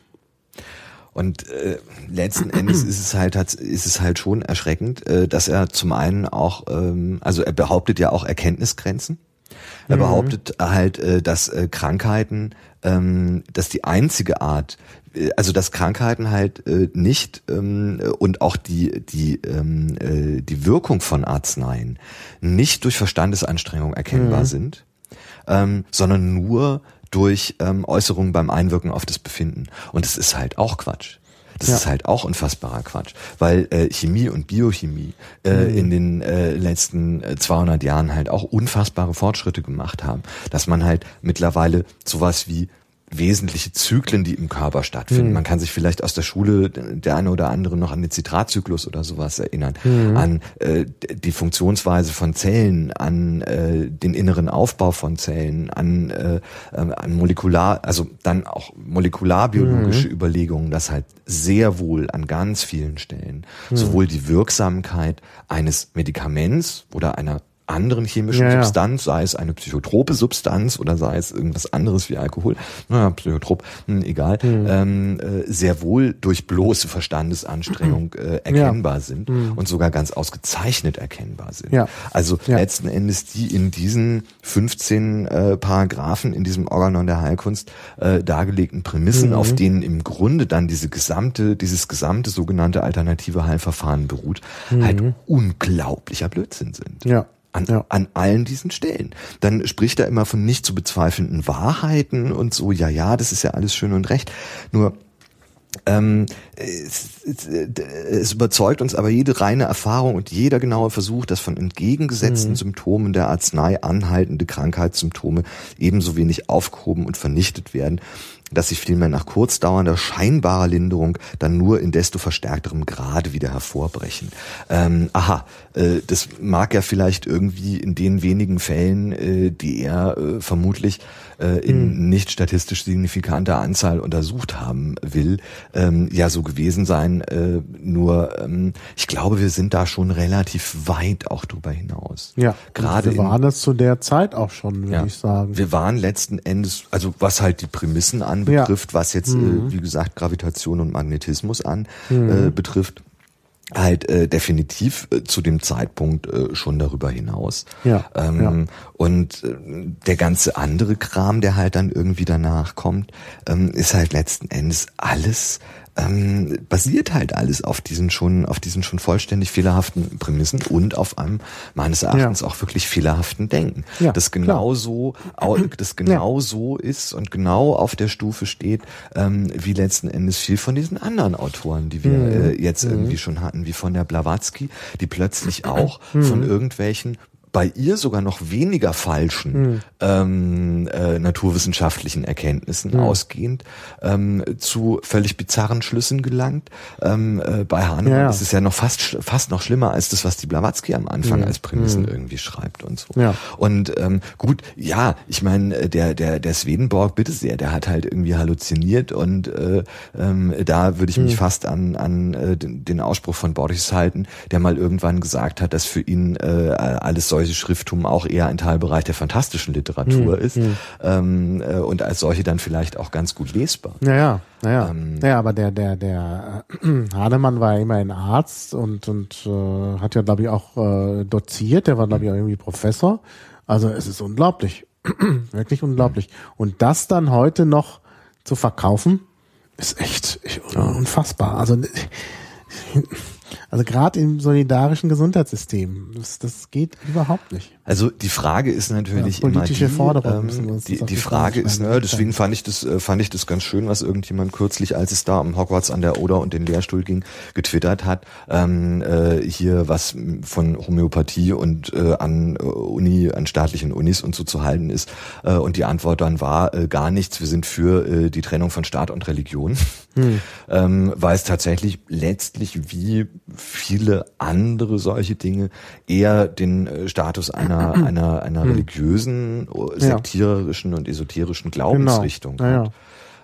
Und äh, letzten Endes ist es halt ist es halt schon erschreckend, äh, dass er zum einen auch, ähm, also er behauptet ja auch Erkenntnisgrenzen. Er mhm. behauptet halt, äh, dass äh, Krankheiten, ähm, dass die einzige Art, äh, also dass Krankheiten halt äh, nicht ähm, und auch die die ähm, äh, die Wirkung von Arzneien nicht durch Verstandesanstrengung erkennbar mhm. sind, ähm, sondern nur durch ähm, Äußerungen beim Einwirken auf das Befinden. Und das ist halt auch Quatsch. Das ja. ist halt auch unfassbarer Quatsch, weil äh, Chemie und Biochemie äh, mhm. in den äh, letzten 200 äh, Jahren halt auch unfassbare Fortschritte gemacht haben, dass man halt mittlerweile sowas wie wesentliche Zyklen, die im Körper stattfinden. Mhm. Man kann sich vielleicht aus der Schule der eine oder andere noch an den Zitratzyklus oder sowas erinnern, mhm. an äh, die Funktionsweise von Zellen, an äh, den inneren Aufbau von Zellen, an, äh, an molekular, also dann auch molekularbiologische mhm. Überlegungen, dass halt sehr wohl an ganz vielen Stellen mhm. sowohl die Wirksamkeit eines Medikaments oder einer anderen chemischen ja, Substanz, sei es eine psychotrope Substanz oder sei es irgendwas anderes wie Alkohol, naja, psychotrop, hm, egal, mhm. ähm, äh, sehr wohl durch bloße Verstandesanstrengung äh, erkennbar sind mhm. und sogar ganz ausgezeichnet erkennbar sind. Also letzten Endes die in diesen 15 äh, Paragraphen in diesem Organon der Heilkunst äh, dargelegten Prämissen, mhm. auf denen im Grunde dann diese gesamte, dieses gesamte sogenannte alternative Heilverfahren beruht, halt mhm. unglaublicher Blödsinn sind. Ja an, ja. an allen diesen Stellen. Dann spricht er immer von nicht zu bezweifelnden Wahrheiten und so, ja, ja, das ist ja alles schön und recht. Nur ähm, es, es, es, überzeugt uns aber jede reine Erfahrung und jeder genaue Versuch, dass von entgegengesetzten mhm. Symptomen der Arznei anhaltende Krankheitssymptome ebenso wenig aufgehoben und vernichtet werden, dass sich vielmehr nach kurzdauernder scheinbarer Linderung dann nur in desto verstärkterem Grade wieder hervorbrechen. Ähm, aha, äh, das mag ja vielleicht irgendwie in den wenigen Fällen, äh, die er äh, vermutlich äh, in hm. nicht statistisch signifikanter Anzahl untersucht haben will, ähm, ja so gewesen sein. Äh, nur ähm, ich glaube, wir sind da schon relativ weit auch drüber hinaus. Ja, gerade wir waren es zu der Zeit auch schon, würde ja, ich sagen. Wir waren letzten Endes, also was halt die Prämissen anbetrifft, ja. was jetzt mhm. äh, wie gesagt Gravitation und Magnetismus an mhm. äh, betrifft halt äh, definitiv äh, zu dem Zeitpunkt äh, schon darüber hinaus. Ja, ähm, ja. Und äh, der ganze andere Kram, der halt dann irgendwie danach kommt, ähm, ist halt letzten Endes alles ähm, basiert halt alles auf diesen schon, auf diesen schon vollständig fehlerhaften Prämissen und auf einem meines Erachtens ja. auch wirklich fehlerhaften Denken. Ja, das genau so, das genau ja. so ist und genau auf der Stufe steht, ähm, wie letzten Endes viel von diesen anderen Autoren, die wir mhm. äh, jetzt mhm. irgendwie schon hatten, wie von der Blavatsky, die plötzlich auch mhm. von irgendwelchen bei ihr sogar noch weniger falschen hm. ähm, äh, naturwissenschaftlichen Erkenntnissen hm. ausgehend ähm, zu völlig bizarren Schlüssen gelangt. Ähm, äh, bei Hahnemann ja, ja. ist es ja noch fast fast noch schlimmer als das, was die Blavatsky am Anfang hm. als Prämissen hm. irgendwie schreibt und so. Ja. Und ähm, gut, ja, ich meine, äh, der der der Swedenborg, bitte sehr, der hat halt irgendwie halluziniert und äh, ähm, da würde ich mich hm. fast an an äh, den, den Ausspruch von Boris halten, der mal irgendwann gesagt hat, dass für ihn äh, alles so solche Schrifttum auch eher ein Teilbereich der fantastischen Literatur hm, ist hm. Ähm, äh, und als solche dann vielleicht auch ganz gut lesbar. Naja, naja, ähm, naja, aber der der der äh, Hahnemann war ja immerhin Arzt und und äh, hat ja glaube ich auch äh, doziert. Der war glaube ich auch irgendwie Professor. Also es ist unglaublich, wirklich unglaublich. Und das dann heute noch zu verkaufen, ist echt, echt unfassbar. Also also gerade im solidarischen Gesundheitssystem, das, das geht überhaupt nicht. Also die Frage ist natürlich ja, politische immer die, Forderung. Ähm, die, die Frage ist, ne, deswegen fand ich das, äh, fand ich das ganz schön, was irgendjemand kürzlich, als es da am Hogwarts an der Oder und den Lehrstuhl ging, getwittert hat, ähm, äh, hier was von Homöopathie und äh, an äh, Uni, an staatlichen Unis und so zu halten ist. Äh, und die Antwort dann war äh, gar nichts. Wir sind für äh, die Trennung von Staat und Religion, hm. ähm, weil es tatsächlich letztlich wie viele andere solche Dinge eher den äh, Status einer, einer, einer hm. religiösen, sektiererischen und esoterischen Glaubensrichtung genau. ja, ja.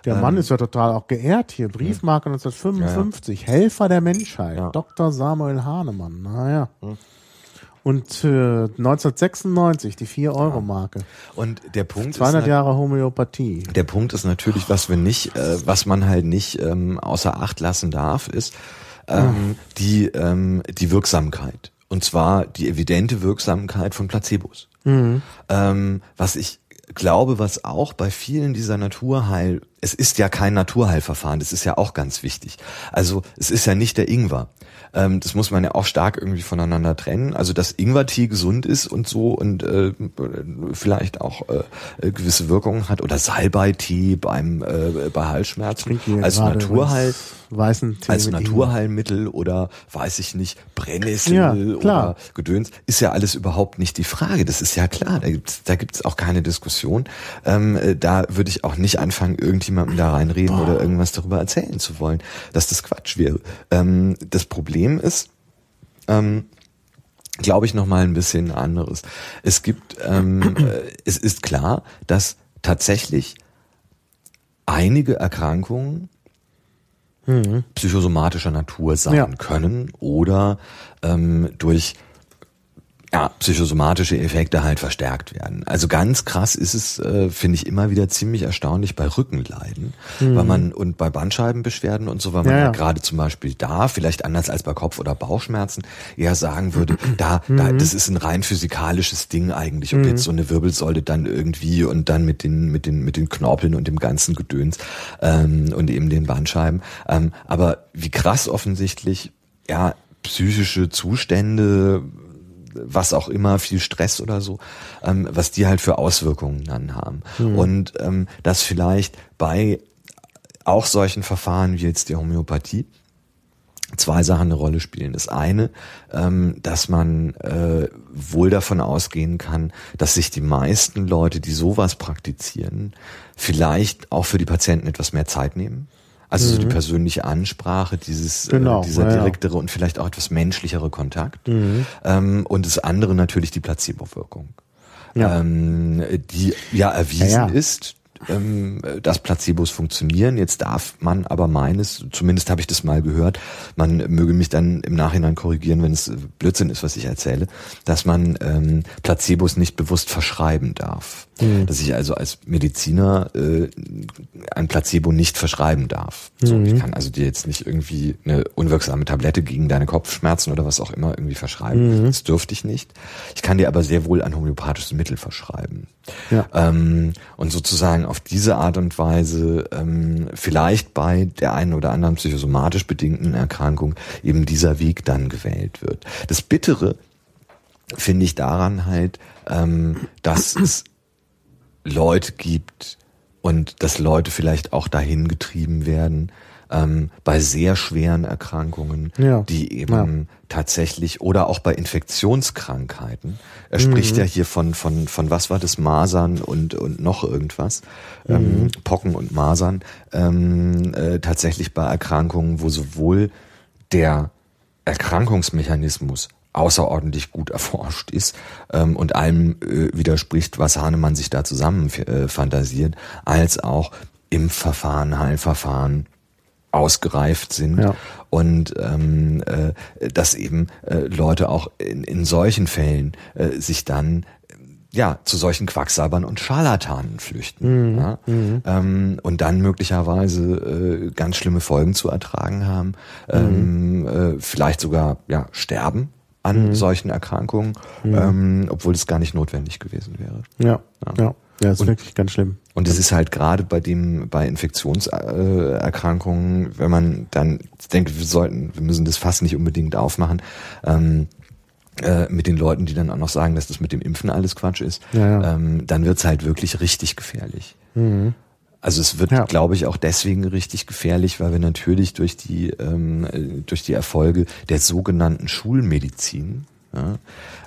Der ähm, Mann ist ja total auch geehrt hier. Briefmarke 1955, ja, Helfer der Menschheit, Dr. Samuel Hahnemann. Naja. Hm. Und äh, 1996 die 4-Euro-Marke. Und der Punkt 200 ist, Jahre Homöopathie. Der Punkt ist natürlich, was wir nicht, äh, was man halt nicht ähm, außer Acht lassen darf, ist, ähm, die, ähm, die Wirksamkeit. Und zwar die evidente Wirksamkeit von Placebos. Mhm. Ähm, was ich glaube, was auch bei vielen dieser Naturheil, es ist ja kein Naturheilverfahren, das ist ja auch ganz wichtig. Also es ist ja nicht der Ingwer. Ähm, das muss man ja auch stark irgendwie voneinander trennen. Also dass Ingwertee gesund ist und so und äh, vielleicht auch äh, gewisse Wirkungen hat oder Salbeitee beim äh, bei Halsschmerzen als Naturheil weißen Tee als Naturheilmittel oder weiß ich nicht Brennnessel ja, oder Gedöns ist ja alles überhaupt nicht die Frage. Das ist ja klar. Da gibt's da gibt's auch keine Diskussion. Ähm, äh, da würde ich auch nicht anfangen, irgendjemandem da reinreden Boah. oder irgendwas darüber erzählen zu wollen, dass das Quatsch wäre. Ähm, das Problem ist, ähm, glaube ich, noch mal ein bisschen anderes. Es gibt, ähm, äh, es ist klar, dass tatsächlich einige Erkrankungen mhm. psychosomatischer Natur sein ja. können oder ähm, durch ja, psychosomatische Effekte halt verstärkt werden. Also ganz krass ist es, äh, finde ich, immer wieder ziemlich erstaunlich bei Rückenleiden, mhm. weil man und bei Bandscheibenbeschwerden und so, weil man ja, ja. gerade zum Beispiel da, vielleicht anders als bei Kopf- oder Bauchschmerzen, eher sagen würde, da, mhm. da, das ist ein rein physikalisches Ding eigentlich, ob mhm. jetzt so eine Wirbelsäule dann irgendwie und dann mit den, mit den, mit den Knorpeln und dem ganzen Gedöns ähm, und eben den Bandscheiben. Ähm, aber wie krass offensichtlich, ja, psychische Zustände was auch immer, viel Stress oder so, ähm, was die halt für Auswirkungen dann haben. Mhm. Und ähm, dass vielleicht bei auch solchen Verfahren wie jetzt die Homöopathie zwei Sachen eine Rolle spielen. Das eine, ähm, dass man äh, wohl davon ausgehen kann, dass sich die meisten Leute, die sowas praktizieren, vielleicht auch für die Patienten etwas mehr Zeit nehmen. Also mhm. so die mhm. persönliche Ansprache, dieses, äh, genau, äh, dieser direktere ja. und vielleicht auch etwas menschlichere Kontakt. Mhm. Ähm, und das andere natürlich die Placebo-Wirkung. Ja. Ähm, die ja erwiesen ja, ist, ähm, dass Placebos funktionieren. Jetzt darf man aber meines, zumindest habe ich das mal gehört, man möge mich dann im Nachhinein korrigieren, wenn es Blödsinn ist, was ich erzähle, dass man ähm, Placebos nicht bewusst verschreiben darf. Mhm. Dass ich also als Mediziner äh, ein Placebo nicht verschreiben darf. So, mhm. Ich kann also dir jetzt nicht irgendwie eine unwirksame Tablette gegen deine Kopfschmerzen oder was auch immer irgendwie verschreiben. Mhm. Das dürfte ich nicht. Ich kann dir aber sehr wohl ein homöopathisches Mittel verschreiben. Ja. Ähm, und sozusagen auf diese Art und Weise ähm, vielleicht bei der einen oder anderen psychosomatisch bedingten Erkrankung eben dieser Weg dann gewählt wird. Das Bittere finde ich daran halt, ähm, dass es Leute gibt und dass Leute vielleicht auch dahin getrieben werden, ähm, bei sehr schweren Erkrankungen, ja. die eben ja. tatsächlich oder auch bei Infektionskrankheiten. Er mhm. spricht ja hier von von von was war das Masern und und noch irgendwas, ähm, mhm. Pocken und Masern ähm, äh, tatsächlich bei Erkrankungen, wo sowohl der Erkrankungsmechanismus außerordentlich gut erforscht ist ähm, und allem äh, widerspricht, was Hahnemann sich da zusammen äh, fantasiert, als auch im Verfahren, Heilverfahren ausgereift sind ja. und ähm, äh, dass eben äh, Leute auch in, in solchen Fällen äh, sich dann ja, zu solchen Quacksalbern und Scharlatanen flüchten. Mhm. Ja? Mhm. Ähm, und dann möglicherweise äh, ganz schlimme Folgen zu ertragen haben, ähm, mhm. äh, vielleicht sogar ja sterben an mhm. solchen Erkrankungen, mhm. ähm, obwohl es gar nicht notwendig gewesen wäre. Ja, ja. ja. Ja, ist und, wirklich ganz schlimm. Und es ist halt gerade bei dem, bei Infektionserkrankungen, wenn man dann denkt, wir sollten, wir müssen das Fass nicht unbedingt aufmachen, ähm, äh, mit den Leuten, die dann auch noch sagen, dass das mit dem Impfen alles Quatsch ist, ja, ja. Ähm, dann wird's halt wirklich richtig gefährlich. Mhm. Also es wird, ja. glaube ich, auch deswegen richtig gefährlich, weil wir natürlich durch die ähm, äh, durch die Erfolge der sogenannten Schulmedizin ja,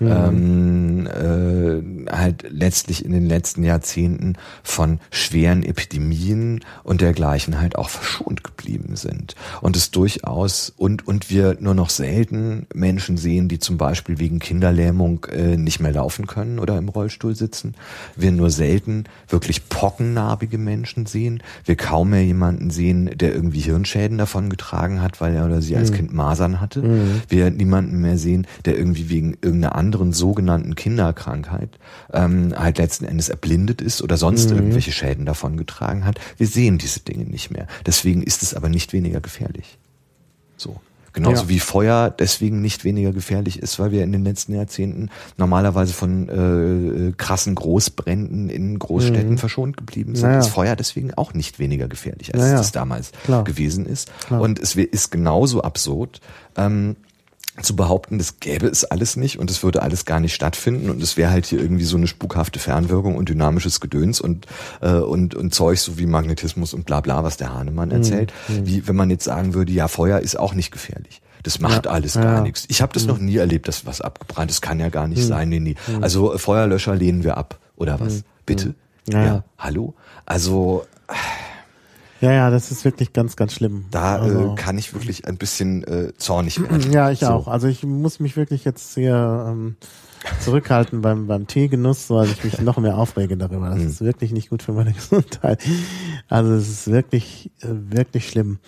mhm. ähm, äh, halt letztlich in den letzten Jahrzehnten von schweren Epidemien und dergleichen halt auch verschont geblieben sind. Und es durchaus und, und wir nur noch selten Menschen sehen, die zum Beispiel wegen Kinderlähmung äh, nicht mehr laufen können oder im Rollstuhl sitzen. Wir nur selten wirklich pockennarbige Menschen sehen. Wir kaum mehr jemanden sehen, der irgendwie Hirnschäden davon getragen hat, weil er oder sie als mhm. Kind Masern hatte. Mhm. Wir niemanden mehr sehen, der irgendwie wegen irgendeiner anderen sogenannten Kinderkrankheit ähm, halt letzten Endes erblindet ist oder sonst mhm. irgendwelche Schäden davon getragen hat. Wir sehen diese Dinge nicht mehr. Deswegen ist es aber nicht weniger gefährlich. So. Genauso ja. wie Feuer deswegen nicht weniger gefährlich ist, weil wir in den letzten Jahrzehnten normalerweise von äh, krassen Großbränden in Großstädten mhm. verschont geblieben sind, naja. ist Feuer deswegen auch nicht weniger gefährlich, als naja. es damals Klar. gewesen ist. Klar. Und es ist genauso absurd, ähm, zu behaupten, das gäbe es alles nicht und es würde alles gar nicht stattfinden und es wäre halt hier irgendwie so eine spukhafte Fernwirkung und dynamisches Gedöns und äh, und und Zeug so wie Magnetismus und bla bla, was der Hahnemann mhm. erzählt. Mhm. Wie wenn man jetzt sagen würde, ja, Feuer ist auch nicht gefährlich. Das macht ja, alles gar ja. nichts. Ich habe das mhm. noch nie erlebt, dass was abgebrannt ist. Kann ja gar nicht mhm. sein. Nee, nee. Mhm. Also Feuerlöscher lehnen wir ab. Oder was? Mhm. Bitte? Ja. ja. Hallo? Also ja, ja, das ist wirklich ganz, ganz schlimm. Da äh, also, äh, kann ich wirklich ein bisschen äh, zornig werden. Ja, ich so. auch. Also ich muss mich wirklich jetzt hier ähm, zurückhalten beim, beim Teegenuss, weil ich mich noch mehr aufrege darüber. Das mhm. ist wirklich nicht gut für meine Gesundheit. Also es ist wirklich, äh, wirklich schlimm.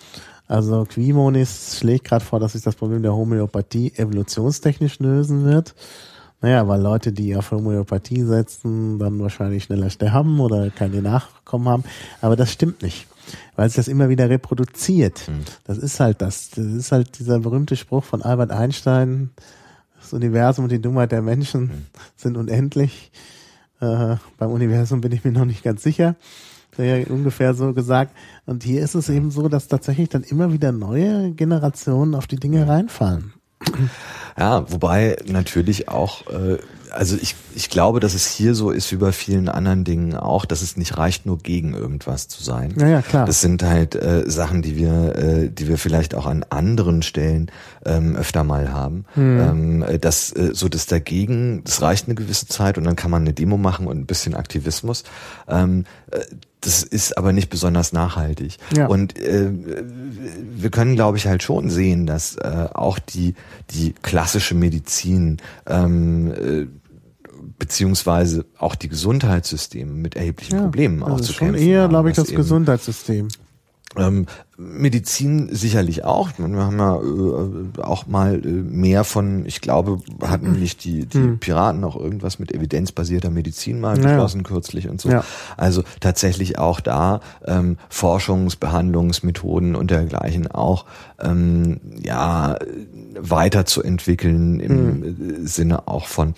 Also Quimonis schlägt gerade vor, dass sich das Problem der Homöopathie evolutionstechnisch lösen wird. Naja, weil Leute, die auf Homöopathie setzen, dann wahrscheinlich schneller sterben oder keine Nachkommen haben. Aber das stimmt nicht weil sich das immer wieder reproduziert. Mhm. Das ist halt das. Das ist halt dieser berühmte Spruch von Albert Einstein, das Universum und die Dummheit der Menschen mhm. sind unendlich. Äh, beim Universum bin ich mir noch nicht ganz sicher. Ja ungefähr so gesagt. Und hier ist es eben so, dass tatsächlich dann immer wieder neue Generationen auf die Dinge reinfallen. Ja, wobei natürlich auch äh, also ich, ich glaube, dass es hier so ist wie bei vielen anderen Dingen auch, dass es nicht reicht, nur gegen irgendwas zu sein. Ja, ja klar. Das sind halt äh, Sachen, die wir, äh, die wir vielleicht auch an anderen Stellen ähm, öfter mal haben. Hm. Ähm, äh, das, äh, so das dagegen, das reicht eine gewisse Zeit und dann kann man eine Demo machen und ein bisschen Aktivismus. Ähm, äh, das ist aber nicht besonders nachhaltig. Ja. Und äh, wir können, glaube ich, halt schon sehen, dass äh, auch die die klassische Medizin ähm, äh, beziehungsweise auch die Gesundheitssysteme mit erheblichen ja, Problemen also auch zu schon kämpfen eher, glaube ich, das Gesundheitssystem. Ähm, Medizin sicherlich auch. Wir haben ja äh, auch mal äh, mehr von, ich glaube, hatten nicht die, die hm. Piraten auch irgendwas mit evidenzbasierter Medizin mal beschlossen ja. kürzlich und so. Ja. Also tatsächlich auch da ähm, Forschungs-, Behandlungsmethoden und dergleichen auch ähm, ja weiterzuentwickeln im hm. Sinne auch von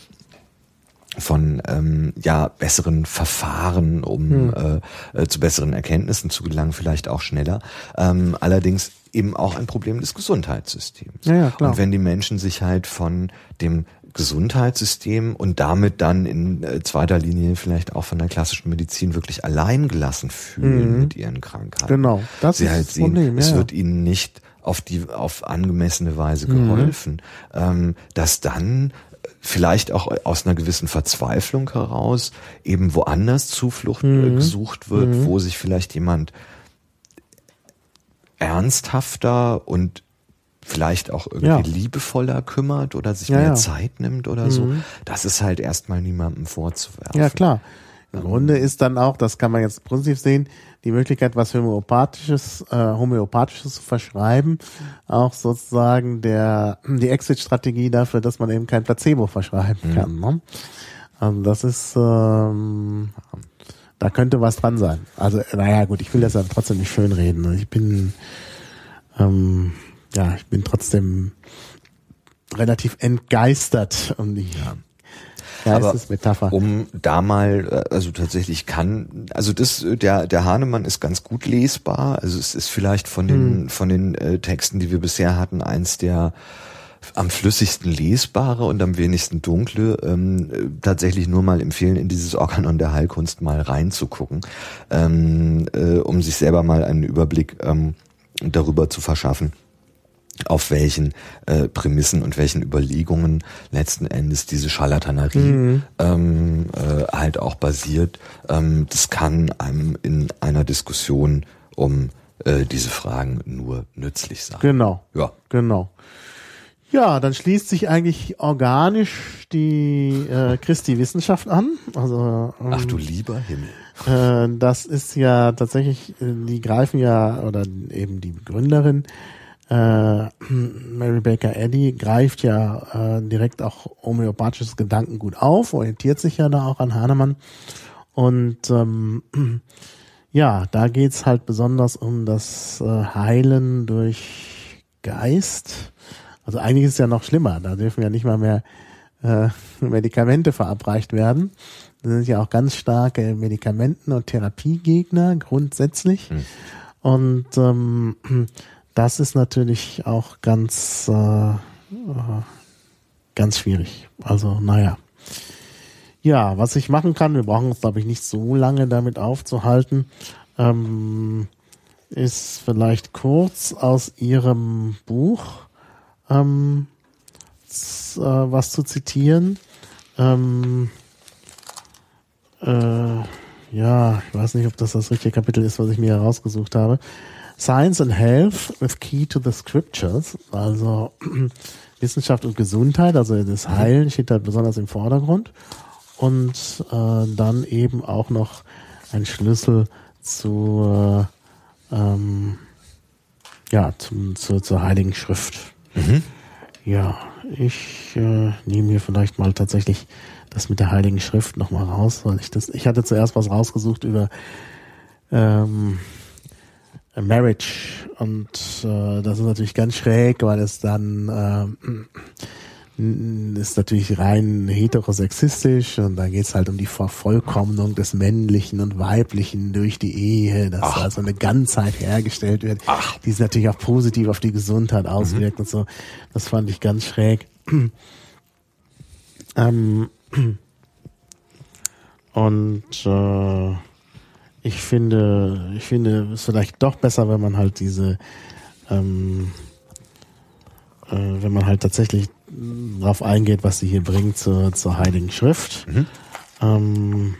von ähm, ja besseren Verfahren, um hm. äh, äh, zu besseren Erkenntnissen zu gelangen, vielleicht auch schneller. Ähm, allerdings eben auch ein Problem des Gesundheitssystems. Ja, ja, klar. Und wenn die Menschen sich halt von dem Gesundheitssystem und damit dann in äh, zweiter Linie vielleicht auch von der klassischen Medizin wirklich allein gelassen fühlen mhm. mit ihren Krankheiten. Genau, das Sie ist halt das sehen, Problem. Ja, es wird ihnen nicht auf die auf angemessene Weise mhm. geholfen, mhm. ähm, dass dann vielleicht auch aus einer gewissen Verzweiflung heraus eben woanders Zuflucht mhm. gesucht wird, mhm. wo sich vielleicht jemand ernsthafter und vielleicht auch irgendwie ja. liebevoller kümmert oder sich ja, mehr ja. Zeit nimmt oder mhm. so. Das ist halt erstmal niemandem vorzuwerfen. Ja, klar. Im Grunde ist dann auch, das kann man jetzt positiv sehen, die Möglichkeit, was Homöopathisches, äh, Homöopathisches zu verschreiben, auch sozusagen der die Exit-Strategie dafür, dass man eben kein Placebo verschreiben mhm. kann. Ne? Also das ist, ähm, da könnte was dran sein. Also, naja, gut, ich will das dann trotzdem nicht schönreden. Ich bin, ähm, ja, ich bin trotzdem relativ entgeistert um die ja. Geistesmetapher. um da mal, äh, also tatsächlich kann, also das, der, der Hahnemann ist ganz gut lesbar. Also es ist vielleicht von den, hm. von den äh, Texten, die wir bisher hatten, eins der am flüssigsten lesbare und am wenigsten dunkle, ähm, tatsächlich nur mal empfehlen, in dieses Organon der Heilkunst mal reinzugucken, ähm, äh, um sich selber mal einen Überblick ähm, darüber zu verschaffen auf welchen äh, Prämissen und welchen Überlegungen letzten Endes diese Scharlatanerie mhm. ähm, äh, halt auch basiert. Ähm, das kann einem in einer Diskussion um äh, diese Fragen nur nützlich sein. Genau. Ja. Genau. Ja, dann schließt sich eigentlich organisch die äh, Christi-Wissenschaft an. Also, ähm, Ach du lieber Himmel. Äh, das ist ja tatsächlich, äh, die greifen ja, oder eben die Gründerin, äh, Mary Baker Eddy greift ja äh, direkt auch homöopathisches Gedankengut auf, orientiert sich ja da auch an Hahnemann. Und ähm, ja, da geht's halt besonders um das äh, Heilen durch Geist. Also eigentlich ist es ja noch schlimmer. Da dürfen ja nicht mal mehr äh, Medikamente verabreicht werden. Das sind ja auch ganz starke Medikamenten- und Therapiegegner grundsätzlich. Hm. Und ähm, das ist natürlich auch ganz, äh, äh, ganz schwierig. Also, naja. Ja, was ich machen kann, wir brauchen uns, glaube ich, nicht so lange damit aufzuhalten, ähm, ist vielleicht kurz aus Ihrem Buch ähm, äh, was zu zitieren. Ähm, äh, ja, ich weiß nicht, ob das das richtige Kapitel ist, was ich mir herausgesucht habe. Science and Health with Key to the Scriptures, also Wissenschaft und Gesundheit, also das Heilen steht da besonders im Vordergrund. Und äh, dann eben auch noch ein Schlüssel zu, äh, ähm, ja, zum, zu, zur Heiligen Schrift. Mhm. Ja, ich äh, nehme hier vielleicht mal tatsächlich das mit der Heiligen Schrift nochmal raus, weil ich das, ich hatte zuerst was rausgesucht über ähm, Marriage und äh, das ist natürlich ganz schräg, weil es dann äh, ist natürlich rein heterosexistisch und da geht's halt um die Vervollkommnung des Männlichen und Weiblichen durch die Ehe, dass Ach. also eine Ganzheit hergestellt wird, Ach. die sich natürlich auch positiv auf die Gesundheit auswirkt mhm. und so. Das fand ich ganz schräg. ähm, und äh, ich finde, ich finde es vielleicht doch besser, wenn man halt diese, ähm, äh, wenn man halt tatsächlich darauf eingeht, was sie hier bringt zur, zur Heiligen Schrift. Mhm. Ähm,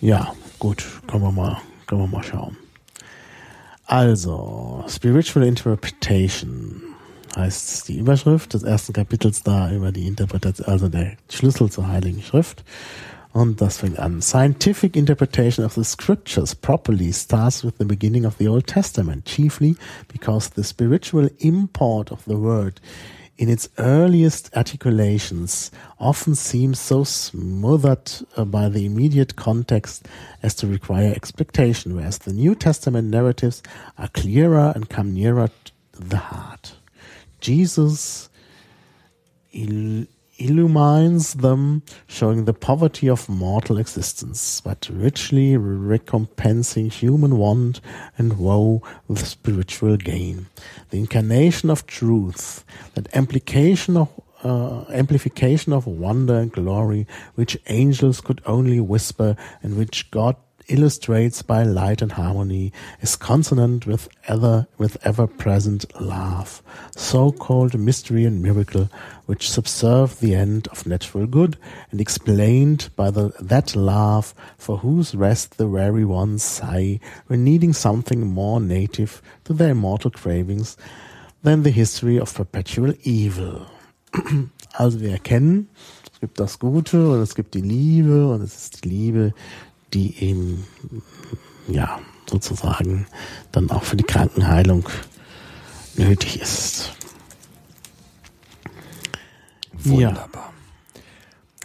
ja, gut, können wir mal, können wir mal schauen. Also, Spiritual Interpretation heißt die Überschrift des ersten Kapitels da über die Interpretation, also der Schlüssel zur Heiligen Schrift. Und das fängt an. Scientific interpretation of the scriptures properly starts with the beginning of the Old Testament, chiefly because the spiritual import of the word in its earliest articulations often seems so smothered uh, by the immediate context as to require expectation, whereas the New Testament narratives are clearer and come nearer the heart. Jesus illumines them, showing the poverty of mortal existence, but richly recompensing human want and woe with spiritual gain. The incarnation of truth, that amplification of uh, amplification of wonder and glory, which angels could only whisper, and which God illustrates by light and harmony, is consonant with ever with ever present love, so called mystery and miracle, which subserve the end of natural good, and explained by the that love for whose rest the weary ones sigh, when needing something more native to their immortal cravings than the history of perpetual evil. Also wir erkennen, es gibt das Gute und es gibt die Liebe und es ist die Liebe, die eben, ja, sozusagen dann auch für die Krankenheilung nötig ist. Wunderbar.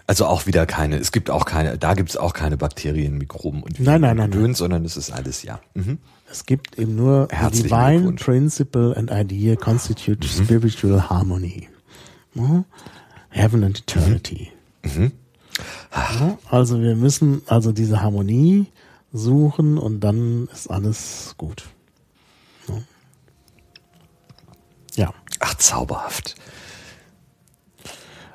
Also auch wieder keine, es gibt auch keine, da gibt es auch keine Bakterien, Mikroben und Nein, nein, nein, nein. sondern es ist alles ja. Mhm. Es gibt eben nur Herzlichen divine principle and idea constitute spiritual harmony. Mhm. Heaven and eternity. Ja, Also wir müssen also diese Harmonie suchen und dann ist alles gut. Ja. Ach, zauberhaft.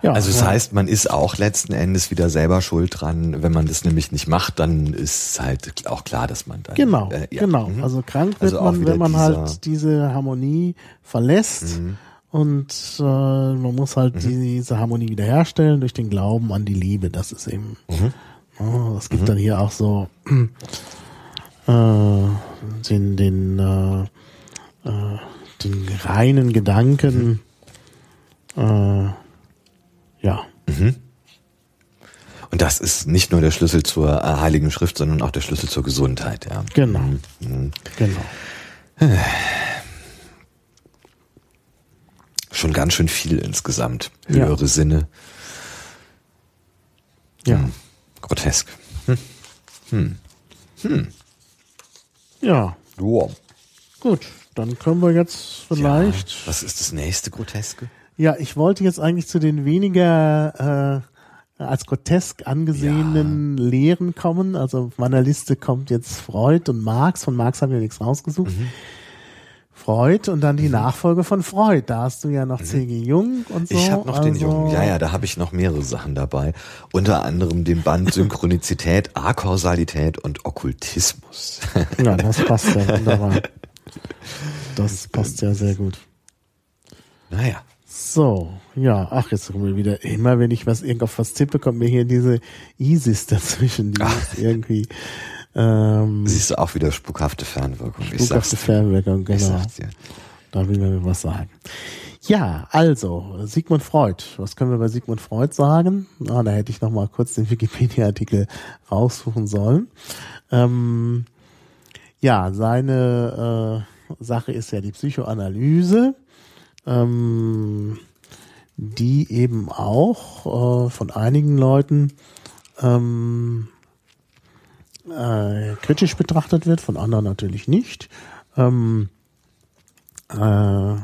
ja Also es ja. heißt, man ist auch letzten Endes wieder selber schuld dran. Wenn man das nämlich nicht macht, dann ist halt auch klar, dass man dann Genau, äh, ja. genau. Mhm. Also krank wird Also man, wenn man Mhm. halt diese Harmonie verlässt und äh, man muss halt diese Harmonie wiederherstellen durch den Glauben an die Liebe. Das ist eben. Mhm. Oh, es gibt dann hier auch so äh, den den äh, äh, den reinen Gedanken. Äh, ja, Und das ist nicht nur der Schlüssel zur äh, Heiligen Schrift, sondern auch der Schlüssel zur Gesundheit. Ja. genau, Mhm. genau. Schon ganz schön viel insgesamt. Ja. Höhere Sinne, Ja, grotesk. ja, Wow. gut. Dann können wir jetzt vielleicht. Ja, was ist das nächste Groteske? Ja, ich wollte jetzt eigentlich zu den weniger äh, als grotesk angesehenen Lehren kommen. Also auf meiner Liste kommt jetzt Freud und Marx. Von Marx haben wir nichts rausgesucht. Mhm. Freud und dann die Nachfolge von Freud. Da hast du ja noch C.G. Jung und so. Mhm. Ich habe noch den also, Jungen. Ja, ja, da habe ich noch mehrere Sachen dabei. Unter anderem den Band Synchronizität, Akausalität und Okkultismus. Ja, das passt ja wunderbar. Das passt ja sehr gut. naja. So, ja, ach, jetzt kommen wir wieder. Immer wenn ich was irgend auf was tippe, kommt mir hier diese ISIS dazwischen, die Ach. ist irgendwie ähm, Siehst du auch wieder spukhafte Fernwirkung. Spukhafte. Fernwirkung, genau. Da will man mir was sagen. Ja, also, Sigmund Freud. Was können wir bei Sigmund Freud sagen? Ah, da hätte ich noch mal kurz den Wikipedia-Artikel raussuchen sollen. Ähm, ja, seine äh, Sache ist ja die Psychoanalyse, ähm, die eben auch äh, von einigen Leuten ähm, äh, kritisch betrachtet wird, von anderen natürlich nicht. Ähm, äh,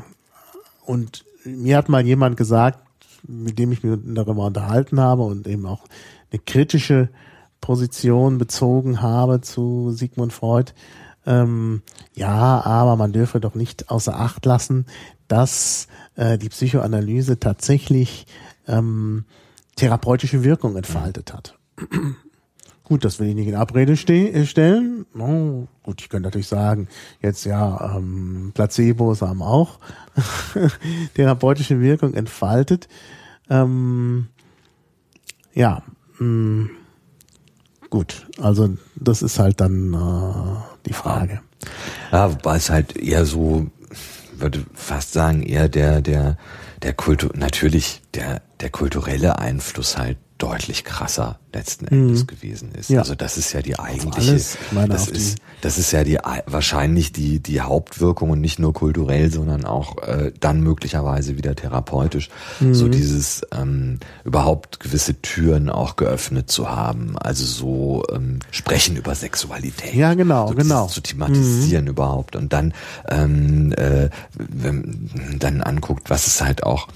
und mir hat mal jemand gesagt, mit dem ich mich darüber unterhalten habe und eben auch eine kritische Position bezogen habe zu Sigmund Freud. Ähm, ja, aber man dürfe doch nicht außer Acht lassen, dass äh, die Psychoanalyse tatsächlich ähm, therapeutische Wirkung entfaltet hat. Gut, das will ich nicht in Abrede ste äh, stellen. Oh, gut, ich könnte natürlich sagen, jetzt ja, ähm, Placebos haben auch therapeutische Wirkung entfaltet. Ähm, ja, mh, gut, also das ist halt dann äh, die Frage. Ja, wobei es halt eher so, würde fast sagen, eher der, der, der Kultur, natürlich der, der kulturelle Einfluss halt deutlich krasser letzten Endes mhm. gewesen ist. Ja. Also das ist ja die eigentliche, meine das ist, das ist ja die wahrscheinlich die die Hauptwirkung und nicht nur kulturell, sondern auch äh, dann möglicherweise wieder therapeutisch. Mhm. So dieses ähm, überhaupt gewisse Türen auch geöffnet zu haben, also so ähm, sprechen über Sexualität. Ja genau, so genau. Zu thematisieren mhm. überhaupt und dann ähm, äh, wenn dann anguckt, was es halt auch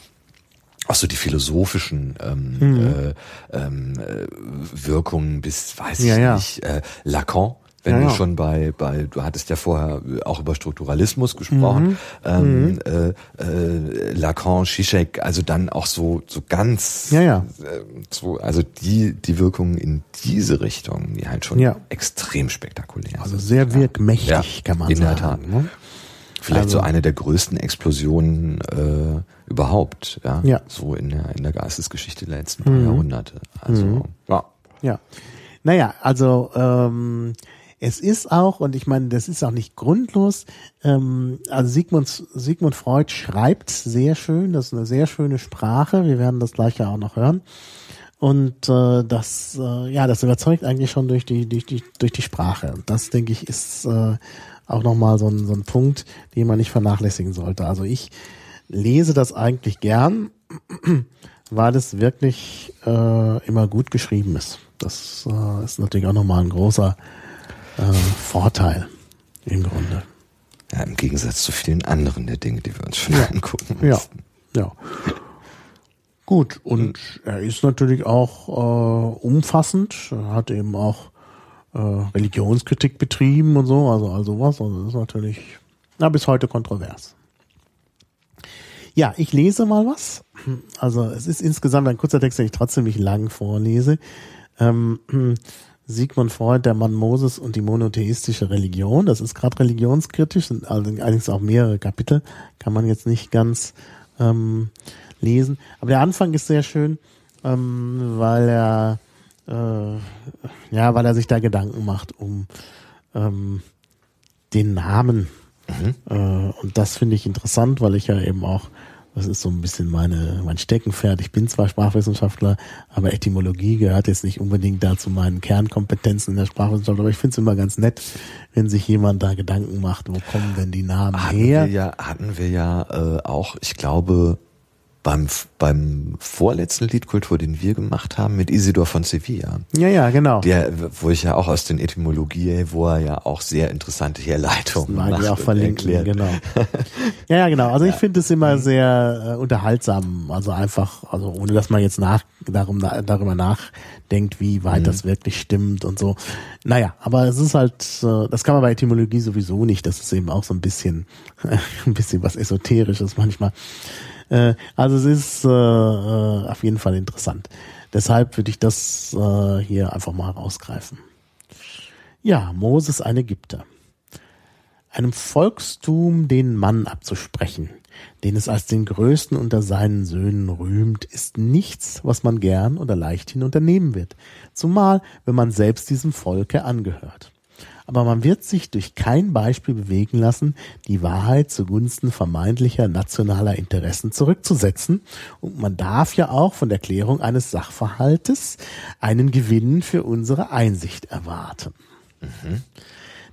auch so die philosophischen ähm, mhm. äh, ähm, äh, Wirkungen bis, weiß ja, ich ja. nicht, äh, Lacan, wenn ja, du schon bei, bei, du hattest ja vorher auch über Strukturalismus gesprochen, mhm. Ähm, mhm. Äh, äh, Lacan, Zizek, also dann auch so so ganz, ja, ja. Äh, so, also die die Wirkungen in diese Richtung, die halt schon extrem spektakulär also sind. Also sehr wirkmächtig, kann man in sagen. In der Tat. Ne? Vielleicht also, so eine der größten Explosionen äh, überhaupt, ja. ja. So in der, in der Geistesgeschichte der letzten mhm. Jahrhunderte. Also, mhm. ja. Ja. Naja, also ähm, es ist auch, und ich meine, das ist auch nicht grundlos, ähm, also Sigmund, Sigmund Freud schreibt sehr schön, das ist eine sehr schöne Sprache, wir werden das gleich ja auch noch hören. Und äh, das, äh, ja, das überzeugt eigentlich schon durch die, durch die, durch die Sprache. Und das, denke ich, ist äh, auch nochmal so ein, so ein Punkt, den man nicht vernachlässigen sollte. Also ich lese das eigentlich gern, weil es wirklich äh, immer gut geschrieben ist. Das äh, ist natürlich auch nochmal ein großer äh, Vorteil im Grunde. Ja, im Gegensatz zu vielen anderen der Dinge, die wir uns schon ja. angucken mussten. Ja, ja. Gut, und er ist natürlich auch äh, umfassend, er hat eben auch äh, Religionskritik betrieben und so, also also was, also das ist natürlich na, bis heute kontrovers. Ja, ich lese mal was. Also es ist insgesamt ein kurzer Text, den ich trotzdem nicht lang vorlese. Ähm, Sigmund Freud, der Mann Moses und die monotheistische Religion. Das ist gerade religionskritisch, sind allerdings auch mehrere Kapitel, kann man jetzt nicht ganz ähm, lesen. Aber der Anfang ist sehr schön, ähm, weil er äh, ja, weil er sich da Gedanken macht um ähm, den Namen. Mhm. Äh, und das finde ich interessant, weil ich ja eben auch das ist so ein bisschen meine, mein Steckenpferd. Ich bin zwar Sprachwissenschaftler, aber Etymologie gehört jetzt nicht unbedingt dazu meinen Kernkompetenzen in der Sprachwissenschaft. Aber ich finde es immer ganz nett, wenn sich jemand da Gedanken macht, wo kommen denn die Namen hatten her? Wir ja, hatten wir ja äh, auch, ich glaube, beim, beim vorletzten Liedkultur, den wir gemacht haben, mit Isidor von Sevilla. Ja, ja, genau. Der, wo ich ja auch aus den Etymologie, wo er ja auch sehr interessante Herleitungen macht. Mag ich auch verlinken, erklärt. genau. ja, ja, genau. Also ich finde es immer mhm. sehr äh, unterhaltsam. Also einfach, also ohne dass man jetzt nach, darum, darüber nachdenkt, wie weit mhm. das wirklich stimmt und so. Naja, aber es ist halt, äh, das kann man bei Etymologie sowieso nicht. Das ist eben auch so ein bisschen, ein bisschen was Esoterisches manchmal. Äh, also es ist äh, äh, auf jeden Fall interessant. Deshalb würde ich das äh, hier einfach mal rausgreifen. Ja, Moses ein Ägypter. Einem Volkstum den Mann abzusprechen, den es als den größten unter seinen Söhnen rühmt, ist nichts, was man gern oder leichthin unternehmen wird, zumal wenn man selbst diesem Volke angehört aber man wird sich durch kein Beispiel bewegen lassen, die Wahrheit zugunsten vermeintlicher nationaler Interessen zurückzusetzen. Und man darf ja auch von der Klärung eines Sachverhaltes einen Gewinn für unsere Einsicht erwarten. Mhm.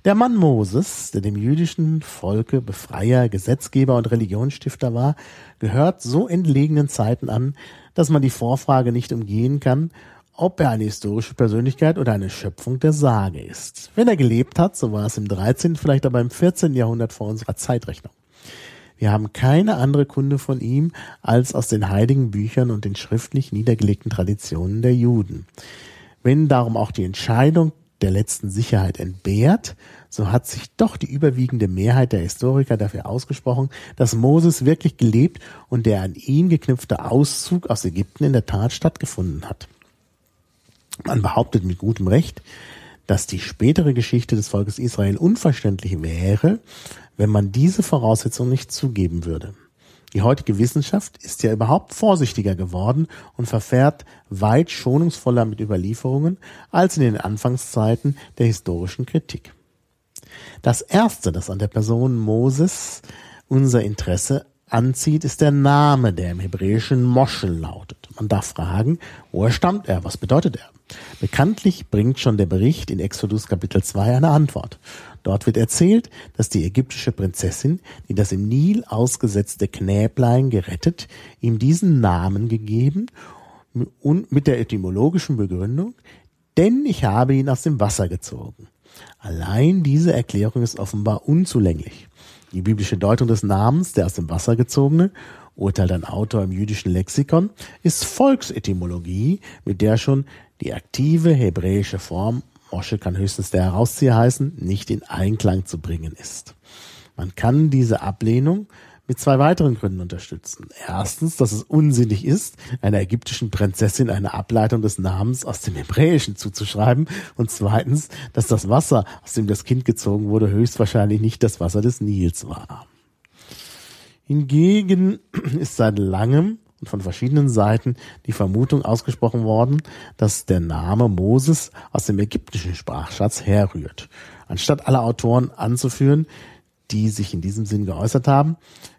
Der Mann Moses, der dem jüdischen Volke Befreier, Gesetzgeber und Religionsstifter war, gehört so entlegenen Zeiten an, dass man die Vorfrage nicht umgehen kann, ob er eine historische Persönlichkeit oder eine Schöpfung der Sage ist. Wenn er gelebt hat, so war es im 13., vielleicht aber im 14. Jahrhundert vor unserer Zeitrechnung. Wir haben keine andere Kunde von ihm als aus den heiligen Büchern und den schriftlich niedergelegten Traditionen der Juden. Wenn darum auch die Entscheidung der letzten Sicherheit entbehrt, so hat sich doch die überwiegende Mehrheit der Historiker dafür ausgesprochen, dass Moses wirklich gelebt und der an ihn geknüpfte Auszug aus Ägypten in der Tat stattgefunden hat. Man behauptet mit gutem Recht, dass die spätere Geschichte des Volkes Israel unverständlich wäre, wenn man diese Voraussetzung nicht zugeben würde. Die heutige Wissenschaft ist ja überhaupt vorsichtiger geworden und verfährt weit schonungsvoller mit Überlieferungen als in den Anfangszeiten der historischen Kritik. Das Erste, das an der Person Moses unser Interesse anzieht, ist der Name, der im Hebräischen Moschel lautet. Man darf fragen, woher stammt er? Was bedeutet er? Bekanntlich bringt schon der Bericht in Exodus Kapitel 2 eine Antwort. Dort wird erzählt, dass die ägyptische Prinzessin, die das im Nil ausgesetzte Knäblein gerettet, ihm diesen Namen gegeben und mit der etymologischen Begründung, denn ich habe ihn aus dem Wasser gezogen. Allein diese Erklärung ist offenbar unzulänglich. Die biblische Deutung des Namens, der aus dem Wasser gezogene, urteilt ein Autor im jüdischen Lexikon, ist Volksetymologie, mit der schon die aktive hebräische Form, Mosche kann höchstens der Herauszieher heißen, nicht in Einklang zu bringen ist. Man kann diese Ablehnung mit zwei weiteren Gründen unterstützen. Erstens, dass es unsinnig ist, einer ägyptischen Prinzessin eine Ableitung des Namens aus dem Hebräischen zuzuschreiben. Und zweitens, dass das Wasser, aus dem das Kind gezogen wurde, höchstwahrscheinlich nicht das Wasser des Nils war. Hingegen ist seit langem von verschiedenen Seiten die Vermutung ausgesprochen worden, dass der Name Moses aus dem ägyptischen Sprachschatz herrührt. Anstatt alle Autoren anzuführen, die sich in diesem Sinn geäußert haben,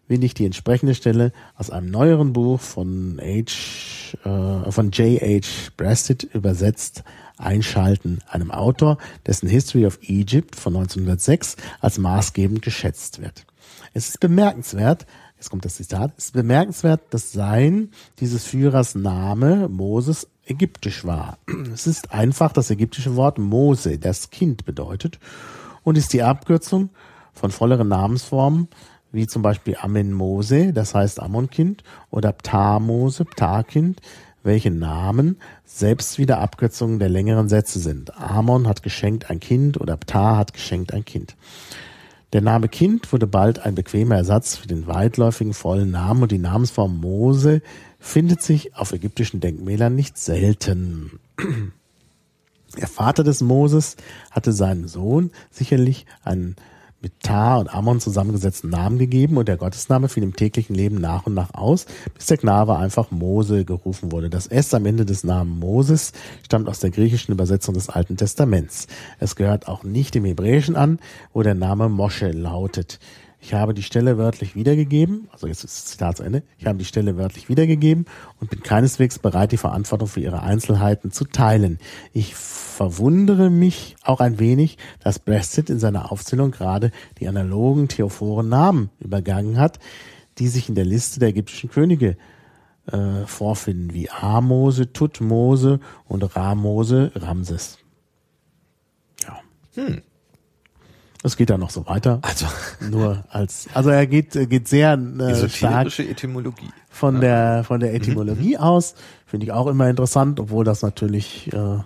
will ich die entsprechende Stelle aus einem neueren Buch von H, äh, von J. H. Brasted übersetzt einschalten, einem Autor, dessen History of Egypt von 1906 als maßgebend geschätzt wird. Es ist bemerkenswert, jetzt kommt das Zitat, es ist bemerkenswert, dass sein, dieses Führers Name Moses ägyptisch war. Es ist einfach das ägyptische Wort Mose, das Kind bedeutet, und ist die Abkürzung von volleren Namensformen wie zum Beispiel Amen Mose, das heißt Ammonkind, oder Ptah-Mose, Ptah-Kind, welche Namen selbst wieder Abkürzungen der längeren Sätze sind. Amon hat geschenkt ein Kind oder Ptah hat geschenkt ein Kind. Der Name Kind wurde bald ein bequemer Ersatz für den weitläufigen vollen Namen und die Namensform Mose findet sich auf ägyptischen Denkmälern nicht selten. Der Vater des Moses hatte seinem Sohn sicherlich einen mit Ta und Ammon zusammengesetzten Namen gegeben und der Gottesname fiel im täglichen Leben nach und nach aus, bis der Knabe einfach Mose gerufen wurde. Das S am Ende des Namen Moses stammt aus der griechischen Übersetzung des Alten Testaments. Es gehört auch nicht dem Hebräischen an, wo der Name Mosche lautet. Ich habe die Stelle wörtlich wiedergegeben, also jetzt ist das Zitat zu Ende, ich habe die Stelle wörtlich wiedergegeben und bin keineswegs bereit, die Verantwortung für ihre Einzelheiten zu teilen. Ich verwundere mich auch ein wenig, dass Brexit in seiner Aufzählung gerade die analogen theophoren Namen übergangen hat, die sich in der Liste der ägyptischen Könige äh, vorfinden, wie Amose, Tutmose und Ramose, Ramses. Ja. Hm. Es geht dann noch so weiter. Also nur als also er geht geht sehr äh, stark Etymologie von ja. der von der Etymologie mhm. aus finde ich auch immer interessant, obwohl das natürlich äh,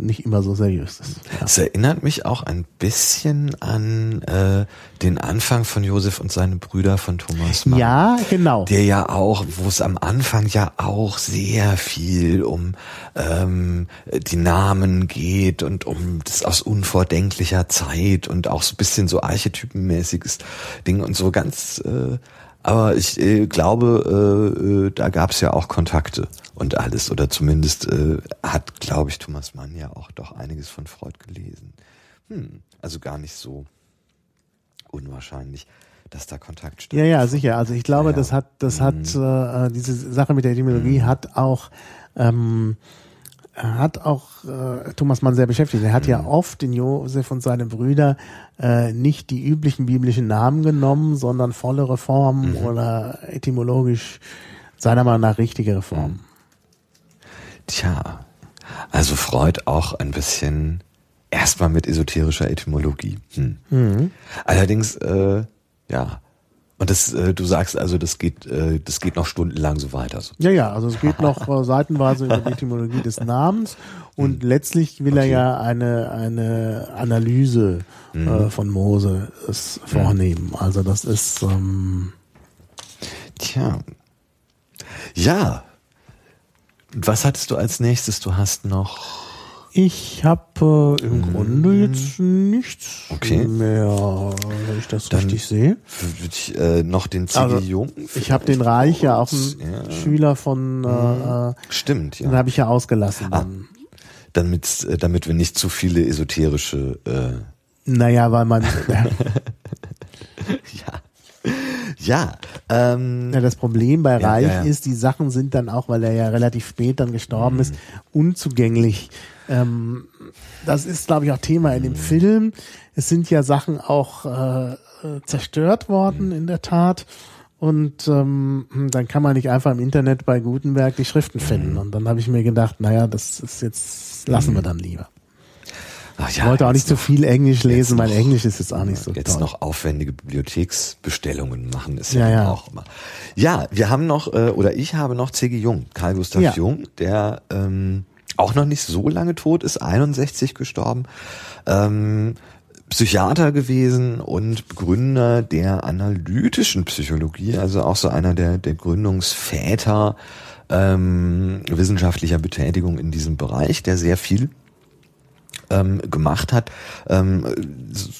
nicht immer so seriös ist. Ja. Es erinnert mich auch ein bisschen an äh, den Anfang von Josef und seine Brüder von Thomas Mann. Ja, genau. Der ja auch, wo es am Anfang ja auch sehr viel um ähm, die Namen geht und um das aus unvordenklicher Zeit und auch so ein bisschen so archetypenmäßiges Ding und so ganz äh, aber ich äh, glaube, äh, äh, da gab es ja auch Kontakte und alles. Oder zumindest äh, hat, glaube ich, Thomas Mann ja auch doch einiges von Freud gelesen. Hm, also gar nicht so unwahrscheinlich, dass da Kontakt steht. Ja, ja, sicher. Also ich glaube, ja, das hat, das hm. hat äh, diese Sache mit der Etymologie hm. hat auch ähm, hat auch äh, Thomas Mann sehr beschäftigt. Er hat mhm. ja oft in Josef und seine Brüder äh, nicht die üblichen biblischen Namen genommen, sondern volle Reformen mhm. oder etymologisch seiner Meinung nach richtige Reformen. Mhm. Tja, also Freud auch ein bisschen erstmal mit esoterischer Etymologie. Hm. Mhm. Allerdings, äh, ja, und das, äh, du sagst also, das geht, äh, das geht noch stundenlang so weiter. So. Ja, ja, also es geht noch äh, seitenweise über die Etymologie des Namens und mhm. letztlich will okay. er ja eine eine Analyse mhm. äh, von Mose es vornehmen. Also das ist ähm, tja, ja. Was hattest du als nächstes? Du hast noch ich habe äh, im hm. Grunde jetzt nichts okay. mehr, wenn ich das Dann richtig sehe. Würde ich äh, noch den C.G. Also. Ich habe den Reich ja auch ein ja. Schüler von. Äh, hm. Stimmt, ja. Den habe ich ja ausgelassen. Ah, damit, äh, damit wir nicht zu viele esoterische. Äh naja, weil man. ja. Ja, Ähm, ja, das Problem bei Reich ja, ja. ist, die Sachen sind dann auch, weil er ja relativ spät dann gestorben mhm. ist, unzugänglich. Ähm, das ist, glaube ich, auch Thema in dem mhm. Film. Es sind ja Sachen auch äh, zerstört worden, mhm. in der Tat. Und ähm, dann kann man nicht einfach im Internet bei Gutenberg die Schriften finden. Mhm. Und dann habe ich mir gedacht, naja, das ist jetzt, lassen wir mhm. dann lieber. Ach ja, ich wollte auch nicht zu so viel Englisch lesen, mein Englisch ist jetzt auch nicht so Jetzt toll. noch aufwendige Bibliotheksbestellungen machen ist ja, ja, auch immer. Ja, wir haben noch, äh, oder ich habe noch C.G. Jung, Karl Gustav ja. Jung, der ähm, auch noch nicht so lange tot ist, 61 gestorben. Ähm, Psychiater gewesen und Begründer der analytischen Psychologie, also auch so einer der, der Gründungsväter ähm, wissenschaftlicher Betätigung in diesem Bereich, der sehr viel ähm, gemacht hat. Ähm,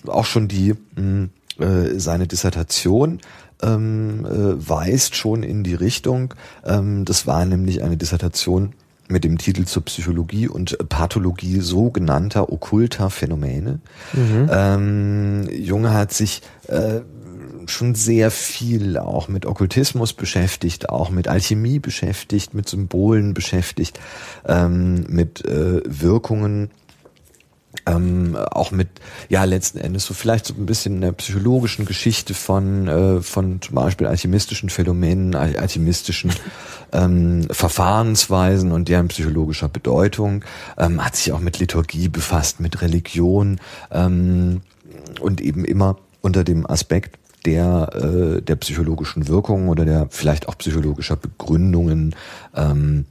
auch schon die hm, äh, seine Dissertation ähm, äh, weist schon in die Richtung. Ähm, das war nämlich eine Dissertation mit dem Titel zur Psychologie und Pathologie sogenannter okkulter Phänomene. Mhm. Ähm, Junge hat sich äh, schon sehr viel auch mit Okkultismus beschäftigt, auch mit Alchemie beschäftigt, mit Symbolen beschäftigt, ähm, mit äh, Wirkungen ähm, auch mit ja letzten Endes so vielleicht so ein bisschen der psychologischen Geschichte von äh, von zum Beispiel alchemistischen Phänomenen, alchemistischen ähm, Verfahrensweisen und deren psychologischer Bedeutung, ähm, hat sich auch mit Liturgie befasst, mit Religion ähm, und eben immer unter dem Aspekt der äh, der psychologischen Wirkung oder der vielleicht auch psychologischer Begründungen ähm,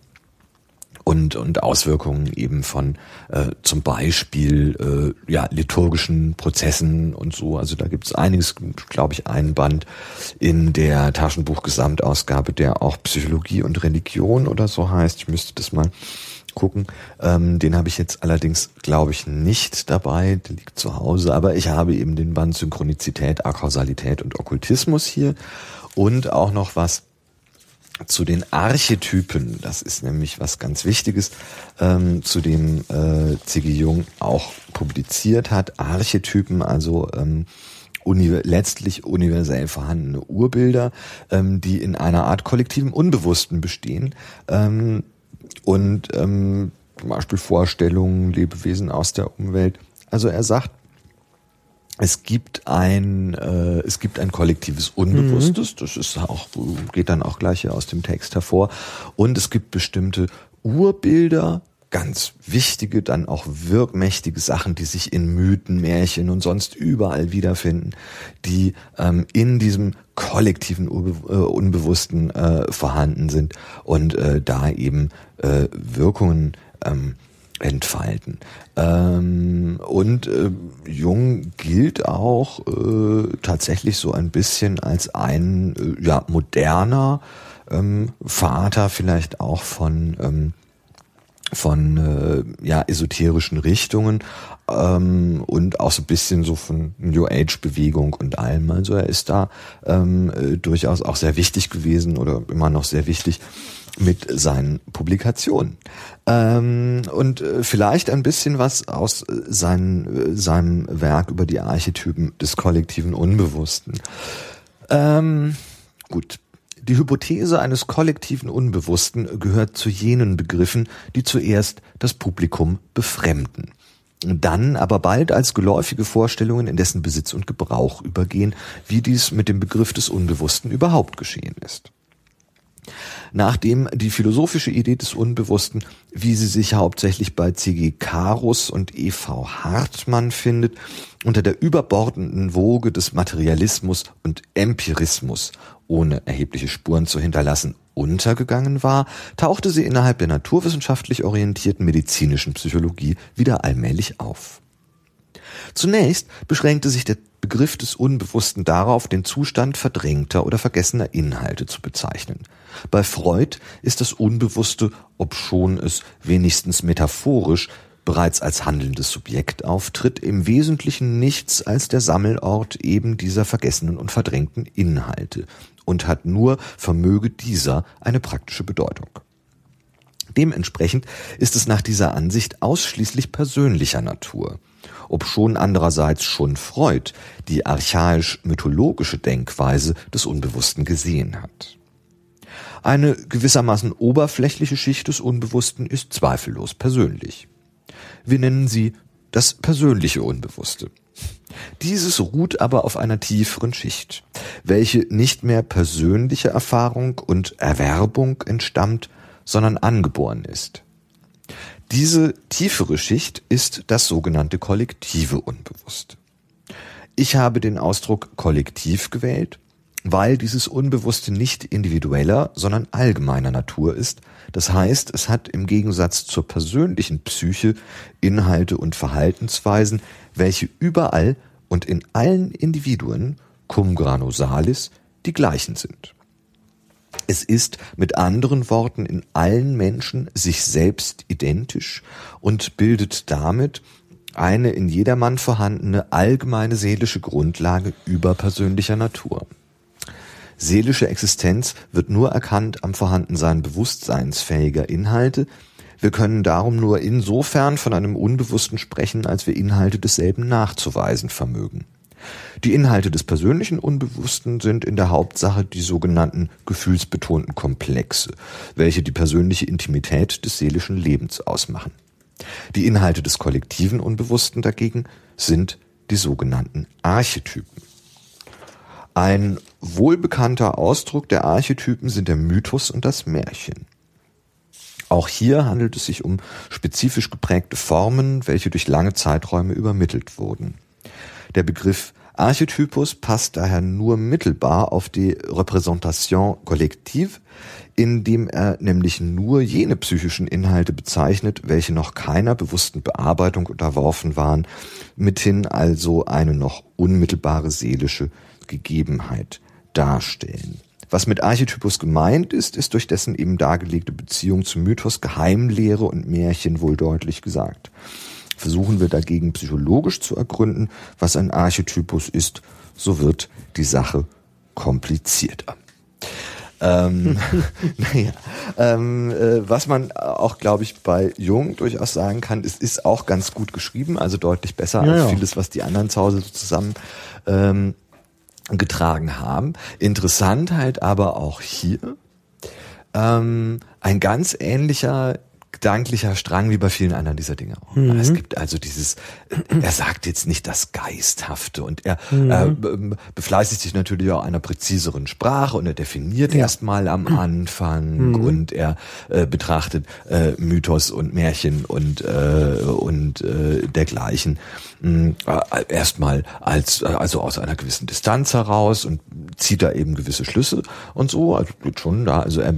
und, und Auswirkungen eben von äh, zum Beispiel äh, ja, liturgischen Prozessen und so. Also da gibt es einiges, glaube ich, einen Band in der Taschenbuch-Gesamtausgabe, der auch Psychologie und Religion oder so heißt. Ich müsste das mal gucken. Ähm, den habe ich jetzt allerdings, glaube ich, nicht dabei. Der liegt zu Hause. Aber ich habe eben den Band Synchronizität, Akausalität und Okkultismus hier. Und auch noch was zu den Archetypen, das ist nämlich was ganz Wichtiges, ähm, zu dem äh, C.G. Jung auch publiziert hat. Archetypen, also ähm, uni letztlich universell vorhandene Urbilder, ähm, die in einer Art kollektiven Unbewussten bestehen ähm, und ähm, zum Beispiel Vorstellungen, Lebewesen aus der Umwelt. Also er sagt, es gibt ein äh, es gibt ein kollektives Unbewusstes, mhm. das ist auch geht dann auch gleich hier aus dem Text hervor und es gibt bestimmte Urbilder, ganz wichtige, dann auch wirkmächtige Sachen, die sich in Mythen, Märchen und sonst überall wiederfinden, die ähm, in diesem kollektiven Urbe äh, Unbewussten äh, vorhanden sind und äh, da eben äh, Wirkungen ähm, entfalten. Ähm, und äh, Jung gilt auch äh, tatsächlich so ein bisschen als ein äh, ja, moderner ähm, Vater vielleicht auch von ähm, von äh, ja esoterischen Richtungen ähm, und auch so ein bisschen so von New Age Bewegung und allem. Also er ist da ähm, äh, durchaus auch sehr wichtig gewesen oder immer noch sehr wichtig mit seinen Publikationen. Ähm, und äh, vielleicht ein bisschen was aus äh, sein, äh, seinem Werk über die Archetypen des kollektiven Unbewussten. Ähm, gut. Die Hypothese eines kollektiven Unbewussten gehört zu jenen Begriffen, die zuerst das Publikum befremden dann aber bald als geläufige Vorstellungen in dessen Besitz und Gebrauch übergehen, wie dies mit dem Begriff des Unbewussten überhaupt geschehen ist nachdem die philosophische Idee des Unbewussten, wie sie sich hauptsächlich bei C.G. Carus und E.V. Hartmann findet, unter der überbordenden Woge des Materialismus und Empirismus, ohne erhebliche Spuren zu hinterlassen, untergegangen war, tauchte sie innerhalb der naturwissenschaftlich orientierten medizinischen Psychologie wieder allmählich auf. Zunächst beschränkte sich der Begriff des Unbewussten darauf, den Zustand verdrängter oder vergessener Inhalte zu bezeichnen. Bei Freud ist das Unbewusste, obschon es wenigstens metaphorisch bereits als handelndes Subjekt auftritt, im Wesentlichen nichts als der Sammelort eben dieser vergessenen und verdrängten Inhalte und hat nur vermöge dieser eine praktische Bedeutung. Dementsprechend ist es nach dieser Ansicht ausschließlich persönlicher Natur obschon andererseits schon Freud die archaisch-mythologische Denkweise des Unbewussten gesehen hat. Eine gewissermaßen oberflächliche Schicht des Unbewussten ist zweifellos persönlich. Wir nennen sie das persönliche Unbewusste. Dieses ruht aber auf einer tieferen Schicht, welche nicht mehr persönliche Erfahrung und Erwerbung entstammt, sondern angeboren ist. Diese tiefere Schicht ist das sogenannte kollektive Unbewusste. Ich habe den Ausdruck kollektiv gewählt, weil dieses Unbewusste nicht individueller, sondern allgemeiner Natur ist. Das heißt, es hat im Gegensatz zur persönlichen Psyche Inhalte und Verhaltensweisen, welche überall und in allen Individuen cum grano salis die gleichen sind. Es ist mit anderen Worten in allen Menschen sich selbst identisch und bildet damit eine in jedermann vorhandene allgemeine seelische Grundlage überpersönlicher Natur. Seelische Existenz wird nur erkannt am Vorhandensein bewusstseinsfähiger Inhalte. Wir können darum nur insofern von einem Unbewussten sprechen, als wir Inhalte desselben nachzuweisen vermögen. Die Inhalte des persönlichen Unbewussten sind in der Hauptsache die sogenannten gefühlsbetonten Komplexe, welche die persönliche Intimität des seelischen Lebens ausmachen. Die Inhalte des kollektiven Unbewussten dagegen sind die sogenannten Archetypen. Ein wohlbekannter Ausdruck der Archetypen sind der Mythos und das Märchen. Auch hier handelt es sich um spezifisch geprägte Formen, welche durch lange Zeiträume übermittelt wurden. Der Begriff Archetypus passt daher nur mittelbar auf die Repräsentation kollektiv, indem er nämlich nur jene psychischen Inhalte bezeichnet, welche noch keiner bewussten Bearbeitung unterworfen waren, mithin also eine noch unmittelbare seelische Gegebenheit darstellen. Was mit Archetypus gemeint ist, ist durch dessen eben dargelegte Beziehung zum Mythos, Geheimlehre und Märchen wohl deutlich gesagt. Versuchen wir dagegen psychologisch zu ergründen, was ein Archetypus ist, so wird die Sache komplizierter. ähm, naja, ähm, äh, was man auch, glaube ich, bei Jung durchaus sagen kann, es ist auch ganz gut geschrieben, also deutlich besser ja, als ja. vieles, was die anderen zu Hause so zusammen ähm, getragen haben. Interessant halt aber auch hier ähm, ein ganz ähnlicher gedanklicher Strang wie bei vielen anderen dieser Dinge. Mhm. Es gibt also dieses, er sagt jetzt nicht das Geisthafte und er mhm. äh, befleißigt sich natürlich auch einer präziseren Sprache und er definiert ja. erstmal am Anfang mhm. und er äh, betrachtet äh, Mythos und Märchen und, äh, und äh, dergleichen mh, äh, erstmal als also aus einer gewissen Distanz heraus und zieht da eben gewisse Schlüsse und so, also schon da, also er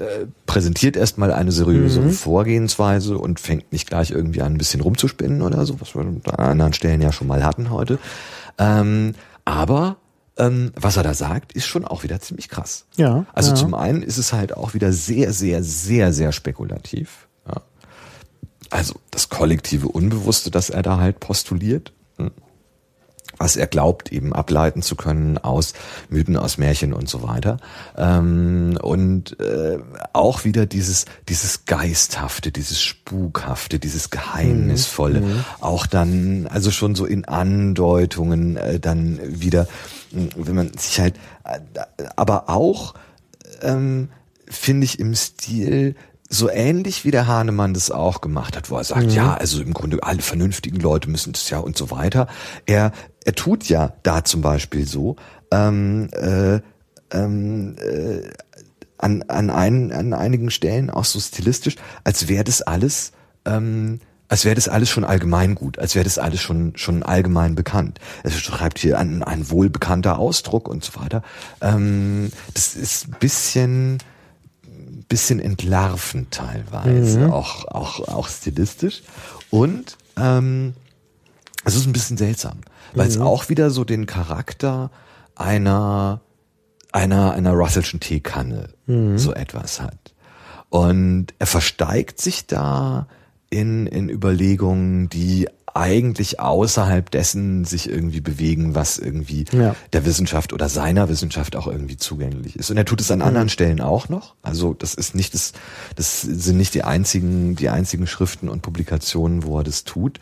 äh, präsentiert erstmal eine seriöse mhm. Vorgehensweise und fängt nicht gleich irgendwie an, ein bisschen rumzuspinnen oder so, was wir an anderen Stellen ja schon mal hatten heute. Ähm, aber ähm, was er da sagt, ist schon auch wieder ziemlich krass. Ja. Also ja. zum einen ist es halt auch wieder sehr, sehr, sehr, sehr spekulativ. Ja. Also das kollektive Unbewusste, das er da halt postuliert. Was er glaubt, eben ableiten zu können aus Mythen, aus Märchen und so weiter. Ähm, und äh, auch wieder dieses, dieses Geisthafte, dieses Spukhafte, dieses Geheimnisvolle. Mhm. Auch dann, also schon so in Andeutungen äh, dann wieder, wenn man sich halt, äh, aber auch, ähm, finde ich im Stil so ähnlich wie der Hahnemann das auch gemacht hat, wo er sagt, mhm. ja, also im Grunde alle vernünftigen Leute müssen das ja und so weiter. Er, er tut ja da zum Beispiel so, ähm, äh, ähm, äh, an, an, ein, an einigen Stellen auch so stilistisch, als wäre das alles, ähm, als wäre das alles schon allgemein gut, als wäre das alles schon schon allgemein bekannt. Er schreibt hier ein, ein wohlbekannter Ausdruck und so weiter. Ähm, das ist ein bisschen bisschen entlarvend teilweise, mhm. auch, auch, auch stilistisch. Und ähm, es ist ein bisschen seltsam, weil mhm. es auch wieder so den Charakter einer einer einer Russellschen Teekanne mhm. so etwas hat. Und er versteigt sich da in in Überlegungen, die eigentlich außerhalb dessen sich irgendwie bewegen, was irgendwie ja. der Wissenschaft oder seiner Wissenschaft auch irgendwie zugänglich ist. Und er tut es an mhm. anderen Stellen auch noch. Also das ist nicht das, das sind nicht die einzigen, die einzigen Schriften und Publikationen, wo er das tut.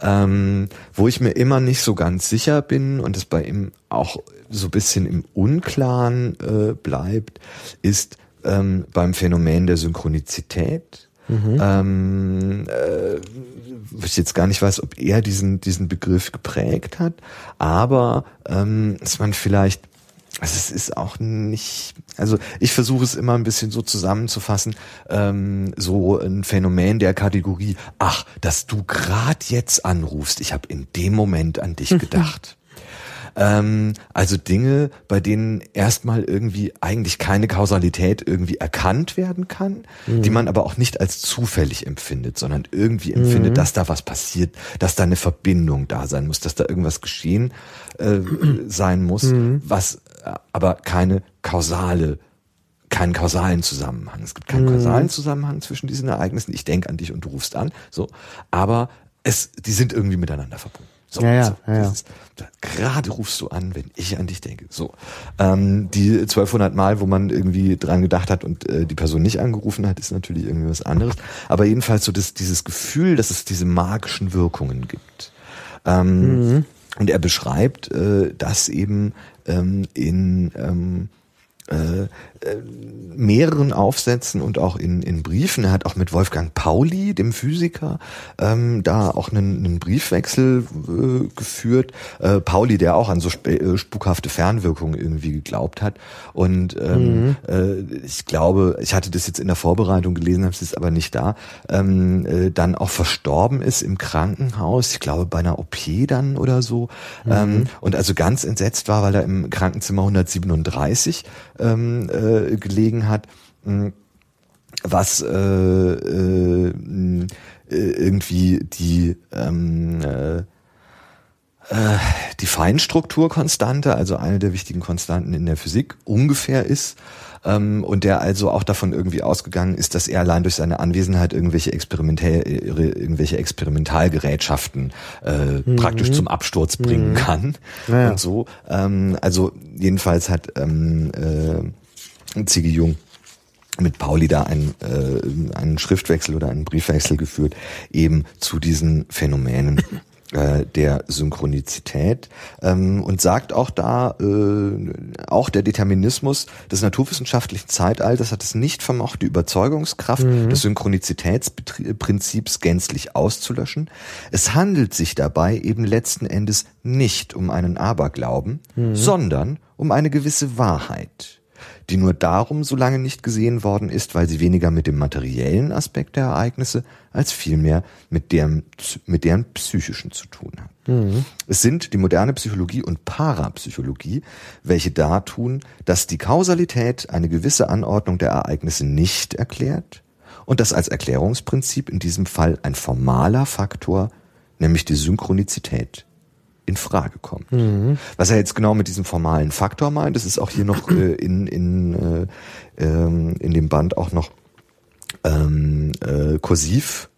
ähm, wo ich mir immer nicht so ganz sicher bin und es bei ihm auch so ein bisschen im Unklaren äh, bleibt, ist ähm, beim Phänomen der Synchronizität. Mhm. Ähm, äh, ich jetzt gar nicht weiß, ob er diesen, diesen Begriff geprägt hat, aber ähm, dass man vielleicht also es ist auch nicht, also ich versuche es immer ein bisschen so zusammenzufassen, ähm, so ein Phänomen der Kategorie, ach, dass du grad jetzt anrufst, ich habe in dem Moment an dich gedacht. Ähm, also Dinge, bei denen erstmal irgendwie eigentlich keine Kausalität irgendwie erkannt werden kann, mhm. die man aber auch nicht als zufällig empfindet, sondern irgendwie empfindet, mhm. dass da was passiert, dass da eine Verbindung da sein muss, dass da irgendwas geschehen äh, sein muss, mhm. was äh, aber keine kausale keinen kausalen Zusammenhang. Es gibt keinen mhm. kausalen Zusammenhang zwischen diesen Ereignissen. Ich denke an dich und du rufst an, so. Aber es, die sind irgendwie miteinander verbunden. So, ja, ja, so, ja. Gerade rufst du an, wenn ich an dich denke. So, ähm, die 1200 Mal, wo man irgendwie dran gedacht hat und äh, die Person nicht angerufen hat, ist natürlich irgendwie was anderes. Aber jedenfalls so das, dieses Gefühl, dass es diese magischen Wirkungen gibt. Ähm, mhm. Und er beschreibt äh, das eben ähm, in ähm, äh, äh, mehreren Aufsätzen und auch in, in Briefen. Er hat auch mit Wolfgang Pauli, dem Physiker, ähm, da auch einen, einen Briefwechsel äh, geführt. Äh, Pauli, der auch an so sp äh, spukhafte Fernwirkungen irgendwie geglaubt hat. Und ähm, mhm. äh, ich glaube, ich hatte das jetzt in der Vorbereitung gelesen, habe es jetzt aber nicht da, ähm, äh, dann auch verstorben ist im Krankenhaus, ich glaube bei einer OP dann oder so. Mhm. Ähm, und also ganz entsetzt war, weil er im Krankenzimmer 137 ähm, äh, gelegen hat, mh, was äh, äh, äh, irgendwie die ähm, äh, äh, die Feinstrukturkonstante, also eine der wichtigen Konstanten in der Physik, ungefähr ist ähm, und der also auch davon irgendwie ausgegangen ist, dass er allein durch seine Anwesenheit irgendwelche Experimentell, irgendwelche Experimentalgerätschaften äh, mhm. praktisch zum Absturz bringen mhm. kann ja. und so. Ähm, also jedenfalls hat ähm, äh, Ziggy Jung mit Pauli da einen, äh, einen Schriftwechsel oder einen Briefwechsel geführt, eben zu diesen Phänomenen äh, der Synchronizität ähm, und sagt auch da, äh, auch der Determinismus des naturwissenschaftlichen Zeitalters hat es nicht vermocht, die Überzeugungskraft mhm. des Synchronizitätsprinzips gänzlich auszulöschen. Es handelt sich dabei eben letzten Endes nicht um einen Aberglauben, mhm. sondern um eine gewisse Wahrheit die nur darum so lange nicht gesehen worden ist, weil sie weniger mit dem materiellen Aspekt der Ereignisse als vielmehr mit deren, mit deren psychischen zu tun hat. Mhm. Es sind die moderne Psychologie und Parapsychologie, welche dartun, dass die Kausalität eine gewisse Anordnung der Ereignisse nicht erklärt und dass als Erklärungsprinzip in diesem Fall ein formaler Faktor, nämlich die Synchronizität, in Frage kommt. Mhm. Was er jetzt genau mit diesem formalen Faktor meint, das ist auch hier noch äh, in, in, äh, ähm, in dem Band auch noch ähm, äh, kursiv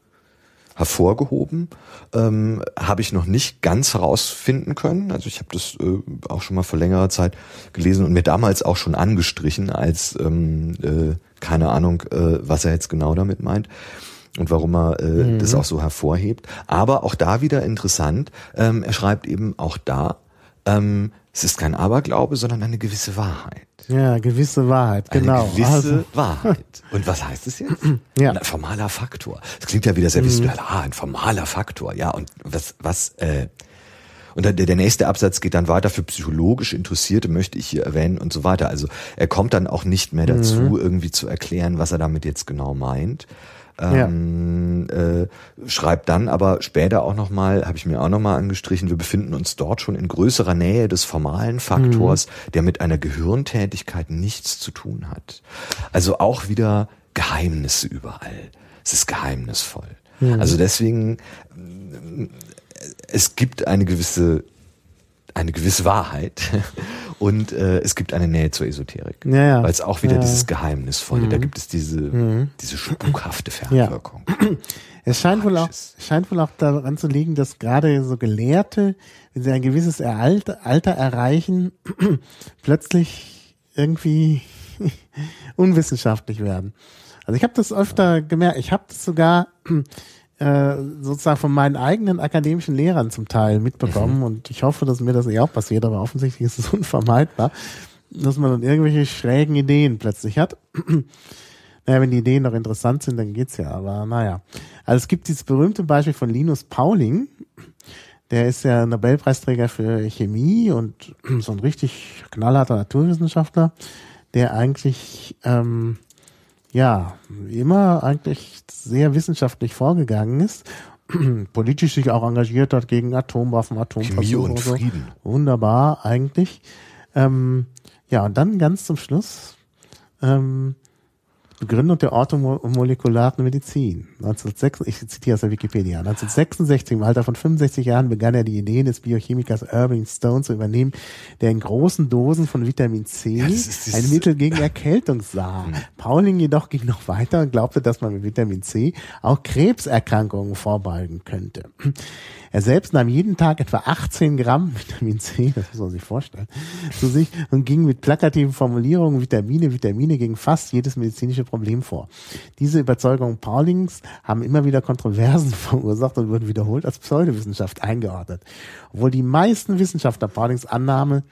hervorgehoben. Ähm, habe ich noch nicht ganz herausfinden können. Also ich habe das äh, auch schon mal vor längerer Zeit gelesen und mir damals auch schon angestrichen, als ähm, äh, keine Ahnung, äh, was er jetzt genau damit meint und warum er äh, mhm. das auch so hervorhebt. Aber auch da wieder interessant, ähm, er schreibt eben auch da, ähm, es ist kein Aberglaube, sondern eine gewisse Wahrheit. Ja, gewisse Wahrheit, genau. Eine gewisse also. Wahrheit. Und was heißt es jetzt? Ja. Ein formaler Faktor. Das klingt ja wieder sehr mhm. wissenschaftlich. Ah, ein formaler Faktor. Ja, und was, was, äh, und der, der nächste Absatz geht dann weiter für psychologisch Interessierte, möchte ich hier erwähnen und so weiter. Also er kommt dann auch nicht mehr dazu, mhm. irgendwie zu erklären, was er damit jetzt genau meint. Ähm, ja. äh, schreibt dann aber später auch nochmal, habe ich mir auch nochmal angestrichen, wir befinden uns dort schon in größerer Nähe des formalen Faktors, mhm. der mit einer Gehirntätigkeit nichts zu tun hat. Also auch wieder Geheimnisse überall. Es ist geheimnisvoll. Mhm. Also deswegen, es gibt eine gewisse eine gewisse Wahrheit und äh, es gibt eine Nähe zur Esoterik. Ja, ja. Weil es auch wieder ja. dieses Geheimnisvolle, mhm. da gibt es diese, mhm. diese spukhafte Fernwirkung. Es scheint wohl, auch, scheint wohl auch daran zu liegen, dass gerade so Gelehrte, wenn sie ein gewisses Alter, Alter erreichen, plötzlich irgendwie unwissenschaftlich werden. Also ich habe das öfter gemerkt. Ich habe das sogar äh, sozusagen von meinen eigenen akademischen Lehrern zum Teil mitbekommen Mhm. und ich hoffe, dass mir das nicht auch passiert, aber offensichtlich ist es unvermeidbar, dass man dann irgendwelche schrägen Ideen plötzlich hat. Naja, wenn die Ideen noch interessant sind, dann geht's ja, aber naja. Also es gibt dieses berühmte Beispiel von Linus Pauling, der ist ja Nobelpreisträger für Chemie und so ein richtig knallharter Naturwissenschaftler, der eigentlich ähm, ja immer eigentlich sehr wissenschaftlich vorgegangen ist, politisch sich auch engagiert hat gegen Atomwaffen, Atomversuche Chemie und und so. Frieden. Wunderbar eigentlich. Ähm, ja, und dann ganz zum Schluss ähm, Begründung der orthomolekularen Medizin. 1906, ich zitiere aus der Wikipedia. 1966, im Alter von 65 Jahren, begann er die Ideen des Biochemikers Irving Stone zu übernehmen, der in großen Dosen von Vitamin C das ist ein Mittel gegen Erkältung sah. Pauling jedoch ging noch weiter und glaubte, dass man mit Vitamin C auch Krebserkrankungen vorbeugen könnte. Er selbst nahm jeden Tag etwa 18 Gramm Vitamin C, das muss man sich vorstellen, zu sich und ging mit plakativen Formulierungen Vitamine, Vitamine gegen fast jedes medizinische Problem vor. Diese Überzeugungen Paulings haben immer wieder Kontroversen verursacht und wurden wiederholt als Pseudowissenschaft eingeordnet. Obwohl die meisten Wissenschaftler Paulings Annahme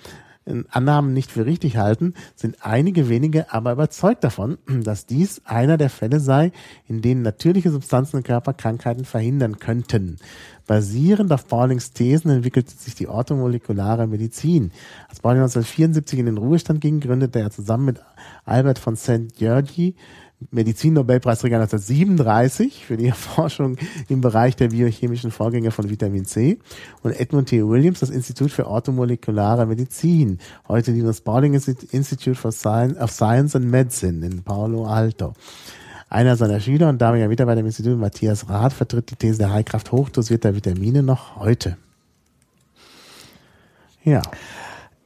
Annahmen nicht für richtig halten, sind einige wenige aber überzeugt davon, dass dies einer der Fälle sei, in denen natürliche Substanzen im Körper Krankheiten verhindern könnten. Basierend auf Paulings Thesen entwickelte sich die orthomolekulare Medizin. Als Pauling 1974 in den Ruhestand ging, gründete er zusammen mit Albert von St. Georgi Medizin-Nobelpreisträger 1937 für die Erforschung im Bereich der biochemischen Vorgänge von Vitamin C und Edmund T. Williams das Institut für orthomolekulare Medizin, heute Linus Pauling Institute for Science, of Science and Medicine in Palo Alto. Einer seiner Schüler und damaliger Mitarbeiter im Institut, Matthias Rath, vertritt die These der Heilkraft hochdosierter Vitamine noch heute. Ja.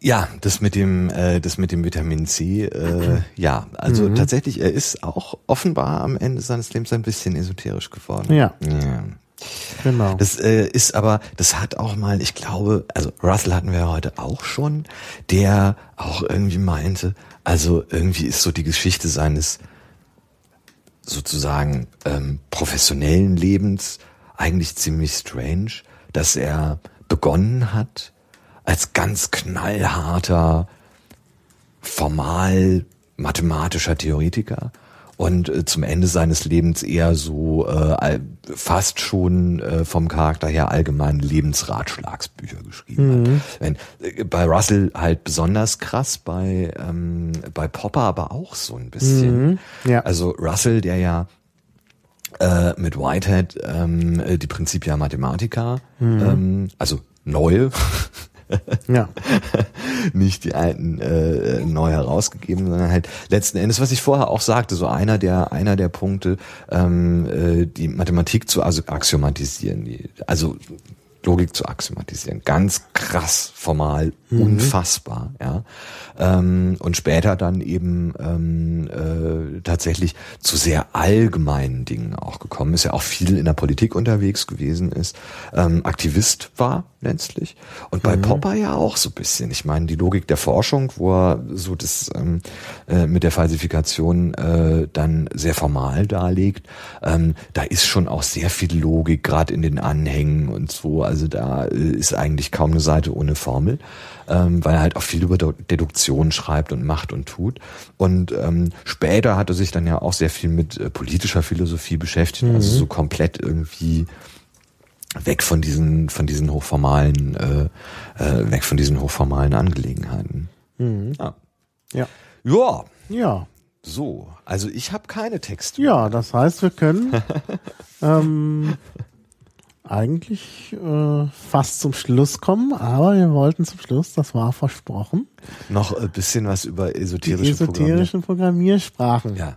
Ja, das mit dem, äh, das mit dem Vitamin C, äh, ja, also tatsächlich, er ist auch offenbar am Ende seines Lebens ein bisschen esoterisch geworden. Ja. ja. Genau. Das äh, ist aber, das hat auch mal, ich glaube, also Russell hatten wir ja heute auch schon, der auch irgendwie meinte, also irgendwie ist so die Geschichte seines sozusagen ähm, professionellen Lebens eigentlich ziemlich strange, dass er begonnen hat als ganz knallharter, formal mathematischer Theoretiker und äh, zum Ende seines Lebens eher so äh, fast schon äh, vom Charakter her allgemeine Lebensratschlagsbücher geschrieben hat. Wenn, äh, bei Russell halt besonders krass, bei, ähm, bei Popper aber auch so ein bisschen. Ja. Also Russell, der ja äh, mit Whitehead ähm, äh, die Principia Mathematica, ähm, also neue, ja. nicht die alten äh, neu herausgegeben, sondern halt letzten Endes, was ich vorher auch sagte, so einer der einer der Punkte, ähm, äh, die Mathematik zu axiomatisieren, die, also Logik zu axiomatisieren, ganz krass formal, unfassbar, ja. Ähm, und später dann eben ähm, äh, tatsächlich zu sehr allgemeinen Dingen auch gekommen ist, ja auch viel in der Politik unterwegs gewesen ist, ähm, Aktivist war letztlich. Und bei Popper ja auch so ein bisschen. Ich meine, die Logik der Forschung, wo er so das ähm, äh, mit der Falsifikation äh, dann sehr formal darlegt, ähm, da ist schon auch sehr viel Logik, gerade in den Anhängen und so. Also da äh, ist eigentlich kaum eine Seite ohne Formel, ähm, weil er halt auch viel über Deduktion schreibt und macht und tut. Und ähm, später hat er sich dann ja auch sehr viel mit äh, politischer Philosophie beschäftigt, also so komplett irgendwie weg von diesen von diesen hochformalen äh, äh, weg von diesen hochformalen Angelegenheiten. Ja. Ja. ja, Ja. so. Also ich habe keine Texte. Ja, das heißt, wir können ähm, eigentlich äh, fast zum Schluss kommen, aber wir wollten zum Schluss, das war versprochen, Noch ein bisschen was über die esoterische esoterischen Programmiersprachen Ja.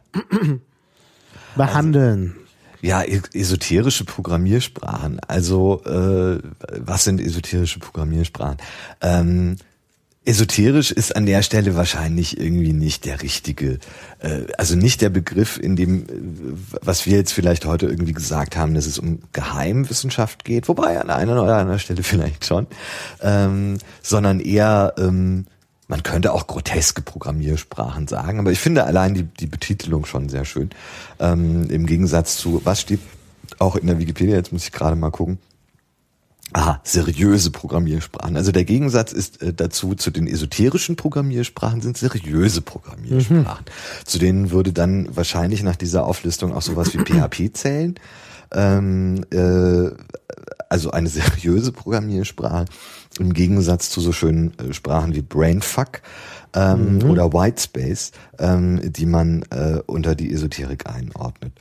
behandeln. Ja, esoterische Programmiersprachen. Also, äh, was sind esoterische Programmiersprachen? Ähm, esoterisch ist an der Stelle wahrscheinlich irgendwie nicht der richtige, äh, also nicht der Begriff, in dem, äh, was wir jetzt vielleicht heute irgendwie gesagt haben, dass es um Geheimwissenschaft geht, wobei an einer oder anderen Stelle vielleicht schon, ähm, sondern eher, ähm, man könnte auch groteske Programmiersprachen sagen, aber ich finde allein die, die Betitelung schon sehr schön. Ähm, Im Gegensatz zu, was steht auch in der Wikipedia, jetzt muss ich gerade mal gucken. Aha, seriöse Programmiersprachen. Also der Gegensatz ist äh, dazu, zu den esoterischen Programmiersprachen sind seriöse Programmiersprachen. Mhm. Zu denen würde dann wahrscheinlich nach dieser Auflistung auch sowas wie PHP zählen. Ähm, äh, also eine seriöse Programmiersprache im Gegensatz zu so schönen äh, Sprachen wie Brainfuck ähm, mhm. oder Whitespace, ähm, die man äh, unter die Esoterik einordnet.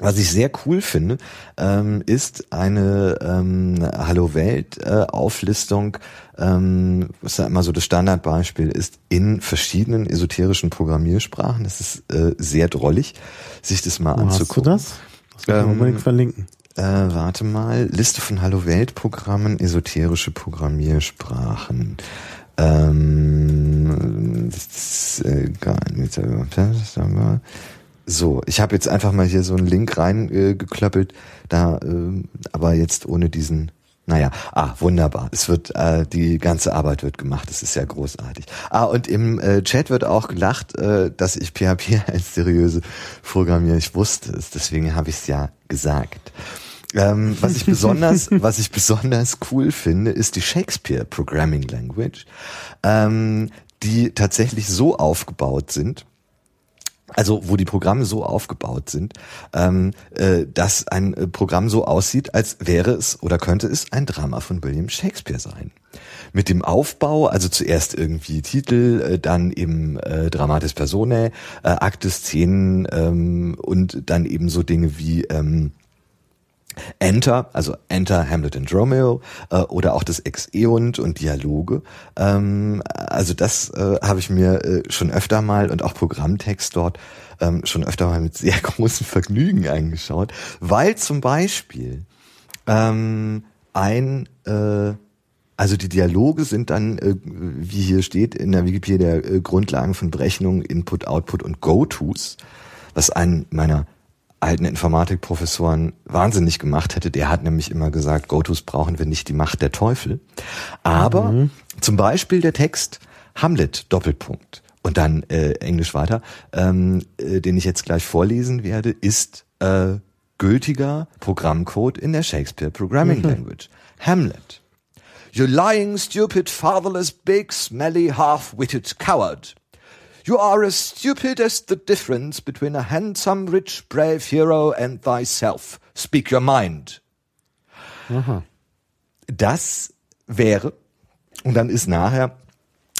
Was ich sehr cool finde, ähm, ist eine ähm, Hallo Welt äh, Auflistung, ähm, was ja immer so das Standardbeispiel ist, in verschiedenen esoterischen Programmiersprachen. Das ist äh, sehr drollig, sich das mal Wo anzugucken. Hast du das? Das ähm, unbedingt verlinken. Äh, warte mal, Liste von Hallo Welt Programmen, esoterische Programmiersprachen. Ähm, das ist, äh, gar nicht, so, ich habe jetzt einfach mal hier so einen Link reingeklöppelt, äh, da, äh, aber jetzt ohne diesen. Naja, ah, wunderbar. Es wird, äh, die ganze Arbeit wird gemacht. Das ist ja großartig. Ah, und im äh, Chat wird auch gelacht, äh, dass ich PHP als seriöse programmiere. Ich wusste es, deswegen habe ich es ja gesagt. Ähm, was ich besonders, was ich besonders cool finde, ist die Shakespeare Programming Language, ähm, die tatsächlich so aufgebaut sind, also wo die Programme so aufgebaut sind, ähm, äh, dass ein äh, Programm so aussieht, als wäre es oder könnte es ein Drama von William Shakespeare sein. Mit dem Aufbau, also zuerst irgendwie Titel, äh, dann eben äh, Dramatis Personae, äh, Akte, Szenen ähm, und dann eben so Dinge wie ähm, Enter, also Enter Hamlet and Romeo äh, oder auch das Ex-Eont und Dialoge. Ähm, also das äh, habe ich mir äh, schon öfter mal und auch Programmtext dort ähm, schon öfter mal mit sehr großem Vergnügen angeschaut, weil zum Beispiel ähm, ein äh, also die Dialoge sind dann, äh, wie hier steht in der Wikipedia, äh, Grundlagen von Berechnung, Input, Output und Go-Tos, was einen meiner alten Informatikprofessoren wahnsinnig gemacht hätte. Der hat nämlich immer gesagt, Gotos brauchen wir nicht die Macht der Teufel. Aber mhm. zum Beispiel der Text Hamlet Doppelpunkt und dann äh, Englisch weiter, ähm, äh, den ich jetzt gleich vorlesen werde, ist äh, gültiger Programmcode in der Shakespeare Programming mhm. Language. Hamlet. You lying, stupid, fatherless, big, smelly, half-witted coward. You are as stupid as the difference between a handsome, rich, brave hero and thyself. Speak your mind. Aha. Das wäre, und dann ist nachher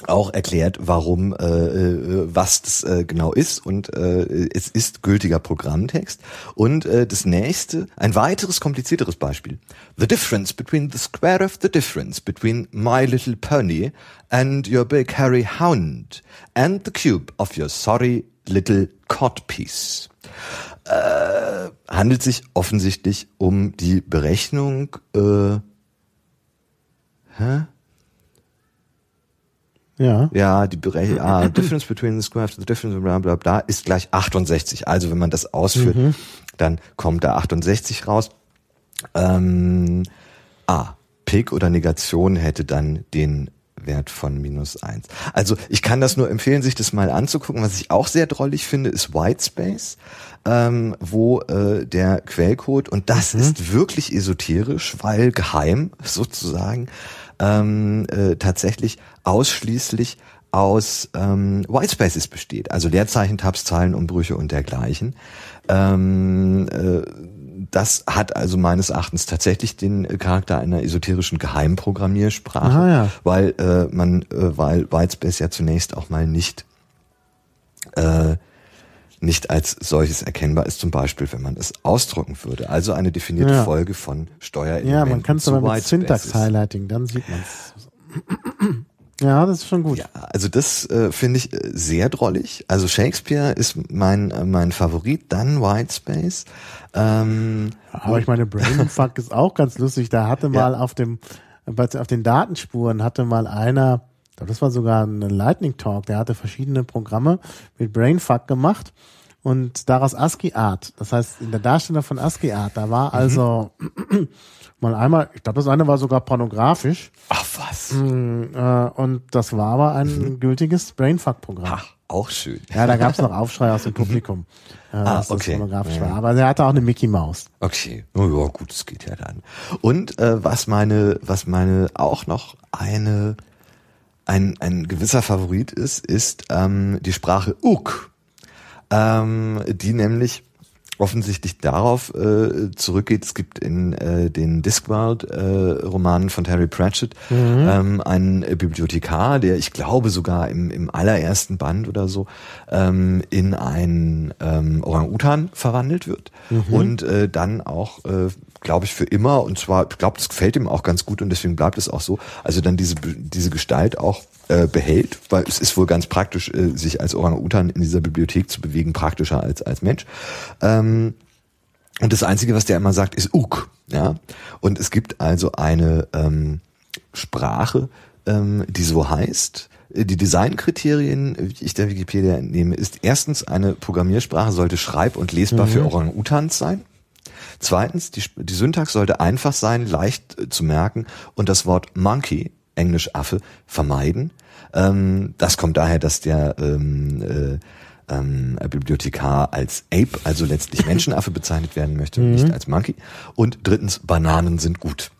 auch erklärt, warum, äh, äh, was das äh, genau ist und äh, es ist gültiger Programmtext. Und äh, das nächste, ein weiteres komplizierteres Beispiel. The difference between the square of the difference between my little pony and your big hairy hound and the cube of your sorry little codpiece. Äh, handelt sich offensichtlich um die Berechnung äh, hä? Ja. Ja, die Berechnung, ah, difference between the square the difference, bla bla bla, ist gleich 68. Also wenn man das ausführt, mhm. dann kommt da 68 raus. Ähm, ah, Pick oder Negation hätte dann den Wert von minus eins. Also ich kann das nur empfehlen, sich das mal anzugucken. Was ich auch sehr drollig finde, ist Whitespace, ähm, wo äh, der Quellcode, und das mhm. ist wirklich esoterisch, weil geheim sozusagen, ähm, äh, tatsächlich ausschließlich aus ähm, Whitespaces besteht, also Leerzeichen, Tabs, Zeilenumbrüche und dergleichen. Ähm, äh, das hat also meines Erachtens tatsächlich den Charakter einer esoterischen Geheimprogrammiersprache, Aha, ja. weil äh, man, äh, weil Whitespace ja zunächst auch mal nicht äh, nicht als solches erkennbar ist, zum Beispiel, wenn man es ausdrucken würde. Also eine definierte ja. Folge von Steuerelementen. Ja, man kann es aber mit Syntax-Highlighting, dann sieht man es. Ja, das ist schon gut. Ja, also das äh, finde ich äh, sehr drollig. Also Shakespeare ist mein äh, mein Favorit, dann Whitespace. Ähm, aber ich meine, Brainfuck ist auch ganz lustig. Da hatte mal ja. auf dem auf den Datenspuren hatte mal einer das war sogar ein Lightning Talk, der hatte verschiedene Programme mit Brainfuck gemacht und daraus ASCII Art. Das heißt, in der Darstellung von ASCII Art, da war mhm. also mhm. mal einmal, ich glaube, das eine war sogar pornografisch. Ach was. Mm, äh, und das war aber ein mhm. gültiges Brainfuck-Programm. Ach, auch schön. Ja, da gab es noch Aufschrei aus dem Publikum, äh, Ah, okay. pornografisch Ja. war. Aber er hatte auch eine Mickey Maus. Okay, oh ja, gut, das geht ja dann. Und äh, was meine, was meine auch noch eine ein ein gewisser Favorit ist, ist ähm, die Sprache Uk, ähm, die nämlich offensichtlich darauf äh, zurückgeht. Es gibt in äh, den Discworld-Romanen von Terry Pratchett ähm, einen äh, Bibliothekar, der ich glaube sogar im, im allerersten Band oder so ähm, in einen ähm, Orang-Utan verwandelt wird und äh, dann auch, äh, glaube ich, für immer und zwar, ich glaube, das gefällt ihm auch ganz gut und deswegen bleibt es auch so. Also dann diese diese Gestalt auch äh, behält, weil es ist wohl ganz praktisch, äh, sich als Orang-Utan in dieser Bibliothek zu bewegen, praktischer als als Mensch. Ähm, und das Einzige, was der immer sagt, ist Uk. Ja? Und es gibt also eine ähm, Sprache, ähm, die so heißt. Die Designkriterien, wie ich der Wikipedia entnehme, ist erstens, eine Programmiersprache sollte schreib- und lesbar für Orang-Utans sein. Zweitens, die, die Syntax sollte einfach sein, leicht äh, zu merken und das Wort Monkey, englisch Affe, vermeiden. Ähm, das kommt daher, dass der ähm, äh, ähm, Bibliothekar als Ape, also letztlich Menschenaffe bezeichnet werden möchte und nicht als Monkey. Und drittens, Bananen sind gut.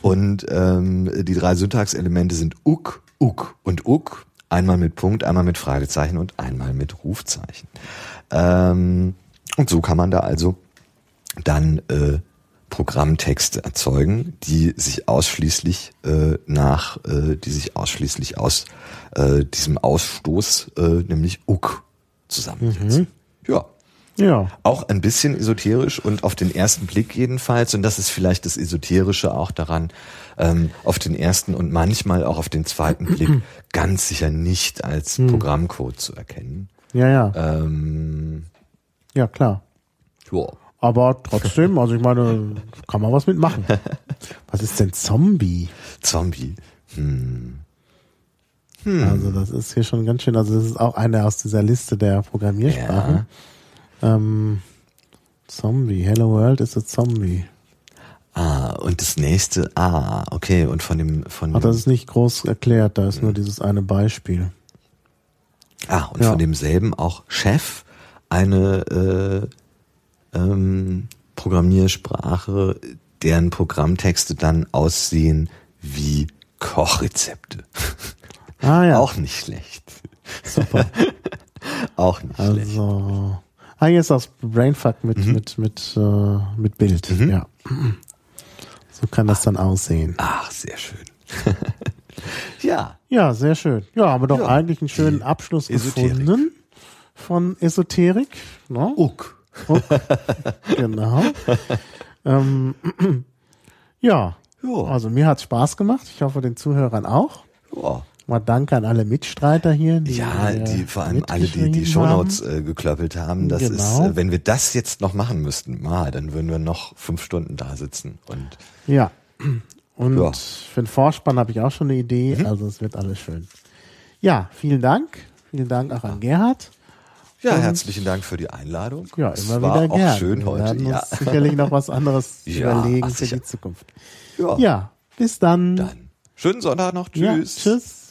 Und ähm, die drei Syntaxelemente sind Uk, Uk und Uk. Einmal mit Punkt, einmal mit Fragezeichen und einmal mit Rufzeichen. Ähm, und so kann man da also dann äh, Programmtexte erzeugen, die sich ausschließlich äh, nach, äh, die sich ausschließlich aus äh, diesem Ausstoß, äh, nämlich Uk, zusammensetzen. Ja. Ja. Auch ein bisschen esoterisch und auf den ersten Blick jedenfalls, und das ist vielleicht das Esoterische auch daran, ähm, auf den ersten und manchmal auch auf den zweiten Blick ganz sicher nicht als Programmcode zu erkennen. Ja, ja. Ähm, Ja, klar. ja. Aber trotzdem, also ich meine, kann man was mitmachen. Was ist denn Zombie? Zombie. Hm. Also das ist hier schon ganz schön, also das ist auch eine aus dieser Liste der Programmiersprachen. Ähm, Zombie, Hello World ist a Zombie. Ah, und das nächste, ah, okay, und von dem, von Ach, das ist nicht groß erklärt, da ist nur dieses eine Beispiel. ah, und ja. von demselben auch Chef, eine äh, ähm, Programmiersprache, deren Programmtexte dann aussehen wie Kochrezepte. Ah ja, Auch nicht schlecht. Super. auch nicht schlecht. also ah hier ist das Brainfuck mit Mhm. mit mit äh, mit Bild. Ja, so kann das dann aussehen. Ach, sehr schön. ja. Ja, sehr schön. Ja, haben wir doch Ja, eigentlich einen schönen Abschluss Esoterik. gefunden von Esoterik. Ne? Uck. Genau. ähm, ja, Ja. also mir hat's Spaß gemacht. Ich hoffe den Zuhörern auch. Ja. Mal danke an alle Mitstreiter hier. Die, Ja, äh, die vor allem alle, die die Shownotes haben. äh, geklöppelt haben. Das Genau. ist, äh, wenn wir das jetzt noch machen müssten, mal, dann würden wir noch fünf Stunden da sitzen. Und Ja. Und Ja. für den Vorspann habe ich auch schon eine Idee. Mhm. Also es wird alles schön. Ja, vielen Dank. Vielen Dank auch an Gerhard. Ja, herzlichen Dank für die Einladung. Ja, Es immer war wieder auch gern. schön Wir heute. werden Ja. uns sicherlich noch was anderes Ja, überlegen ach, für die Zukunft. ja. Ja, bis dann. Dann schönen Sonntag noch. Tschüss. tschüss.